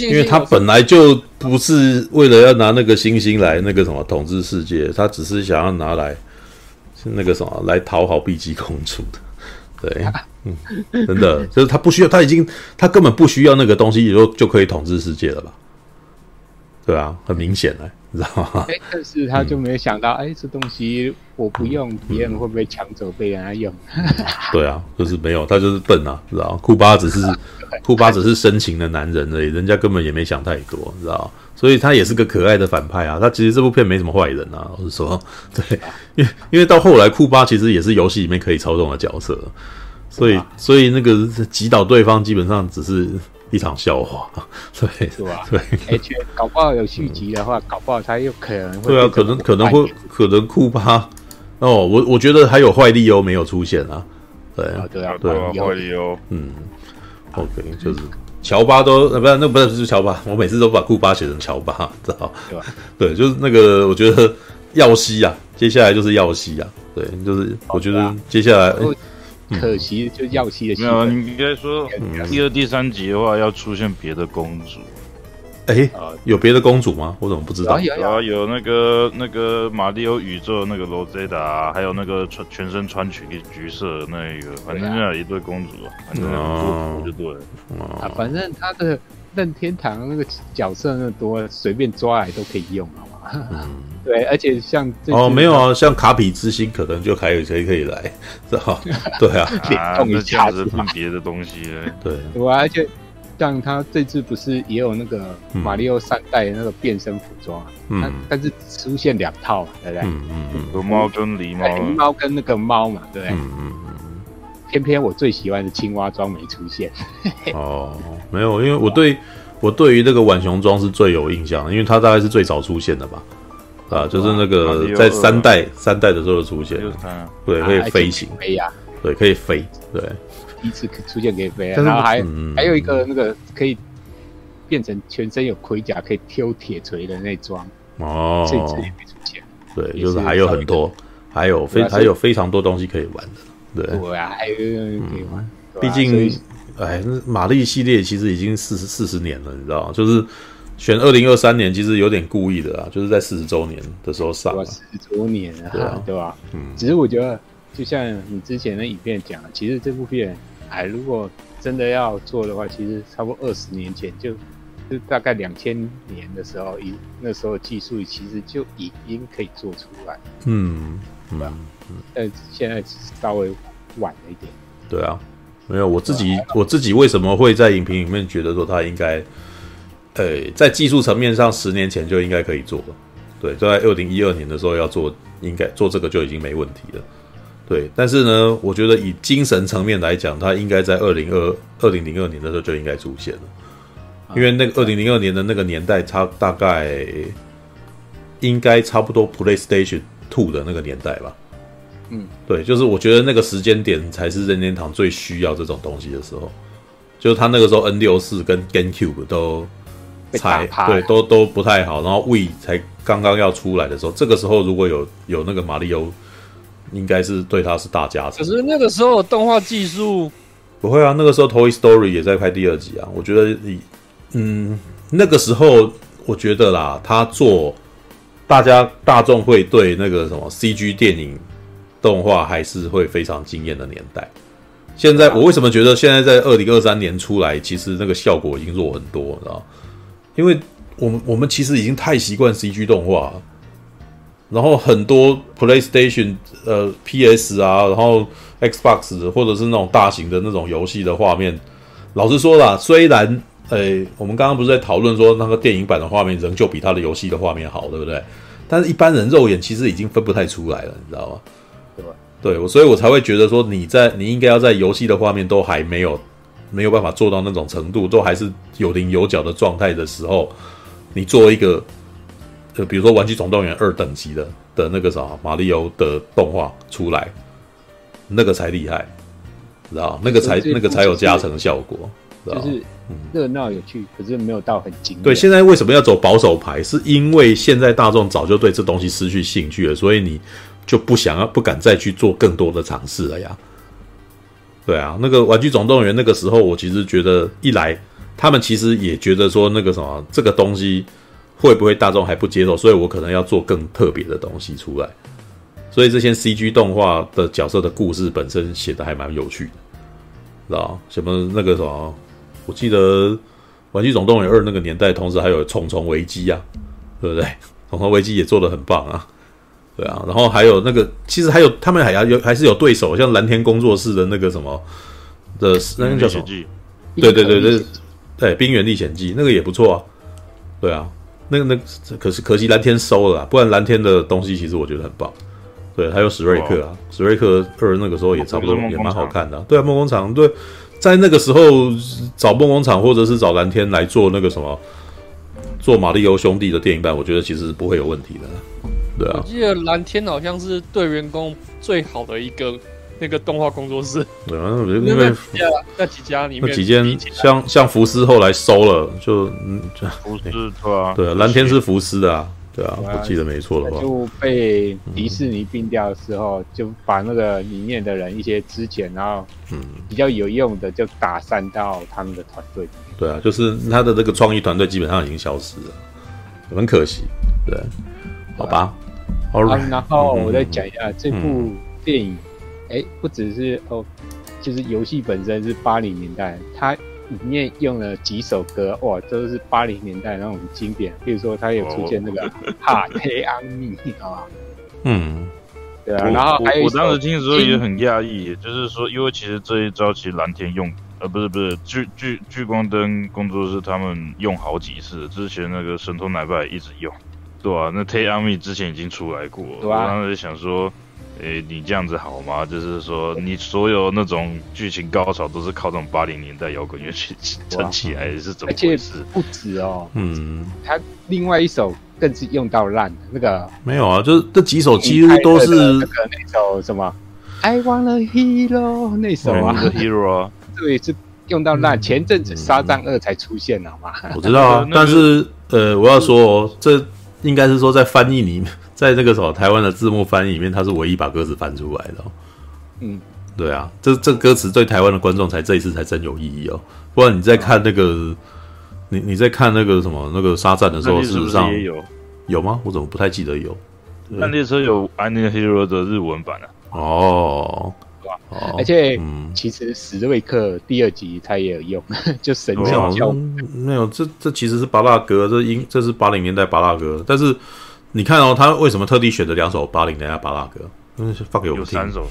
因为他本来就不是为了要拿那个星星来那个什么统治世界，他只是想要拿来是那个什么来讨好碧姬公主的，对，嗯，真的就是他不需要，他已经他根本不需要那个东西，就就可以统治世界了吧？对啊，很明显的，你知道吗？但是他就没有想到，哎、嗯，这东西我不用，别人会不会抢走被人家用？<laughs> 对啊，就是没有，他就是笨啊，知道库巴只是 <laughs> 库巴只是深情的男人而已，人家根本也没想太多，知道所以他也是个可爱的反派啊。他其实这部片没什么坏人啊，我是说，<laughs> 对，因为因为到后来库巴其实也是游戏里面可以操纵的角色，所以所以那个击倒对方基本上只是。一场笑话，<laughs> 对，是吧？对，而且搞不好有续集的话，搞不好他又可能会。对啊，可能可能会可能库巴哦，我我觉得还有坏利欧没有出现啊，对啊，对啊，对啊，坏利欧，嗯，OK，就是乔巴都呃不是那不是不是乔巴，我每次都把库巴写成乔巴，知道？对吧？对，就是那个我觉得耀西啊，接下来就是耀西啊，对，就是我觉得接下来，可惜就耀西的没有，你应该说第二、第三集的话要出现别的公主。哎，有别的公主吗？我怎么不知道？有啊，有那个那个马里奥宇宙那个罗泽达，还有那个穿全身穿橘橘色的那个，反正那一对公主啊，反正多就对了。啊，反正他的任天堂那个角色那么多，随便抓来都可以用，好吗？嗯，<laughs> 对，而且像哦，没有啊，像卡比之星可能就还有谁可以来，<laughs> 是吧？对啊，联动一下子换别的东西，对，对啊，而且。像他这次不是也有那个马里奥三代的那个变身服装啊，嗯，但是出现两套，对不对？嗯嗯，有猫跟狸猫，狸猫跟那个猫嘛，对不对？嗯嗯嗯。偏偏我最喜欢的青蛙装没出现。哦，没有，因为我对我对于那个浣熊装是最有印象，因为它大概是最早出现的吧？啊，就是那个在三代三代的时候出现，对，可以飞行，飞呀，对，可以飞，对。第一次出现可以飞，然后还、嗯、还有一个那个可以变成全身有盔甲可以挑铁锤的那装哦，这次也没出现。对，就是还有很多，还有非还有非常多东西可以玩的。对，对啊，还有可以玩。毕、嗯、竟，哎，玛丽系列其实已经四十四十年了，你知道吗？就是选二零二三年，其实有点故意的啊，就是在四十周年的时候上。四十周年啊，对吧？对吧？嗯，只是我觉得，就像你之前的影片讲，其实这部片。哎，如果真的要做的话，其实差不多二十年前就，就大概两千年的时候，以那时候技术其实就已经可以做出来。嗯，对吧？嗯，但现在稍微晚了一点。对啊，没有我自己，我自己为什么会在影评里面觉得说他应该，呃，在技术层面上十年前就应该可以做了。对，就在二零一二年的时候要做，应该做这个就已经没问题了。对，但是呢，我觉得以精神层面来讲，它应该在二零二二零零二年的时候就应该出现了，因为那个二零零二年的那个年代，差大概应该差不多 PlayStation Two 的那个年代吧。嗯，对，就是我觉得那个时间点才是任天堂最需要这种东西的时候，就是他那个时候 N 六四跟 GameCube 都才对都都不太好，然后 Wii 才刚刚要出来的时候，这个时候如果有有那个马里奥。应该是对他是大加成。可是那个时候动画技术不会啊，那个时候 Toy Story 也在拍第二集啊。我觉得你，嗯，那个时候我觉得啦，他做大家大众会对那个什么 CG 电影动画还是会非常惊艳的年代。现在我为什么觉得现在在二零二三年出来，其实那个效果已经弱很多，你知道？因为我们我们其实已经太习惯 CG 动画了。然后很多 PlayStation、呃 PS 啊，然后 Xbox 或者是那种大型的那种游戏的画面，老实说啦，虽然诶，我们刚刚不是在讨论说那个电影版的画面仍旧比它的游戏的画面好，对不对？但是一般人肉眼其实已经分不太出来了，你知道吗？对吧？对，所以我才会觉得说你在你应该要在游戏的画面都还没有没有办法做到那种程度，都还是有棱有角的状态的时候，你做一个。就比如说《玩具总动员二》等级的的那个啥马里奥的动画出来，那个才厉害，知道？那个才那个才有加成效果，就是热闹有趣，可是没有到很精。对，现在为什么要走保守牌？是因为现在大众早就对这东西失去兴趣了，所以你就不想要、不敢再去做更多的尝试了呀。对啊，那个《玩具总动员》那个时候，我其实觉得一来，他们其实也觉得说那个什么这个东西。会不会大众还不接受？所以我可能要做更特别的东西出来。所以这些 CG 动画的角色的故事本身写的还蛮有趣的，知道什么那个什么？我记得《玩具总动员二》那个年代，同时还有《虫虫危机》啊，对不对？《虫虫危机》也做的很棒啊，对啊。然后还有那个，其实还有他们还有还是有对手，像蓝天工作室的那个什么的那个叫什么？对对对对对，《冰原历险记》那个也不错啊，对啊。那个那可是可惜蓝天收了，不然蓝天的东西其实我觉得很棒。对，还有史瑞克啊，哦、史瑞克二那个时候也差不多也蛮好看的、啊。对啊，梦工厂对，在那个时候找梦工厂或者是找蓝天来做那个什么做马里欧兄弟的电影版，我觉得其实是不会有问题的。对啊，我记得蓝天好像是对员工最好的一个。那个动画工作室，对啊，因为那几家里面，那几间像像福斯后来收了，就嗯，福斯对啊，对啊，蓝天是福斯的啊，对啊，我记得没错的话，就被迪士尼并掉的时候，就把那个里面的人一些之前然后嗯比较有用的就打散到他们的团队。对啊，就是他的这个创意团队基本上已经消失了，很可惜。对，好吧。好，然后我再讲一下这部电影，哎，不只是哦，就是游戏本身是八零年代，它。里面用了几首歌，哇，都是八零年代那种经典。比如说，它有出现那个《哈黑安妮》啊，嗯，对啊。然后还有我当时听的时候也很讶异，就是说，因为其实这一招其实蓝天用，呃，不是不是，聚聚聚光灯工作室他们用好几次，之前那个神偷奶爸也一直用，对啊，那《t a y a m i》之前已经出来过，对啊，我当时想说。诶、欸，你这样子好吗？就是说，你所有那种剧情高潮都是靠这种八零年代摇滚乐去撑起来，是怎么回事？不止哦，嗯，他另外一首更是用到烂的那个没有啊，就是这几首几乎都是那个那首什么 I want a hero 那首啊，hero 对，是用到烂。前阵子沙赞二才出现好吗？我知道啊，<laughs> 但是呃，我要说哦，这应该是说在翻译里面。在那个什么台湾的字幕翻译里面，他是唯一把歌词翻出来的。哦。嗯，对啊，这这歌词对台湾的观众才这一次才真有意义哦。不然你在看那个，你你在看那个什么那个沙赞的时候，是不是也有有吗？我怎么不太记得有？那列车有《I Need Hero》的日文版啊。哦，对吧？而且其实史瑞克第二集他也有用，<laughs> 就神叫叫。没有，这这其实是八大哥，这英这是八零年代八大哥，但是。你看哦，他为什么特地选择两首八零年代巴拉歌？嗯，放给我们听。三首，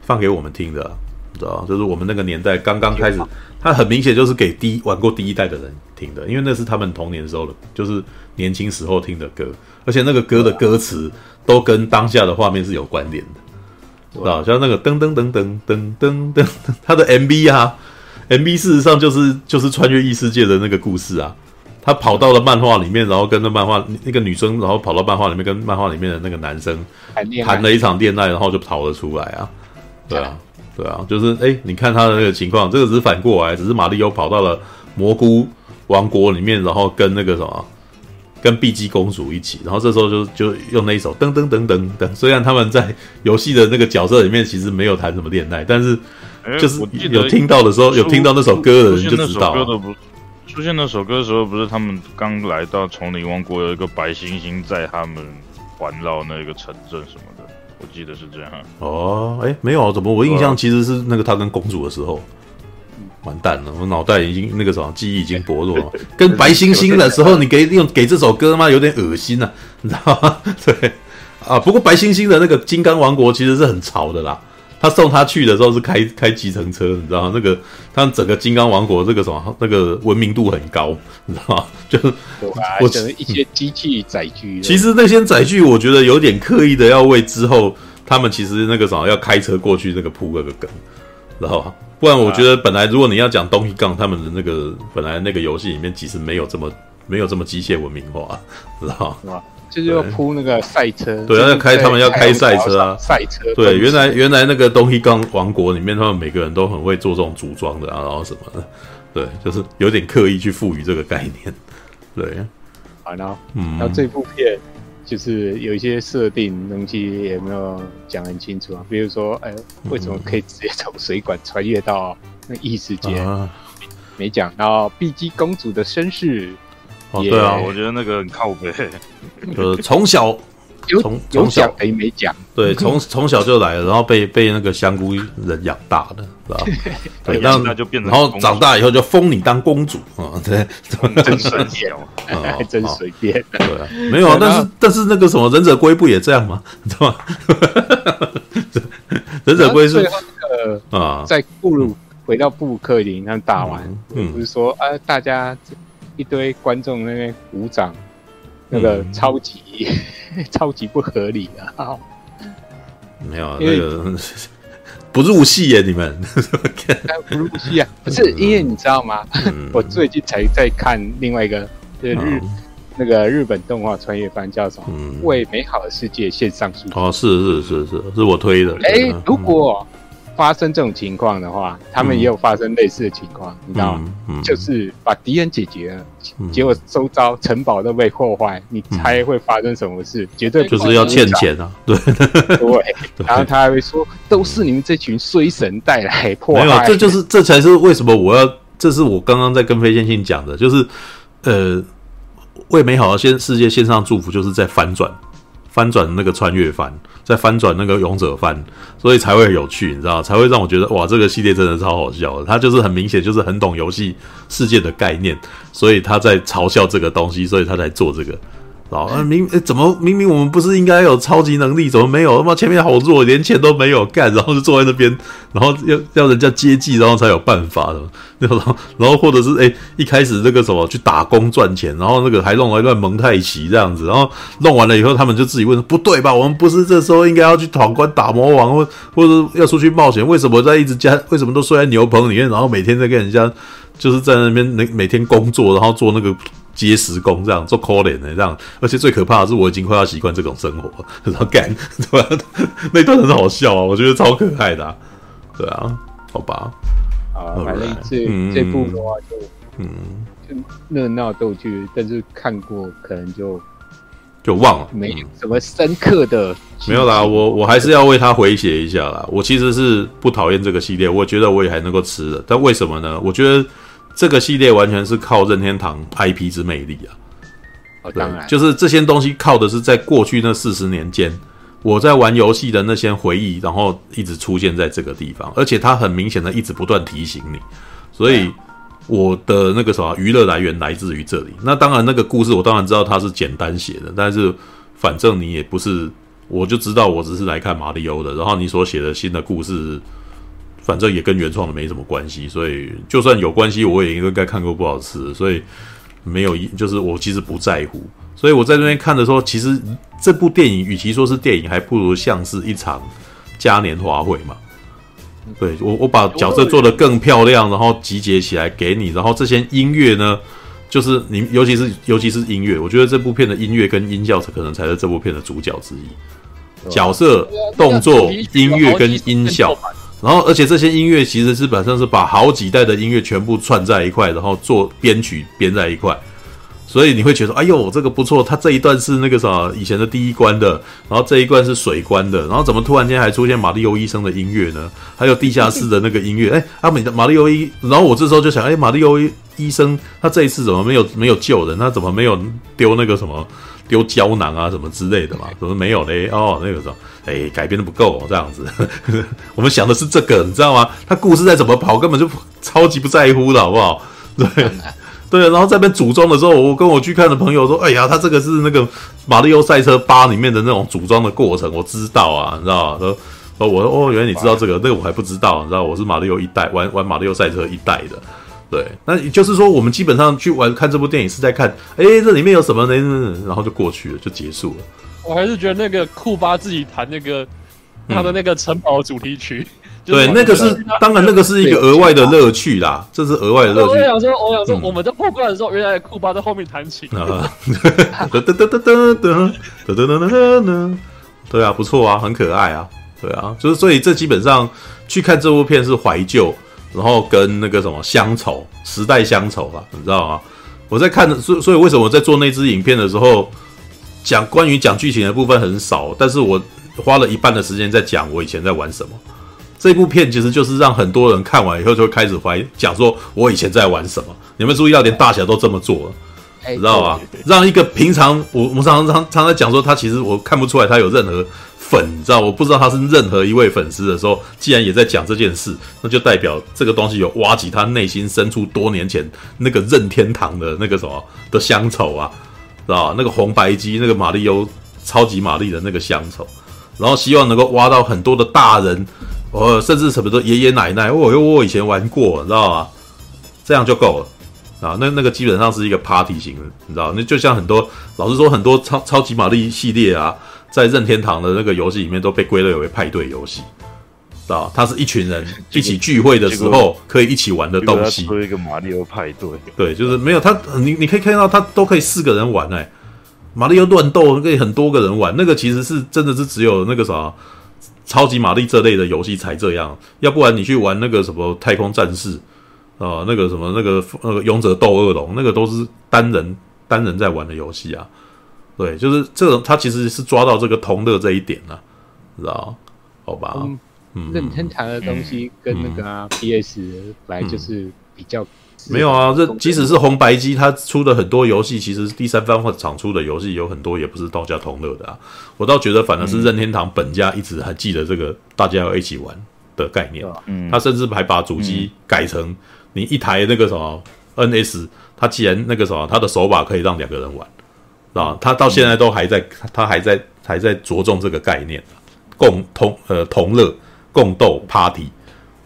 放给我们听的，你知道就是我们那个年代刚刚开始，他很明显就是给第一玩过第一代的人听的，因为那是他们童年时候的，就是年轻时候听的歌，而且那个歌的歌词都跟当下的画面是有关联的，知道像那个噔噔噔噔噔噔噔，他的 MV 啊，MV 事实上就是就是穿越异世界的那个故事啊。他跑到了漫画里面，然后跟那漫画那个女生，然后跑到漫画里面跟漫画里面的那个男生谈了一场恋爱，然后就逃了出来啊！对啊，对啊，就是哎、欸，你看他的那个情况，这个只是反过来，只是马里欧跑到了蘑菇王国里面，然后跟那个什么，跟碧姬公主一起，然后这时候就就用那一首噔噔噔噔噔。虽然他们在游戏的那个角色里面其实没有谈什么恋爱，但是就是有听到的时候，有听到那首歌的人就知道。出现那首歌的时候，不是他们刚来到丛林王国，有一个白猩猩在他们环绕那个城镇什么的，我记得是这样。哦，哎、欸，没有，怎么我印象其实是那个他跟公主的时候，完蛋了，我脑袋已经那个什么记忆已经薄弱了。<laughs> 跟白猩猩的时候，你给用给这首歌吗？有点恶心啊，你知道吗？<laughs> 对啊，不过白猩猩的那个金刚王国其实是很潮的啦。他送他去的时候是开开计程车，你知道吗？那个他们整个金刚王国这个什么那个文明度很高，你知道吗？<laughs> 就是我整一些机器载具。其实那些载具，我觉得有点刻意的要为之后他们其实那个什么要开车过去那个铺个个梗，知道吧？不然我觉得本来如果你要讲东西杠他们的那个本来那个游戏里面其实没有这么没有这么机械文明化，知道吗？就是要铺那个赛车，对，要开他们要开赛车啊，赛车。对，原来原来那个东西刚王国里面，他们每个人都很会做这种组装的啊，然后什么的，对，就是有点刻意去赋予这个概念。对，好，然后，嗯，然后这部片就是有一些设定东西也没有讲很清楚啊，比如说，哎，为什么可以直接从水管穿越到那异世界？啊、没讲。然后碧姬公主的身世。哦，对啊，我觉得 <laughs> 那个很靠谱。<laughs> 就是，从小从从小哎没讲，对，从从小就来了，然后被被那个香菇人养大的，是吧？<laughs> 对，然后那就变成，然后长大以后就封你当公主啊，对，真随便哦，真随便。对啊，没有啊，但是但是那个什么忍者龟不也这样吗？你知道吗？忍者龟是啊，在布鲁回到布鲁克林他们打完，不是说啊大家。一堆观众那边鼓掌，那个超级、嗯、<laughs> 超级不合理啊！没有，那个 <laughs> 不入戏耶，你们 <laughs> 不入戏啊？不是，因为你知道吗？嗯、我最近才在看另外一个，就是日、嗯、那个日本动画穿越番，叫什么？为美好的世界献上祝福。哦，是是是是，是我推的。哎、欸，如果发生这种情况的话，他们也有发生类似的情况，你知道吗？就是把敌人解决了，结果周遭城堡都被破坏，你猜会发生什么事？绝对就是要欠钱啊！对对，然后他还会说，都是你们这群衰神带来破坏。没有，这就是这才是为什么我要，这是我刚刚在跟飞仙信讲的，就是呃，为美好的先世界献上祝福，就是在反转。翻转那个穿越番，再翻转那个勇者番，所以才会有趣，你知道，才会让我觉得哇，这个系列真的超好笑的。他就是很明显就是很懂游戏世界的概念，所以他在嘲笑这个东西，所以他才做这个。啊，明诶怎么明明我们不是应该有超级能力，怎么没有？他妈前面好弱，连钱都没有干，然后就坐在那边，然后要要人家接济，然后才有办法的。<laughs> 然后然后或者是诶一开始那个什么去打工赚钱，然后那个还弄了一段蒙太奇这样子，然后弄完了以后，他们就自己问：不对吧？我们不是这时候应该要去闯关打魔王，或或者要出去冒险？为什么在一直家？为什么都睡在牛棚里面？然后每天在跟人家就是在那边每每天工作，然后做那个。接时工这样做可怜的这样，而且最可怕的是我已经快要习惯这种生活，<laughs> 然后干 <laughs> 对吧？那段很好笑啊，我觉得超可爱的，啊，对啊，好吧，啊，反正这、嗯、这部的话就嗯，就热闹逗趣，但是看过可能就就忘了，没什么深刻的，没有啦，我我还是要为他回血一下啦。我其实是不讨厌这个系列，我觉得我也还能够吃的，但为什么呢？我觉得。这个系列完全是靠任天堂 IP 之魅力啊！哦，当然，就是这些东西靠的是在过去那四十年间，我在玩游戏的那些回忆，然后一直出现在这个地方，而且它很明显的一直不断提醒你，所以我的那个什么娱乐来源来自于这里。那当然，那个故事我当然知道它是简单写的，但是反正你也不是，我就知道我只是来看马里欧的，然后你所写的新的故事。反正也跟原创的没什么关系，所以就算有关系，我也应该看过不好吃，所以没有一就是我其实不在乎。所以我在那边看的时候，其实这部电影与其说是电影，还不如像是一场嘉年华会嘛。对，我我把角色做得更漂亮，然后集结起来给你，然后这些音乐呢，就是你尤其是尤其是音乐，我觉得这部片的音乐跟音效可能才是这部片的主角之一，角色、动作、音乐跟音效。然后，而且这些音乐其实是本身是把好几代的音乐全部串在一块，然后做编曲编在一块，所以你会觉得，哎呦，这个不错。它这一段是那个啥以前的第一关的，然后这一关是水关的，然后怎么突然间还出现马里奥医生的音乐呢？还有地下室的那个音乐，哎，阿美的马里奥医，然后我这时候就想，哎，马里奥医生他这一次怎么没有没有救人？他怎么没有丢那个什么？丢胶囊啊什么之类的嘛？怎么没有嘞？哦，那个时候，哎，改编的不够，哦，这样子呵呵。<laughs> 我们想的是这个，你知道吗？他故事再怎么跑，根本就超级不在乎的，好不好？对，<laughs> 对。然后在那边组装的时候，我跟我去看的朋友说：“哎呀，他这个是那个《马里奥赛车八》里面的那种组装的过程，我知道啊，你知道吗？”说：“哦，我说哦，原来你知道这个，那个我还不知道，你知道，我是马里奥一代玩玩马里奥赛车一代的。”对，那也就是说，我们基本上去玩看这部电影是在看，哎，这里面有什么呢？然后就过去了，就结束了。我还是觉得那个库巴自己弹那个他的那个城堡主题曲，嗯、对，那个是当然那个是一个额外的乐趣啦，这是额外的乐趣。我想说，我想说，我们在破关的时候，原来库巴在后面弹琴啊，哒哒哒哒哒哒哒哒哒哒哒，对啊，不错啊，很可爱啊，对啊，就是所以这基本上去看这部片是怀旧。然后跟那个什么乡愁，时代乡愁吧，你知道吗？我在看，所以所以为什么我在做那支影片的时候，讲关于讲剧情的部分很少，但是我花了一半的时间在讲我以前在玩什么。这部片其实就是让很多人看完以后就会开始怀疑，讲说我以前在玩什么。你们注意到，连大侠都这么做了，你知道吗？让一个平常我我们常常常常在讲说他其实我看不出来他有任何。粉，你知道，我不知道他是任何一位粉丝的时候，既然也在讲这件事，那就代表这个东西有挖起他内心深处多年前那个任天堂的那个什么的乡愁啊，知道？那个红白机，那个马里欧超级玛丽的那个乡愁，然后希望能够挖到很多的大人，呃，甚至什么的爷爷奶奶，我、哦、我以前玩过，你知道吗？这样就够了啊。那那个基本上是一个 party 型的，你知道，那就像很多老实说，很多超超级玛丽系列啊。在任天堂的那个游戏里面都被归类为派对游戏，知道？它是一群人一起聚会的时候可以一起玩的东西。一个马里奥派对，对，就是没有它，你你可以看到它都可以四个人玩哎、欸，马里奥乱斗可以很多个人玩，那个其实是真的是只有那个啥，超级玛丽这类的游戏才这样，要不然你去玩那个什么太空战士啊、呃，那个什么那个那个勇者斗恶龙，那个都是单人单人在玩的游戏啊。对，就是这种，他其实是抓到这个同乐这一点了、啊，知道？好吧，嗯，任天堂的东西跟那个、啊嗯、PS 本来就是比较。没有啊，这即使是红白机，它出的很多游戏，其实第三方或厂出的游戏有很多也不是道家同乐的啊。我倒觉得反而是任天堂本家一直还记得这个大家要一起玩的概念。嗯，他甚至还把主机改成你一台那个什么 NS，它既然那个什么，它的手把可以让两个人玩，啊，他到现在都还在，他还在还在着重这个概念，共同呃同乐共斗 Party，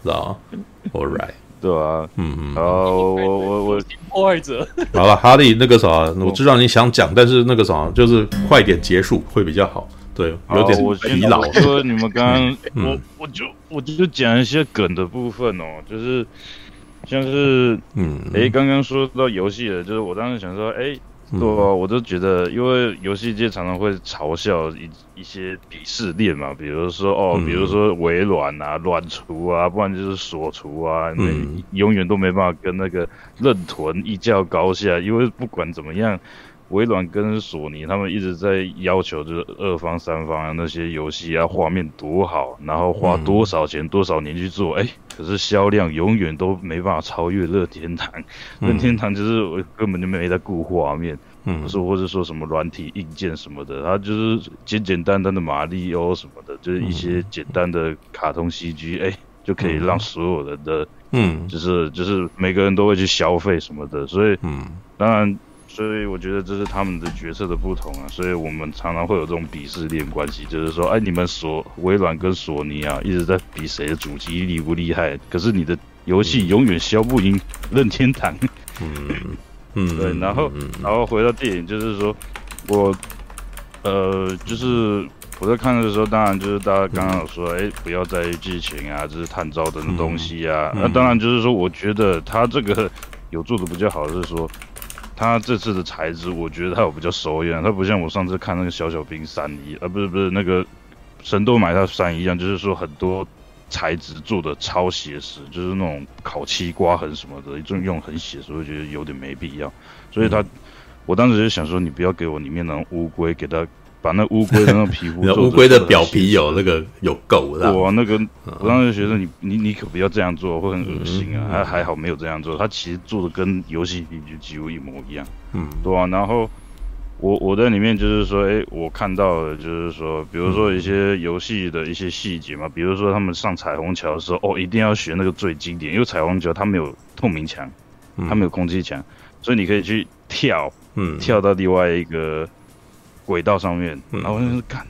知道吗？All right。<laughs> 对啊，嗯嗯，然后我我我破坏者，<laughs> 好了，哈利那个啥，我知道你想讲，但是那个啥，就是快点结束会比较好。对，有点疲劳。我说你们刚刚，我我就我就讲一些梗的部分哦，就是像是，嗯，哎，刚刚说到游戏了，就是我当时想说，哎。对啊，我就觉得，因为游戏界常常会嘲笑一一些鄙视链嘛，比如说哦，比如说微软啊、软厨啊，不然就是锁厨啊，那永远都没办法跟那个任屯一较高下，因为不管怎么样。微软跟索尼他们一直在要求，就是二方、三方啊，那些游戏啊，画面多好，然后花多少钱、多少年去做，哎、欸，可是销量永远都没办法超越任天堂。任天堂就是我根本就没在顾画面，嗯，说或者说什么软体硬件什么的，它就是简简单单的马里奥什么的，就是一些简单的卡通 CG，哎、欸，就可以让所有人的，嗯，就是就是每个人都会去消费什么的，所以，嗯，当然。所以我觉得这是他们的角色的不同啊，所以我们常常会有这种鄙视链关系，就是说，哎，你们索微软跟索尼啊，一直在比谁的主机厉不厉害，可是你的游戏永远销不赢任天堂。嗯嗯，对，然后然后回到电影，就是说我呃，就是我在看的时候，当然就是大家刚刚有说，哎，不要在意剧情啊，这是探照灯的东西啊，那当然就是说，我觉得他这个有做的比较好的是说。他这次的材质，我觉得他有比较熟一点，他不像我上次看那个小小兵三一，啊，不是不是那个神都买他三一样，就是说很多材质做的超写实，就是那种烤漆刮痕什么的，一种用很写实，我觉得有点没必要。所以他，我当时就想说，你不要给我里面那种乌龟给他。把那乌龟的那个皮肤，<laughs> 乌龟的表皮有那个有垢，是吧？哇，那个我当时觉得你你你可不要这样做，会很恶心啊！还还好没有这样做，他其实做的跟游戏里就几乎一模一样，嗯，对啊。然后我我在里面就是说，哎，我看到的就是说，比如说一些游戏的一些细节嘛，比如说他们上彩虹桥的时候，哦，一定要学那个最经典，因为彩虹桥它没有透明墙，它没有空气墙，所以你可以去跳，嗯，跳到另外一个。轨道上面，然后我就是看，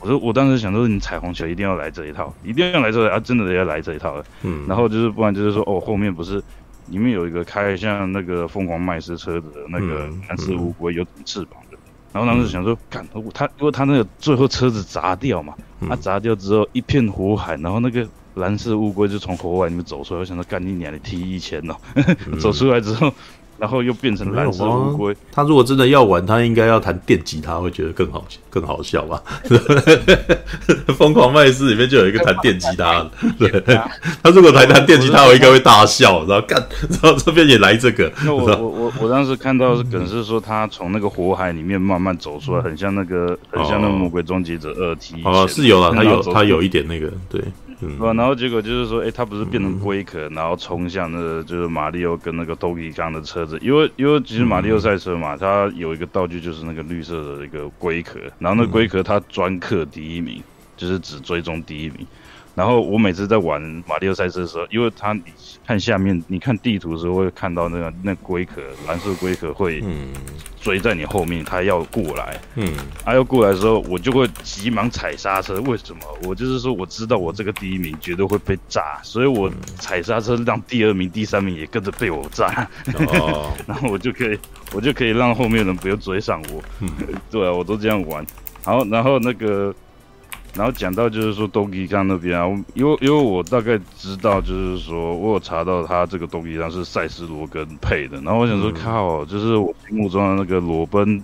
我说我当时想说，你彩虹桥一定要来这一套，一定要来这啊，真的要来这一套了。嗯，然后就是不然就是说，哦，后面不是里面有一个开像那个疯狂麦斯车子的那个蓝色乌龟有翅膀的，然后当时想说，看他，因为他那个最后车子砸掉嘛，他砸掉之后一片火海，然后那个蓝色乌龟就从火海里面走出来，我想说，干你娘的 T 一千哦，<laughs> 走出来之后。然后又变成蓝色乌龟。他如果真的要玩，他应该要弹电吉他，会觉得更好更好笑吧？<laughs> 疯狂麦斯里面就有一个弹电吉他的，对。他如果弹弹电吉他，我应该会大笑。然后干，然后这边也来这个。那我我我我当时看到是梗是说他从那个火海里面慢慢走出来，很像那个很像那个魔鬼终结者二 T。哦，是有了，他有他有一点那个对。嗯，然后结果就是说，哎，他不是变成龟壳，然后冲向那个就是马里奥跟那个 Donkey Kong 的车子，因为因为其实马里奥赛车嘛，它有一个道具就是那个绿色的一个龟壳，然后那龟壳它专克第一名，就是只追踪第一名。然后我每次在玩马里奥赛车的时候，因为它你看下面，你看地图的时候会看到那个那龟壳蓝色龟壳会追在你后面，它要过来，嗯，它要过来的时候，我就会急忙踩刹车。为什么？我就是说我知道我这个第一名绝对会被炸，所以我踩刹车让第二名、第三名也跟着被我炸，哦，<laughs> 然后我就可以我就可以让后面人不要追上我。嗯，<laughs> 对啊，我都这样玩。然后然后那个。然后讲到就是说东吉康那边啊，因为因为我大概知道，就是说我有查到他这个东吉冈是赛斯罗根配的，然后我想说靠，就是我心目中的那个裸奔，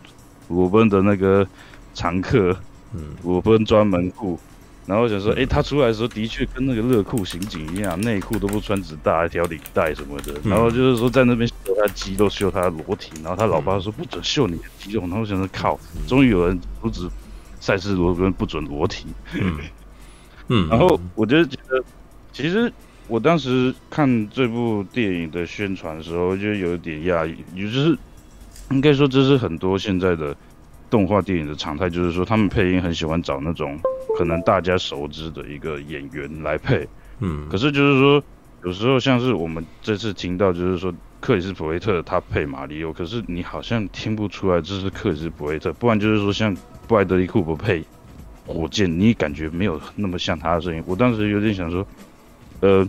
裸奔的那个常客，嗯，裸奔专门户，然后我想说，哎，他出来的时候的确跟那个热裤刑警一样，内裤都不穿，只搭一条领带什么的。然后就是说在那边秀他肌肉，秀他的裸体。然后他老爸说不准秀你的肌肉。然后我想说，靠，终于有人阻止赛斯罗根不准裸体。嗯，<laughs> 嗯。然后我就觉得，其实我当时看这部电影的宣传的时候，就有点讶异，也就是应该说这是很多现在的。动画电影的常态就是说，他们配音很喜欢找那种可能大家熟知的一个演员来配，嗯，可是就是说，有时候像是我们这次听到，就是说克里斯普维特他配马里奥，可是你好像听不出来这是克里斯普维特，不然就是说像布莱德利库珀配火箭，你感觉没有那么像他的声音。我当时有点想说，呃。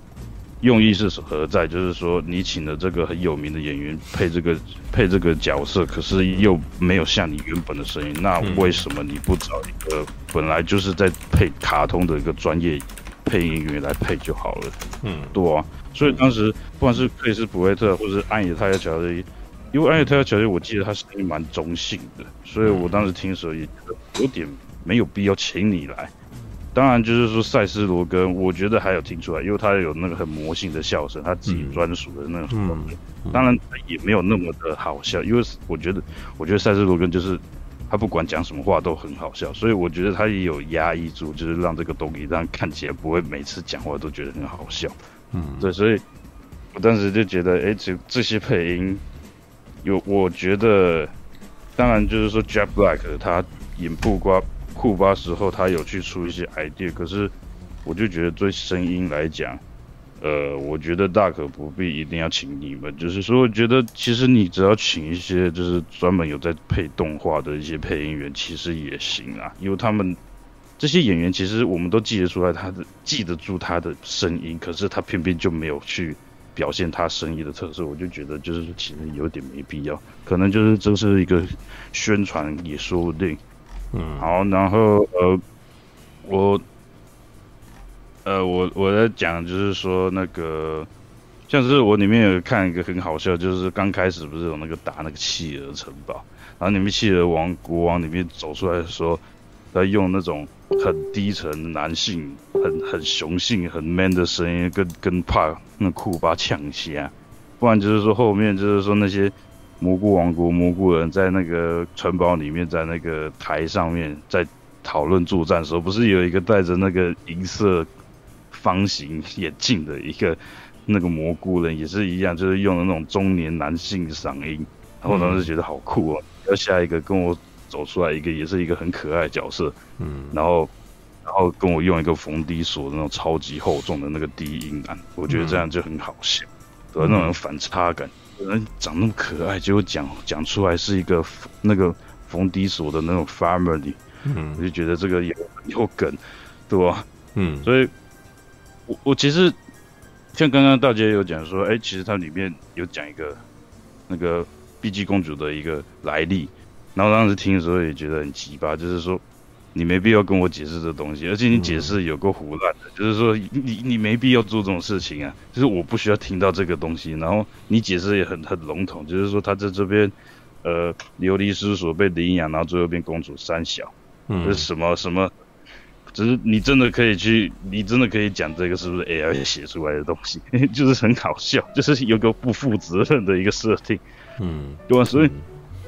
用意是何在？就是说，你请了这个很有名的演员配这个配这个角色，可是又没有像你原本的声音，那为什么你不找一个本来就是在配卡通的一个专业配音员来配就好了？嗯，对啊。所以当时不管是克里斯普维特，或是安野泰亚乔伊，因为安野泰亚乔伊，我记得他声音蛮中性的，所以我当时听的时候也觉得有点没有必要请你来。当然，就是说赛斯罗根，我觉得还有听出来，因为他有那个很魔性的笑声，他自己专属的那种。嗯嗯、当然也没有那么的好笑，因为我觉得，我觉得赛斯罗根就是他不管讲什么话都很好笑，所以我觉得他也有压抑住，就是让这个东西让看起来不会每次讲话都觉得很好笑。嗯，对，所以我当时就觉得，哎，这这些配音有，我觉得，当然就是说 Jack Black 他演布瓜。库巴时候，他有去出一些 idea，可是我就觉得对声音来讲，呃，我觉得大可不必一定要请你们。就是说，我觉得其实你只要请一些就是专门有在配动画的一些配音员，其实也行啊。因为他们这些演员，其实我们都记得出来，他的记得住他的声音，可是他偏偏就没有去表现他声音的特色。我就觉得就是其实有点没必要，可能就是这是一个宣传也说不定。嗯，好，然后呃，我，呃，我我在讲就是说那个，像是我里面有看一个很好笑，就是刚开始不是有那个打那个企鹅城堡，然后里面企鹅王国王里面走出来说，他用那种很低沉、男性、很很雄性、很 man 的声音跟跟怕那库巴抢虾，不然就是说后面就是说那些。蘑菇王国蘑菇人在那个城堡里面，在那个台上面在讨论作战的时候，不是有一个戴着那个银色方形眼镜的一个那个蘑菇人，也是一样，就是用的那种中年男性嗓音。然后当时觉得好酷哦！要下一个跟我走出来一个，也是一个很可爱的角色。嗯，然后然后跟我用一个逢低锁的那种超级厚重的那个低音男，我觉得这样就很好笑，有那种反差感。人长那么可爱，结果讲讲出来是一个那个逢低锁的那种 family，嗯，我就觉得这个有有梗，对吧？嗯，所以我我其实像刚刚大姐有讲说，哎、欸，其实它里面有讲一个那个碧姬公主的一个来历，然后当时听的时候也觉得很奇葩，就是说。你没必要跟我解释这东西，而且你解释有够胡乱的，嗯、就是说你你没必要做这种事情啊，就是我不需要听到这个东西，然后你解释也很很笼统，就是说他在这边，呃，流离失所被领养，然后最后变公主三小，嗯，就是什么什么，只是你真的可以去，你真的可以讲这个是不是 AI 写出来的东西，<laughs> 就是很好笑，就是有个不负责任的一个设定，嗯，对吧？所以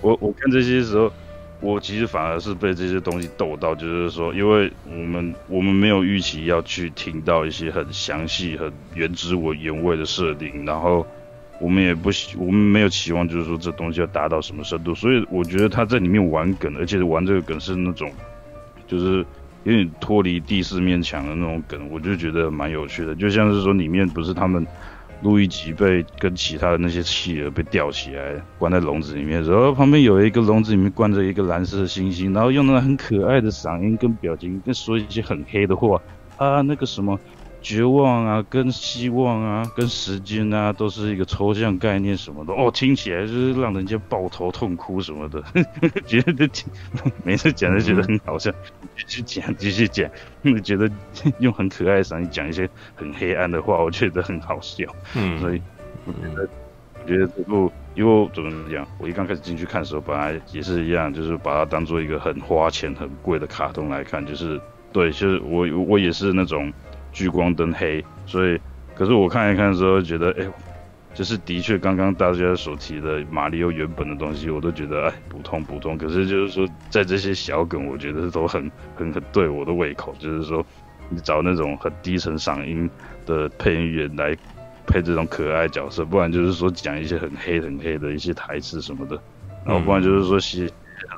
我我看这些时候。我其实反而是被这些东西逗到，就是说，因为我们我们没有预期要去听到一些很详细、很原汁我原味的设定，然后我们也不希，我们没有期望，就是说这东西要达到什么深度，所以我觉得他在里面玩梗，而且玩这个梗是那种，就是有点脱离第四面墙的那种梗，我就觉得蛮有趣的，就像是说里面不是他们。路易吉被跟其他的那些企鹅被吊起来，关在笼子里面，然后旁边有一个笼子里面关着一个蓝色的猩猩，然后用那个很可爱的嗓音跟表情，跟说一些很黑的话啊，那个什么。绝望啊，跟希望啊，跟时间啊，都是一个抽象概念什么的。哦，听起来就是让人家抱头痛哭什么的，<laughs> 觉得每次讲都觉得很好笑，继续讲继续讲，觉得用很可爱的声音讲一些很黑暗的话，我觉得很好笑。嗯，所以我觉得我觉得这部，因为怎么讲，我一刚开始进去看的时候，本来也是一样，就是把它当做一个很花钱、很贵的卡通来看，就是。对，就是我我也是那种聚光灯黑，所以可是我看一看之后觉得，哎，就是的确刚刚大家所提的马里奥原本的东西，我都觉得哎普通普通。可是就是说，在这些小梗，我觉得都很很很对我的胃口。就是说，你找那种很低沉嗓音的配音员来配这种可爱角色，不然就是说讲一些很黑很黑的一些台词什么的，然后不然就是说些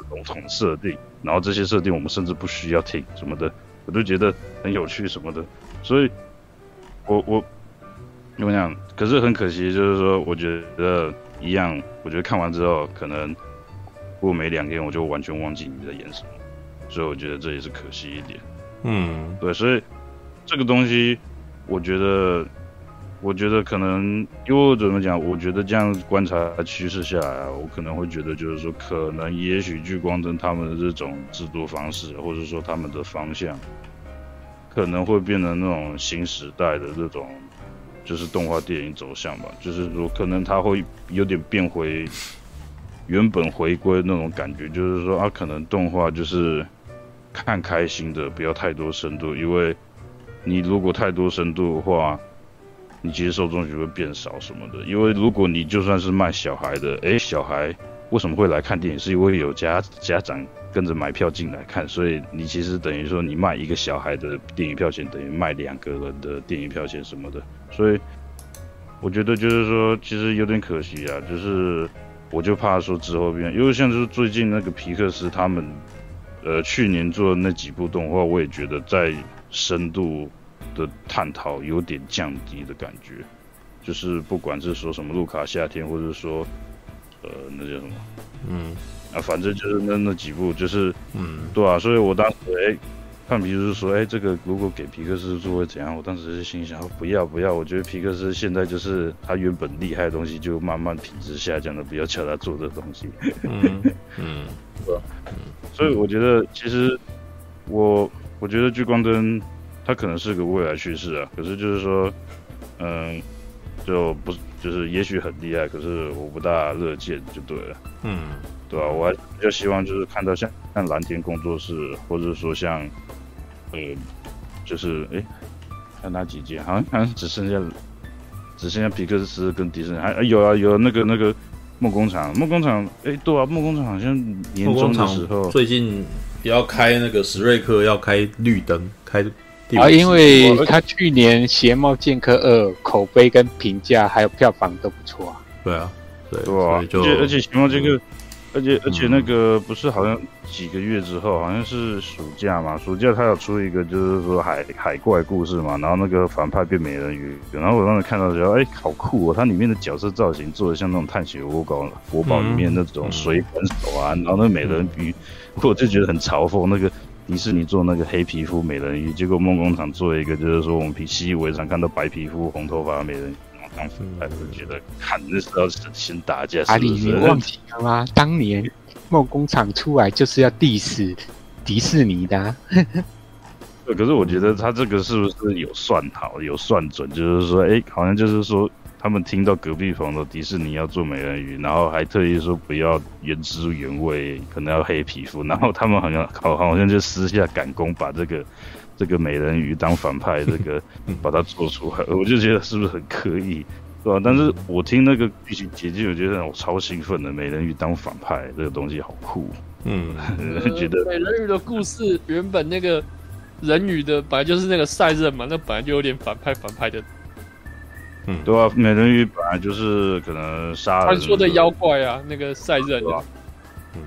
笼统设定。然后这些设定我们甚至不需要听什么的，我都觉得很有趣什么的，所以，我我怎么讲？可是很可惜，就是说，我觉得一样，我觉得看完之后，可能过没两天我就完全忘记你在演什么，所以我觉得这也是可惜一点。嗯，对，所以这个东西，我觉得。我觉得可能，因为我怎么讲？我觉得这样观察趋势下来啊，我可能会觉得，就是说，可能也许聚光灯他们的这种制作方式，或者说他们的方向，可能会变成那种新时代的这种，就是动画电影走向吧。就是说，可能它会有点变回原本回归那种感觉，就是说，啊，可能动画就是看开心的，不要太多深度，因为你如果太多深度的话。你其实受众就会变少什么的，因为如果你就算是卖小孩的，诶，小孩为什么会来看电影？是因为有家家长跟着买票进来看，所以你其实等于说你卖一个小孩的电影票钱，等于卖两个人的电影票钱什么的。所以我觉得就是说，其实有点可惜啊，就是我就怕说之后变，因为像是最近那个皮克斯他们，呃，去年做的那几部动画，我也觉得在深度。的探讨有点降低的感觉，就是不管是说什么路卡夏天，或者说，呃，那叫什么，嗯，啊，反正就是那那几部，就是，嗯，对啊，所以我当时哎、欸，看皮克斯说，哎、欸，这个如果给皮克斯做会怎样？我当时是心想，不要不要，我觉得皮克斯现在就是他原本厉害的东西，就慢慢品质下降的，不要叫他做这东西。嗯 <laughs> 嗯，对吧？嗯，所以我觉得其实我我觉得聚光灯。它可能是个未来趋势啊，可是就是说，嗯，就不就是也许很厉害，可是我不大乐见就对了，嗯，对吧、啊？我还比较希望就是看到像像蓝天工作室，或者说像，呃，就是哎，看哪几间？好像好像只剩下只剩下皮克斯跟迪士尼，还、哎、有啊有那个那个梦工厂，梦工厂，哎，对啊，梦工厂好像年终的时候最近要开那个史瑞克要开绿灯开。啊，因为他去年《邪猫剑客二》口碑跟评价还有票房都不错啊。对啊，对，对啊，而且而且《邪猫剑客》，而且而且那个不是好像几个月之后，好像是暑假嘛，暑假他有出一个就是说海海怪故事嘛，然后那个反派变美人鱼，然后我当时看到的时候，哎，好酷哦！它里面的角色造型做的像那种探险活宝国宝里面那种水管手啊，然后那个美人鱼，<laughs> 我就觉得很嘲讽那个。迪士尼做那个黑皮肤美人鱼，结果梦工厂做一个，就是说我们习以为常看到白皮肤红头发美人鱼，然后当时还是觉得看的时候是先打架。阿里，你忘记了吗？当年梦工厂出来就是要 diss 迪士尼的、啊。对，可是我觉得他这个是不是有算好、有算准？就是说，哎，好像就是说。他们听到隔壁房的迪士尼要做美人鱼，然后还特意说不要原汁原味，可能要黑皮肤。然后他们好像好好像就私下赶工把这个 <laughs> 这个美人鱼当反派，这个把它做出来。我就觉得是不是很刻意，对吧？但是我听那个剧情结局，我觉得我超兴奋的，美人鱼当反派这个东西好酷。嗯，<laughs> 觉得美人鱼的故事原本那个人鱼的本来就是那个赛壬嘛，那本来就有点反派反派的。嗯，对啊，美人鱼本来就是可能杀人，传说的妖怪啊，那个赛壬，对吧？嗯，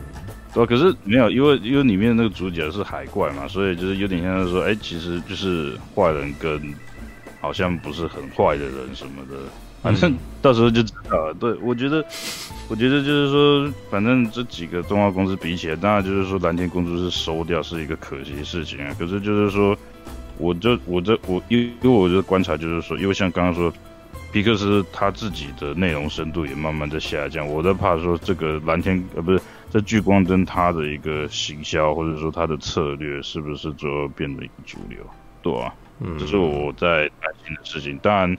对啊，可是没有，因为因为里面那个主角是海怪嘛，所以就是有点像是说，哎，其实就是坏人跟好像不是很坏的人什么的，反正到时候就知道了。对，我觉得，我觉得就是说，反正这几个动画公司比起来，当然就是说蓝天工作室收掉是一个可惜的事情啊。可是就是说，我就我这我因因为我的观察就是说，因为像刚刚说。皮克斯他自己的内容深度也慢慢在下降，我在怕说这个蓝天呃不是这聚光灯它的一个行销或者说它的策略是不是最后变得一个主流，对啊，嗯，这是我在担心的事情。当然，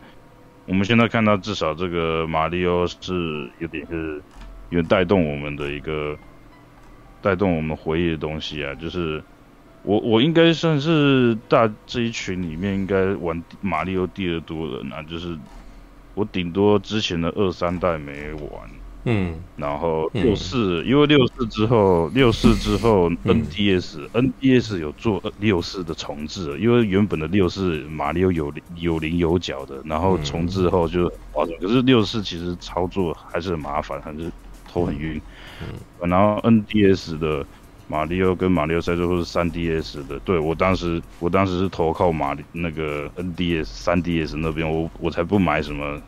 我们现在看到至少这个马里奥是有点是有带动我们的一个带动我们回忆的东西啊，就是我我应该算是大这一群里面应该玩马里奥第二多人啊，就是我顶多之前的二三代没玩，嗯，然后六四、嗯，因为六四之后，六四之后 NDS、嗯、NDS 有做六四的重置，因为原本的六四马里奥有有棱有角的，然后重置后就哇，可是六四其实操作还是很麻烦，还是头很晕，嗯，然后 NDS 的。马里奥跟马里奥赛车都是三 DS 的，对，我当时我当时是投靠马里那个 NDS 三 DS 那边，我我才不买什么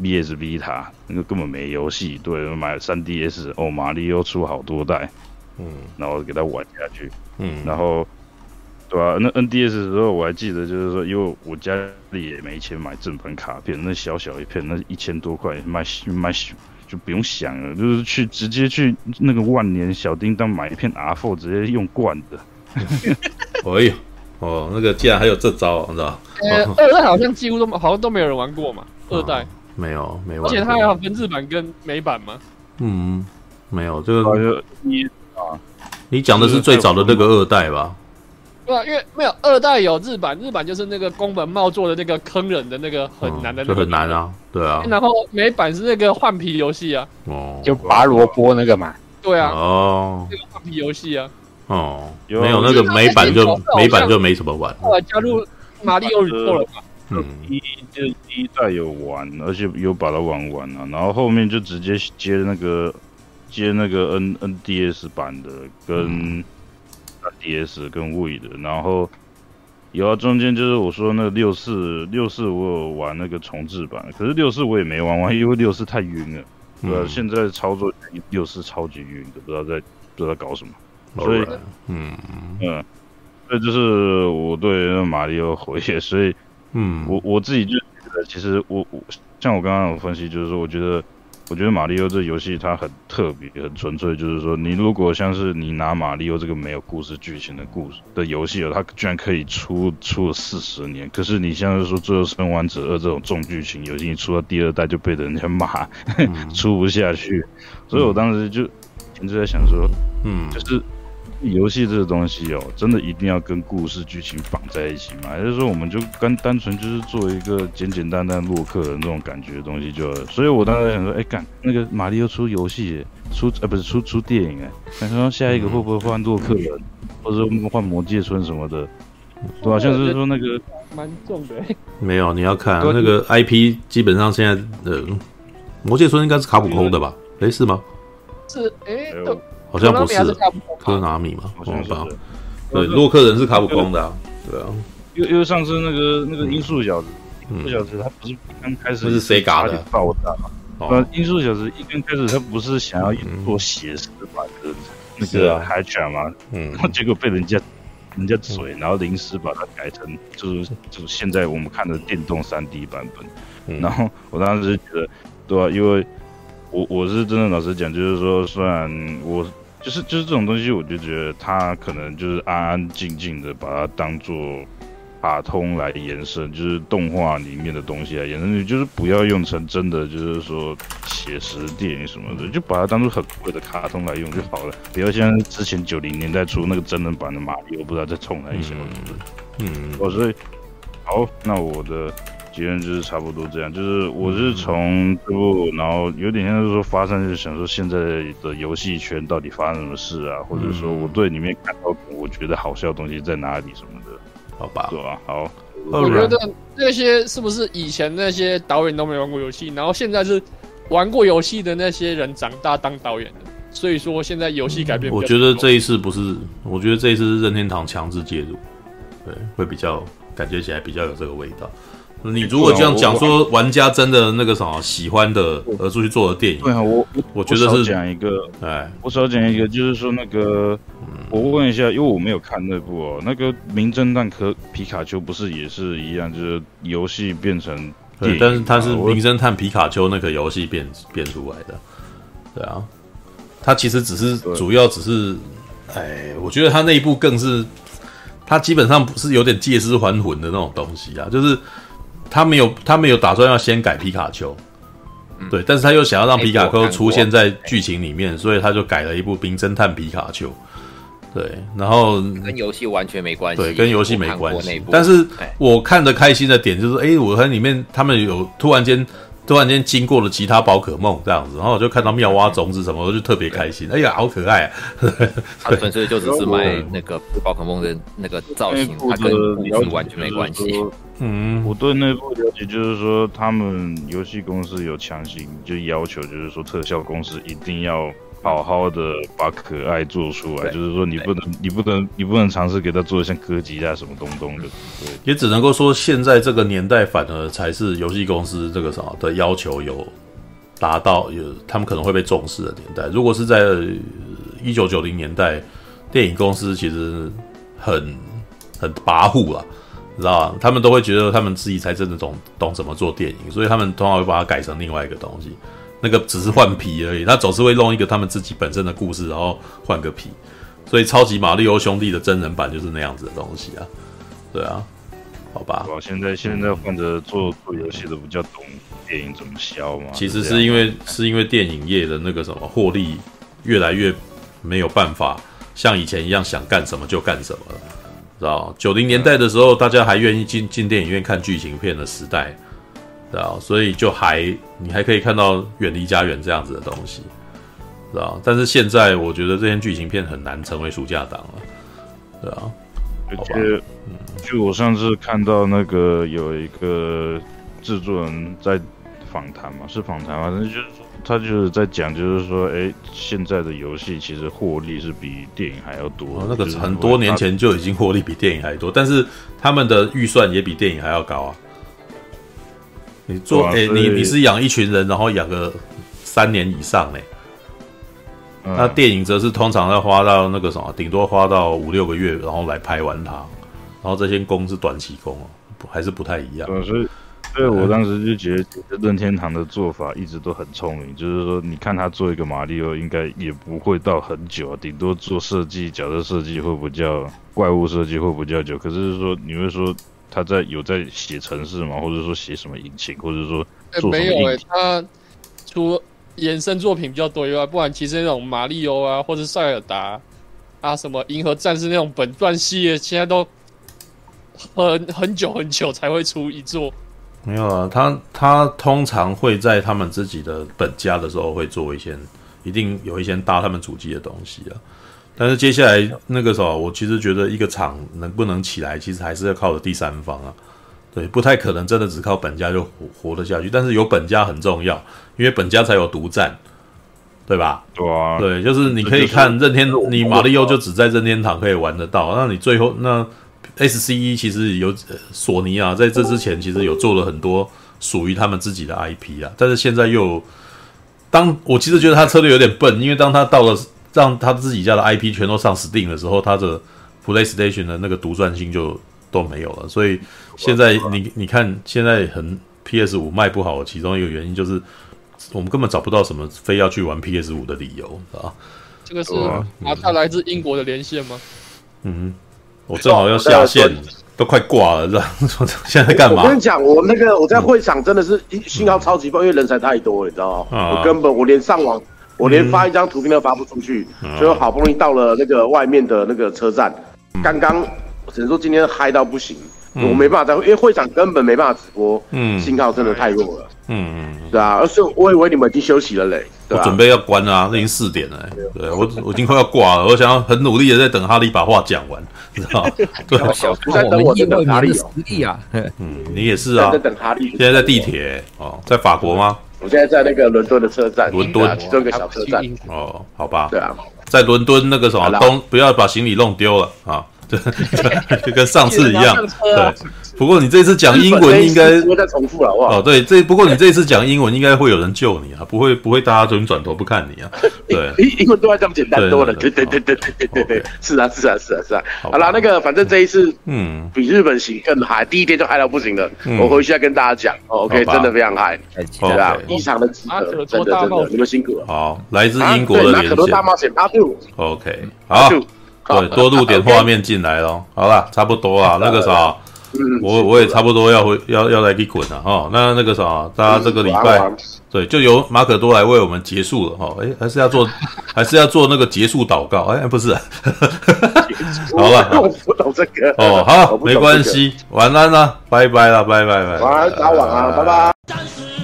BS Vita，那个根本没游戏，对，我买三 DS 哦，马里奥出好多代，嗯，然后给他玩下去，嗯，然后对吧、啊？那 NDS 的时候我还记得，就是说，因为我家里也没钱买正版卡片，那小小一片，那一千多块卖卖。就不用想了，就是去直接去那个万年小叮当买一片 R4，直接用惯的。<laughs> 哎呦，哦，那个竟然还有这招，你知道？呃，二代好像几乎都好像都没有人玩过嘛，二代、哦、没有没玩。而且它还有分日版跟美版吗？嗯，没有，这个你啊，你讲的是最早的那个二代吧？对啊，因为没有二代有日版，日版就是那个宫本茂做的那个坑人的那个很难的、那个，就很难啊，对啊。然后美版是那个换皮游戏啊，哦，就拔萝卜那个嘛，对啊，哦，那个换皮游戏啊，哦，没有那个美版就美版就没什么玩。后来加入马里奥宇宙了嘛，嗯，一就第一代有玩，而且有把它玩完了，然后后面就直接接那个接那个 N N D S 版的跟。D.S 跟 Wii 的，然后有啊，中间就是我说那个六四六四，我有玩那个重置版，可是六四我也没玩完，因为六四太晕了，对？现在操作六四超级晕的，不知道在不知道搞什么，所以嗯。嗯，这就是我对马里奥回忆，所以嗯，我我自己就觉得，其实我我像我刚刚有分析，就是说我觉得。我觉得马里奥这游戏它很特别、很纯粹，就是说，你如果像是你拿马里奥这个没有故事剧情的故事的游戏哦，它居然可以出出了四十年。可是你像是说《最后生还者二》这种重剧情游戏，你出到第二代就被人家骂，嗯、<laughs> 出不下去。所以我当时就一直在想说，嗯，就是。游戏这个东西哦，真的一定要跟故事剧情绑在一起嘛？还是说我们就跟单纯就是做一个简简单单洛克人那种感觉的东西就？所以我当时想说，哎、欸，干那个马里奥出游戏，出呃不是出出电影哎，想说下一个会不会换洛克人，嗯、或者说换魔界村什么的？对啊，像是说那个蛮重的。没有，你要看那个 IP，基本上现在的魔界村应该是卡普空的吧？哎、欸，是吗？是哎。欸好像不是科纳米嘛，好像是。对，洛克人是卡普空的，对啊。因为因为上次那个那个音速小子，音速小子他不是刚开始是谁嘎的爆炸嘛？呃，音速小子一刚开始他不是想要做写实版的那个海犬嘛？嗯，结果被人家人家嘴，然后临时把它改成就是就是现在我们看的电动三 D 版本。然后我当时觉得，对啊，因为。我我是真的老实讲，就是说，虽然我就是就是这种东西，我就觉得它可能就是安安静静的把它当做卡通来延伸，就是动画里面的东西来延伸，你就是不要用成真的，就是说写实电影什么的，就把它当做很贵的卡通来用就好了，不要像之前九零年代出那个真人版的马里奥，我不知道在冲来一下，嗯，我所以好，那我的。结论就是差不多这样，就是我是从这部，然后有点像是说发生，就是想说现在的游戏圈到底发生什么事啊，或者说我对里面看到我觉得好笑的东西在哪里什么的，好吧，对吧？好，我觉得那些是不是以前那些导演都没玩过游戏，然后现在是玩过游戏的那些人长大当导演的，所以说现在游戏改变。我觉得这一次不是，我觉得这一次是任天堂强制介入，对，会比较感觉起来比较有这个味道。你如果这样讲说，玩家真的那个什么喜欢的而出去做的电影，对啊，我我觉得是讲一个，哎，我少讲一个，就是说那个，我问一下，因为我没有看那部哦，那个名侦探科皮卡丘不是也是一样，就是游戏变成对，但是它是名侦探皮卡丘那个游戏变变出来的，对啊，它其实只是主要只是，哎，我觉得它那一部更是，它基本上不是有点借尸还魂的那种东西啊，就是。他没有，他没有打算要先改皮卡丘，嗯、对，但是他又想要让皮卡丘出现在剧情里面，所以他就改了一部《名侦探皮卡丘》。对，然后跟游戏完全没关系，对，跟游戏没关系。但是我看的开心的点就是，哎，我看里面他们有突然间。突然间经过了其他宝可梦这样子，然后我就看到妙蛙种子什么，我就特别开心。哎呀，好可爱啊！<laughs> 他纯粹就只是买那个宝可梦的那个造型，它跟游戏完全没关系。嗯，我对内部了解就是说，他们游戏公司有强行就要求，就是说特效公司一定要。好好的把可爱做出来，就是说你不能，你不能，你不能尝试给他做的像哥吉啊什么东东的。对，也只能够说现在这个年代反而才是游戏公司这个什么的要求有达到，有他们可能会被重视的年代。如果是在一九九零年代，电影公司其实很很跋扈了，你知道吧？他们都会觉得他们自己才真的懂懂怎么做电影，所以他们通常会把它改成另外一个东西。那个只是换皮而已，他总是会弄一个他们自己本身的故事，然后换个皮。所以超级马里欧兄弟的真人版就是那样子的东西啊，对啊，好吧。我现在现在换着做做游戏的比较懂电影怎么销嘛。其实是因为是因为电影业的那个什么获利越来越没有办法像以前一样想干什么就干什么了，知道？九零年代的时候，大家还愿意进进电影院看剧情片的时代。知道，所以就还你还可以看到远离家园这样子的东西，知道？但是现在我觉得这些剧情片很难成为暑假档了，对啊。而且，嗯，就我上次看到那个有一个制作人在访谈嘛，是访谈嘛，那就是说他就是在讲，就是说，哎，现在的游戏其实获利是比电影还要多。哦，那个很多年前就已经获利比电影还多，但是他们的预算也比电影还要高啊。你做哎、欸，你你是养一群人，然后养个三年以上嘞。嗯、那电影则是通常要花到那个什么，顶多花到五六个月，然后来拍完它。然后这些工是短期工哦，还是不太一样。所以，所以我当时就觉得任天堂的做法一直都很聪明，就是说，你看他做一个马里奥，应该也不会到很久啊，顶多做设计、角色设计会比较，怪物设计会比较久。可是说，你会说。他在有在写城市吗？或者说写什么引擎，或者说做什么、欸、没有哎、欸，他除衍生作品比较多以外，不然其实那种马里奥啊，或者塞尔达啊，什么银河战士那种本传系列，现在都很很久很久才会出一作。没有啊，他他通常会在他们自己的本家的时候会做一些，一定有一些搭他们主机的东西啊。但是接下来那个时候，我其实觉得一个厂能不能起来，其实还是要靠的第三方啊。对，不太可能真的只靠本家就活活得下去。但是有本家很重要，因为本家才有独占，对吧？对啊，对，就是你可以看任天，你马里奥就只在任天堂可以玩得到。那你最后那 SCE 其实有索尼啊，在这之前其实有做了很多属于他们自己的 IP 啊。但是现在又当我其实觉得他策略有点笨，因为当他到了。让他自己家的 IP 全都上 Steam 的时候，他的 PlayStation 的那个独占性就都没有了。所以现在你你看，现在很 PS 五卖不好，其中一个原因就是我们根本找不到什么非要去玩 PS 五的理由，啊。这个是啊，他来自英国的连线吗？嗯，我正好要下线，都快挂了，这样 <laughs> 现在干嘛？我跟你讲，我那个我在会场真的是信号超级棒，因为人才太多了，你知道吗？我根本我连上网。我连发一张图片都发不出去，最后好不容易到了那个外面的那个车站，刚刚只能说今天嗨到不行，我没办法在，因为会场根本没办法直播，嗯，信号真的太弱了，嗯。嗯，对啊，而且我以为你们已经休息了嘞，我准备要关啊，那已经四点了，对我我已经快要挂了，我想要很努力的在等哈利把话讲完，<laughs> 知道吗？对，在等我等哈利实力啊，嗯，你也是啊，在等哈利，现在在地铁哦，在法国吗？我现在在那个伦敦的车站，伦敦。其中一个小车站。哦，好吧。对啊，在伦敦那个什么东，不要把行李弄丢了啊！对，就跟 <laughs> 上次一样。对。不过你这次讲英文应该不会再重复了，好不好？哦，对，这不过你这次讲英文应该会有人救你啊，不会不会大家准转头不看你啊？对，英英文都还这么简单多了，对对对对对对对对，是啊是啊是啊是啊。好了，那个反正这一次，嗯，比日本行更嗨，第一天就嗨到不行了。我回去再跟大家讲，OK，真的非常嗨，对啊，异常的值得，真的真的，你们辛苦了。好，来自英国的连线，大冒险阿杜，OK，好，<laughs> 对，多录点画面进来咯。好了，差不多啊，<laughs> 那个啥。我我也差不多要回要要来去滚了哈。那那个啥，大家这个礼拜对，就由马可多来为我们结束了哈。哎，还是要做 <laughs> 还是要做那个结束祷告？哎，不是，好了，我不懂这个哦，好，没关系，晚安啦，拜拜啦，拜拜拜，晚安，大家晚安，拜拜。